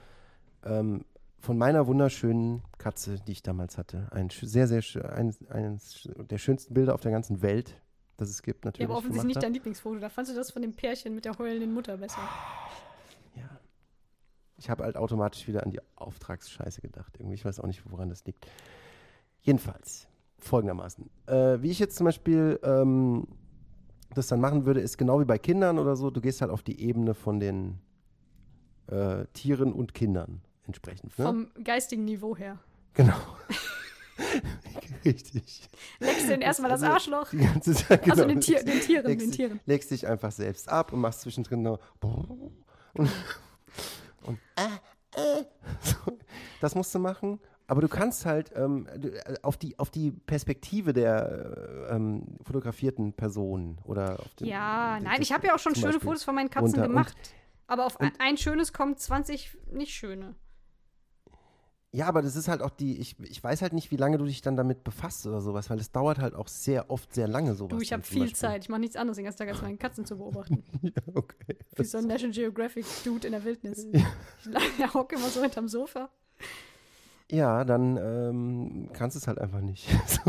ähm, von meiner wunderschönen Katze, die ich damals hatte, ein sehr, sehr ein, eines der schönsten Bilder auf der ganzen Welt, das es gibt Ja, natürlich. aber offensichtlich nicht dein Lieblingsfoto. Da fandst du das von dem Pärchen mit der heulenden Mutter besser. Ja. Ich habe halt automatisch wieder an die Auftragsscheiße gedacht. Irgendwie, ich weiß auch nicht, woran das liegt. Jedenfalls, folgendermaßen. Äh, wie ich jetzt zum Beispiel ähm, das dann machen würde, ist genau wie bei Kindern oder so, du gehst halt auf die Ebene von den äh, Tieren und Kindern entsprechend. Ne? Vom geistigen Niveau her. genau. Richtig. Leckst du denn erstmal das Also, Arschloch? Die ganze Zeit, genau. Also den, Tier, den Tieren, legst, den dich- Tieren. legst dich einfach selbst ab und machst zwischendrin noch und, und äh, äh. Das musst du machen. Aber du kannst halt ähm, äh, auf, die, auf die Perspektive der äh, ähm, fotografierten Person oder auf den, Ja, den- nein, ich habe ja auch schon schöne Beispiel Fotos von meinen Katzen runter. Und- gemacht. aber auf und- ein schönes kommen 20 nicht schöne. Ja, aber das ist halt auch die, ich, ich weiß halt nicht, wie lange du dich dann damit befasst oder sowas, weil es dauert halt auch sehr oft sehr lange sowas. Du, ich habe viel Beispiel. Zeit. Ich mache nichts anderes den ganzen Tag, als meine Katzen zu beobachten. Ja, okay. Wie so ein National Geographic Dude in der Wildnis. Ich la- hocke immer so hinterm Sofa. Ja, dann ähm, kannst du es halt einfach nicht. so,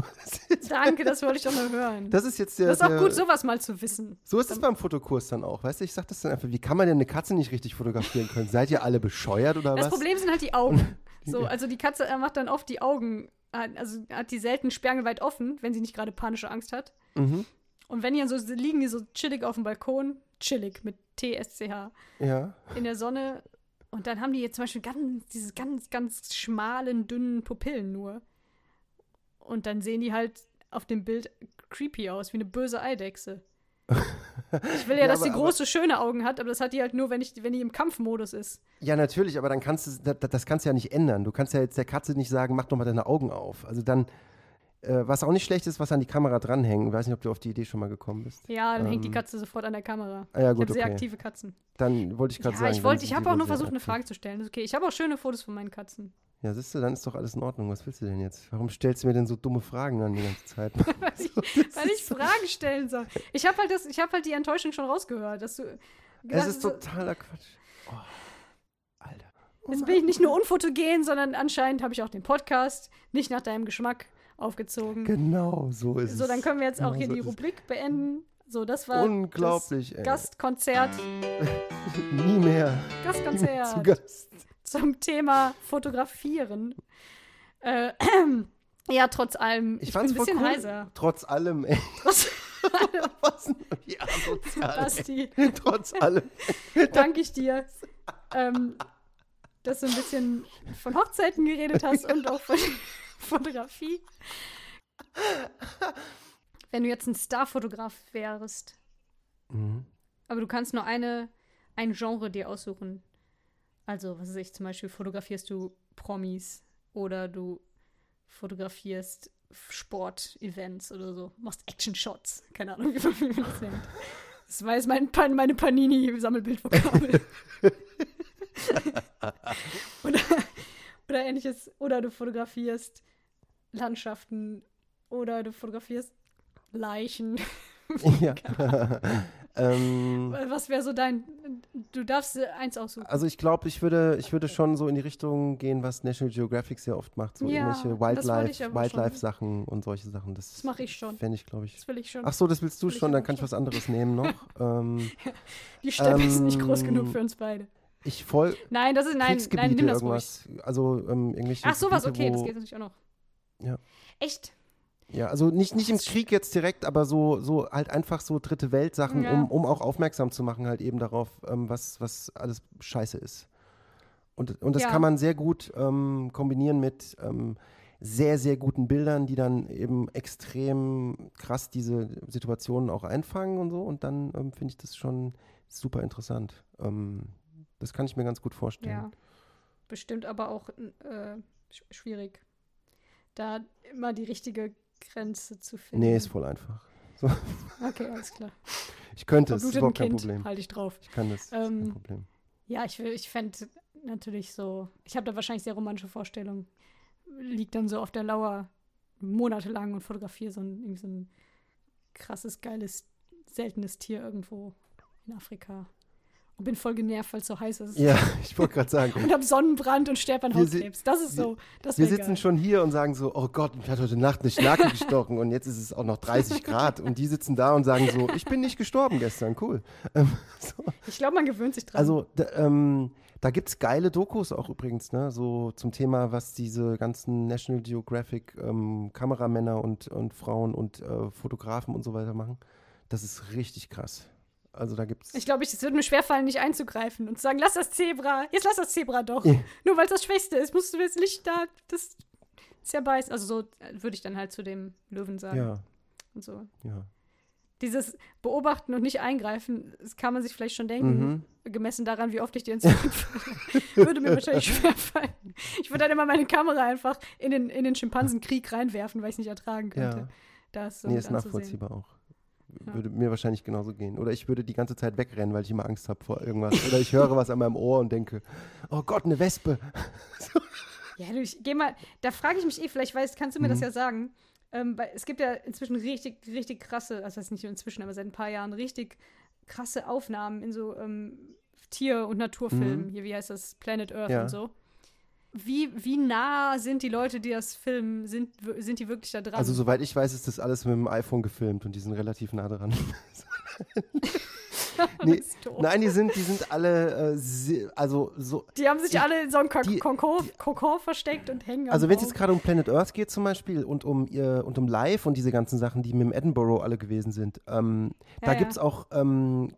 das, Danke, das wollte ich doch nur hören. das ist jetzt der. Das ist auch der, gut, sowas mal zu wissen. So ist es beim Fotokurs dann auch, weißt du? Ich sag das dann einfach, wie kann man denn eine Katze nicht richtig fotografieren können? Seid ihr alle bescheuert oder Das was? Problem sind halt die Augen. So, also die Katze macht dann oft die Augen, hat- also hat die selten sperrangelweit offen, wenn sie nicht gerade panische Angst hat. Mhm. Und wenn die dann so liegen, die so chillig auf dem Balkon, chillig mit T-S-C-H, Ja. in der Sonne. Und dann haben die jetzt zum Beispiel ganz, diese ganz, ganz schmalen, dünnen Pupillen nur. Und dann sehen die halt auf dem Bild creepy aus, wie eine böse Eidechse. Ich will ja, Ja, dass aber- die große, schöne Augen hat, aber das hat die halt nur, wenn, ich, wenn die im Kampfmodus ist. Ja, natürlich, aber dann kannst du, das, das kannst du ja nicht ändern. Du kannst ja jetzt der Katze nicht sagen, mach doch mal deine Augen auf. Also dann, äh, was auch nicht schlecht ist, was an die Kamera dranhängen. Ich weiß nicht, ob du auf die Idee schon mal gekommen bist. Ja, dann hängt die Ähm, Katze sofort an der Kamera. Ah ja, ich gut, habe sehr okay. aktive Katzen. Dann wollte ich gerade Ja, sagen. ich wollte, ich habe auch nur sehr versucht, eine aktiv. Frage zu stellen. Okay. Ich habe auch schöne Fotos von meinen Katzen. Ja, siehst du, dann ist doch alles in Ordnung. Was willst du denn jetzt? Warum stellst du mir denn so dumme Fragen dann die ganze Zeit? weil ich, weil ich Fragen stellen soll. Ich habe halt, das- ich hab halt die Enttäuschung schon rausgehört, dass du. es ist so- totaler Quatsch. Oh, Alter. Oh Jetzt bin ich nicht nur unfotogen, sondern anscheinend habe ich auch den Podcast nicht nach deinem Geschmack aufgezogen. Genau, so ist So, es. dann können wir jetzt auch Genau hier so die. Rubrik beenden. So, das war Unglaublich, das ey. Gastkonzert, Nie mehr. Gastkonzert Zu Gast. Zum Thema Fotografieren. Äh, ja, trotz allem, ich, Ich bin fand's ein voll bisschen cool. heiser. Trotz allem, ey. Trotz, Was? Ja. Basti, Trotz allem. danke ich dir, ähm, dass du ein bisschen von Hochzeiten geredet hast und auch von Fotografie. Wenn du jetzt ein Starfotograf wärst, Mhm. aber du kannst nur eine, ein Genre dir aussuchen. Also, was weiß ich, zum Beispiel fotografierst du Promis oder du fotografierst Sport-Events oder so. Machst Action-Shots. Keine Ahnung, wie man, das nennt. Das war jetzt mein, meine Panini-Sammelbildvokabel. oder, oder ähnliches. Oder du fotografierst Landschaften oder du fotografierst Leichen. Ja. ähm, Was wäre so dein. Du darfst eins aussuchen. also ich glaube, ich würde, ich würde schon so in die Richtung gehen, was National Geographic sehr oft macht. So Ja, irgendwelche Wildlife, aber schon. Wildlife-Sachen und solche Sachen. Das, Das mache ich schon. Fände ich, glaube ich. Das will ich schon. Ach so, das willst du schon, dann kann ich was anderes nehmen noch. ähm, Die Steppe ist nicht groß ähm, genug für uns beide. ich voll Nein, das ist. Nein, nein, nimm das ruhig. irgendwas. Also ähm, irgendwelche Ach, sowas, Gebiete, okay, das geht natürlich auch noch. Ja. Echt? Ja, also nicht, nicht im Krieg jetzt direkt, aber so, so halt einfach so dritte Welt-Sachen, Ja. um, um auch aufmerksam zu machen, halt eben darauf, ähm, was, was alles scheiße ist. Und, und das Ja. kann man sehr gut ähm, kombinieren mit ähm, sehr, sehr guten Bildern, die dann eben extrem krass diese Situationen auch einfangen und so. Und dann ähm, finde ich das schon super interessant. Ähm, das kann ich mir ganz gut vorstellen. Ja. Bestimmt aber auch äh, sch schwierig. Da immer die richtige Grenze zu finden. Nee, ist voll einfach. Okay, alles klar. Ich könnte, es ist überhaupt kein Kind, Problem. halte ich drauf. Ich kann das, ist Ähm, kein Problem. Ja, ich, ich fände natürlich so, ich habe da wahrscheinlich sehr romantische Vorstellungen. Liegt dann so auf der Lauer monatelang und fotografiere so ein, so ein krasses, geiles, seltenes Tier irgendwo in Afrika. Und bin voll genervt, weil es so heiß ist. Ja, ich wollte gerade sagen. Und hab Sonnenbrand und sterb an Hautkrebs. Das ist so, das Wir sitzen geil. schon hier und sagen so, oh Gott, mich hat heute Nacht eine Schnake gestochen und jetzt ist es auch noch 30 Grad und die sitzen da und sagen so, ich bin nicht gestorben gestern, cool. Ähm, so. Ich glaube, man gewöhnt sich dran. Also da, ähm, da gibt es geile Dokus auch übrigens, ne, so zum Thema, was diese ganzen National Geographic ähm, Kameramänner und, und Frauen und äh, Fotografen und so weiter machen. Das ist richtig krass. Also da gibt's ich glaube, es würde mir schwerfallen, nicht einzugreifen und zu sagen, lass das Zebra, jetzt lass das Zebra doch. Ja. Nur weil es das Schwächste ist, musst du jetzt nicht da, das ist ja beiß. Also so würde ich dann halt zu dem Löwen sagen. ja, Und so. ja. Dieses Beobachten und nicht eingreifen, das kann man sich vielleicht schon denken, Mhm. gemessen daran, wie oft ich dir ins würde mir wahrscheinlich schwerfallen. Ich würde dann immer meine Kamera einfach in den, in den Schimpansenkrieg reinwerfen, weil ich es nicht ertragen könnte. Ja. Das so Nee, ist nachvollziehbar auch. Ja. Würde mir wahrscheinlich genauso gehen. Oder ich würde die ganze Zeit wegrennen, weil ich immer Angst habe vor irgendwas. Oder ich höre was an meinem Ohr und denke, oh Gott, eine Wespe. Ja, du, ich geh mal, da frage ich mich eh, vielleicht weißt, kannst du mir das Mhm. ja sagen. Ähm, weil es gibt ja inzwischen richtig, richtig krasse, also das nicht nur inzwischen, aber seit ein paar Jahren richtig krasse Aufnahmen in so ähm, Tier- und Naturfilmen. Mhm. Hier, wie heißt das? Planet Earth Ja. und so. Wie, wie nah sind die Leute, die das filmen? Sind, sind die wirklich da dran? Also soweit ich weiß, ist das alles mit dem iPhone gefilmt und die sind relativ nah dran. nee, Das. Nein, die sind, die sind alle, äh, also so. Die haben sich die- alle in so einem Kokon versteckt und hängen Also wenn es jetzt gerade um Planet Earth geht zum Beispiel und um ihr und um Live und diese ganzen Sachen, die mit dem Edinburgh alle gewesen sind, ähm, Ja, da ja. gibt es auch ähm,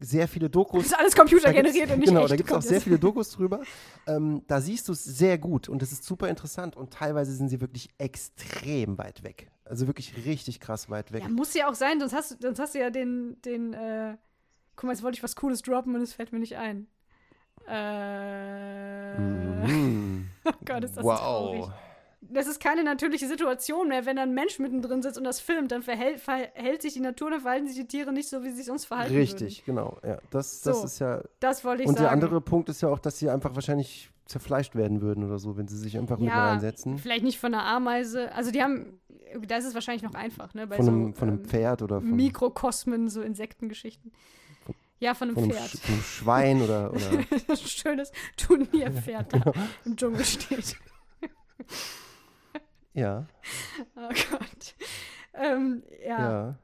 sehr viele Das Dokus. ist alles computergeneriert und nicht Genau, echt. da gibt es auch sehr das- viele Dokus drüber. Ähm, da siehst du es sehr gut und es ist super interessant und teilweise sind sie wirklich extrem weit weg. Also wirklich richtig krass weit weg. Ja, muss ja auch sein, sonst hast, du- sonst hast du ja den, den, äh, guck mal, jetzt wollte ich was Cooles droppen und es fällt mir nicht ein. Äh, Mhm. oh Gott, ist das traurig. wow. Das ist keine natürliche Situation mehr, wenn da ein Mensch mittendrin sitzt und das filmt, dann verhält, verhält sich die Natur, dann verhalten sich die Tiere nicht so, wie sie sich sonst verhalten Richtig, genau. Ja, das, das So, ist ja. Würden. Das wollte ich Und sagen. der andere Punkt ist ja auch, dass sie einfach wahrscheinlich zerfleischt werden würden oder so, wenn sie sich einfach mit ja, reinsetzen. vielleicht nicht von einer Ameise. Also die haben, da ist es wahrscheinlich noch einfach, ne? Bei Von einem, so von einem ähm, Pferd oder von, Mikrokosmen, so Insektengeschichten. Ja, von einem von einem, Pferd. Sch von einem Schwein oder, oder ein schönes Turnierpferd genau. da im Dschungel steht. ja, Oh Gott. Ähm, ja. ja,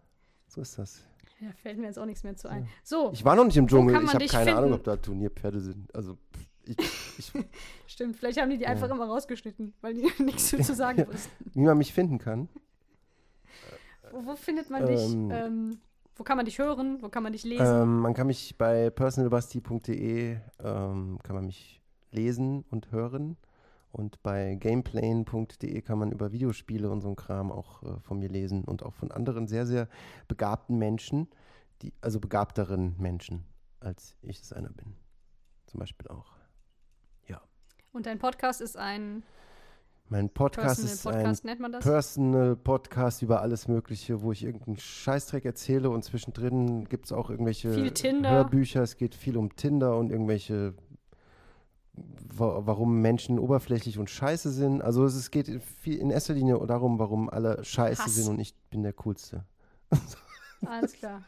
so ist das. Ja, fällt mir jetzt auch nichts mehr zu ein. So, Ich war noch nicht im Dschungel, ich habe keine Ahnung, finden? ob da Turnierpferde sind. Also ich, ich, stimmt. Vielleicht haben die die einfach Ja. immer rausgeschnitten, weil die nichts zu sagen wussten. wie man mich finden kann. Wo, wo findet man dich? Ähm, Ähm, Wo kann man dich hören? Wo kann man dich lesen? Ähm, man kann mich bei personalbasti.de ähm, kann man mich lesen und hören. Und bei gameplane.de kann man über Videospiele und so ein Kram auch äh, von mir lesen und auch von anderen sehr, sehr begabten Menschen, die, also begabteren Menschen, als ich es einer bin. Zum Beispiel auch. Und dein Podcast ist ein Mein Podcast Personal ist Podcast, ein nennt man das? Personal Podcast über alles Mögliche, wo ich irgendeinen Scheißdreck erzähle und zwischendrin gibt es auch irgendwelche. Hörbücher. Es geht viel um Tinder und irgendwelche, wa warum Menschen oberflächlich und scheiße sind. Also es, es geht in erster Linie darum, warum alle scheiße Hass. sind und ich bin der Coolste. Alles klar.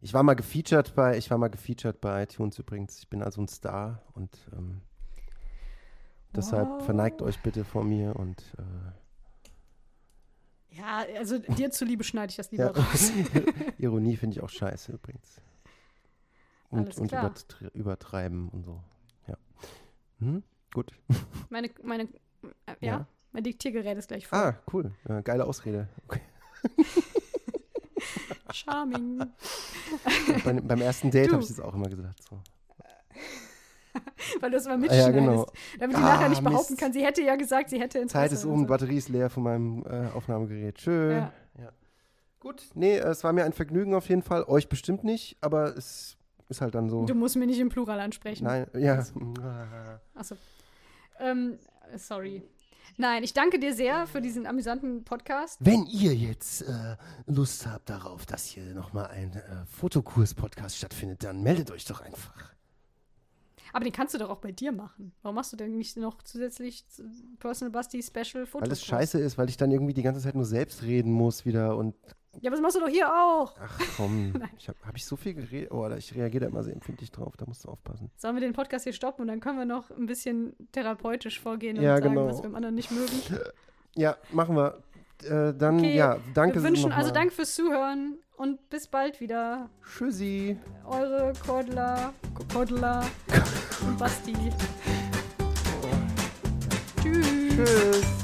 Ich war mal gefeatured bei, ich war mal gefeatured bei iTunes übrigens. Ich bin also ein Star und ähm, deshalb Wow. verneigt euch bitte vor mir und äh, Ja, also dir zuliebe schneide ich das lieber Ja. raus. Ironie finde ich auch scheiße übrigens. Und, und übertreiben und so. Ja. Hm? Gut. Meine, meine, äh, ja, Ja. mein Diktiergerät ist gleich voll. Ah, cool. Äh, geile Ausrede. Okay. Charming. Bei, beim ersten Date habe ich das auch immer gesagt. So. Weil du es immer Ah, mitschneidest. ja, genau. Damit die Ah, nachher nicht behaupten Mist. kann, sie hätte ja gesagt, sie hätte Interesse. Zeit ist um, so. Batterie ist leer von meinem äh, Aufnahmegerät. Tschö. Ja. Gut, nee, es war mir ein Vergnügen auf jeden Fall. Euch bestimmt nicht, aber es ist halt dann so. Du musst mir nicht im Plural ansprechen. Nein, ja. Achso. Ähm, sorry. Nein, ich danke dir sehr für diesen amüsanten Podcast. Wenn ihr jetzt äh, Lust habt darauf, dass hier nochmal ein äh, Fotokurs-Podcast stattfindet, dann meldet euch doch einfach. Aber den kannst du doch auch bei dir machen. Warum machst du denn nicht noch zusätzlich Personal Basti Special Fotos? Weil das scheiße ist, weil ich dann irgendwie die ganze Zeit nur selbst reden muss wieder und Ja, aber das machst du doch hier auch. ach komm, ich habe hab ich so viel geredet, oh, ich reagiere da immer sehr empfindlich drauf, da musst du aufpassen. Sollen wir den Podcast hier stoppen und dann können wir noch ein bisschen therapeutisch vorgehen und Ja, sagen, genau. was wir im anderen nicht mögen. Ja, machen wir. Äh, dann, Okay, ja, danke wir wünschen also Dank fürs Zuhören und bis bald wieder. Tschüssi. Eure Cordula, Cordula und Basti. Tschüss. Tschüss.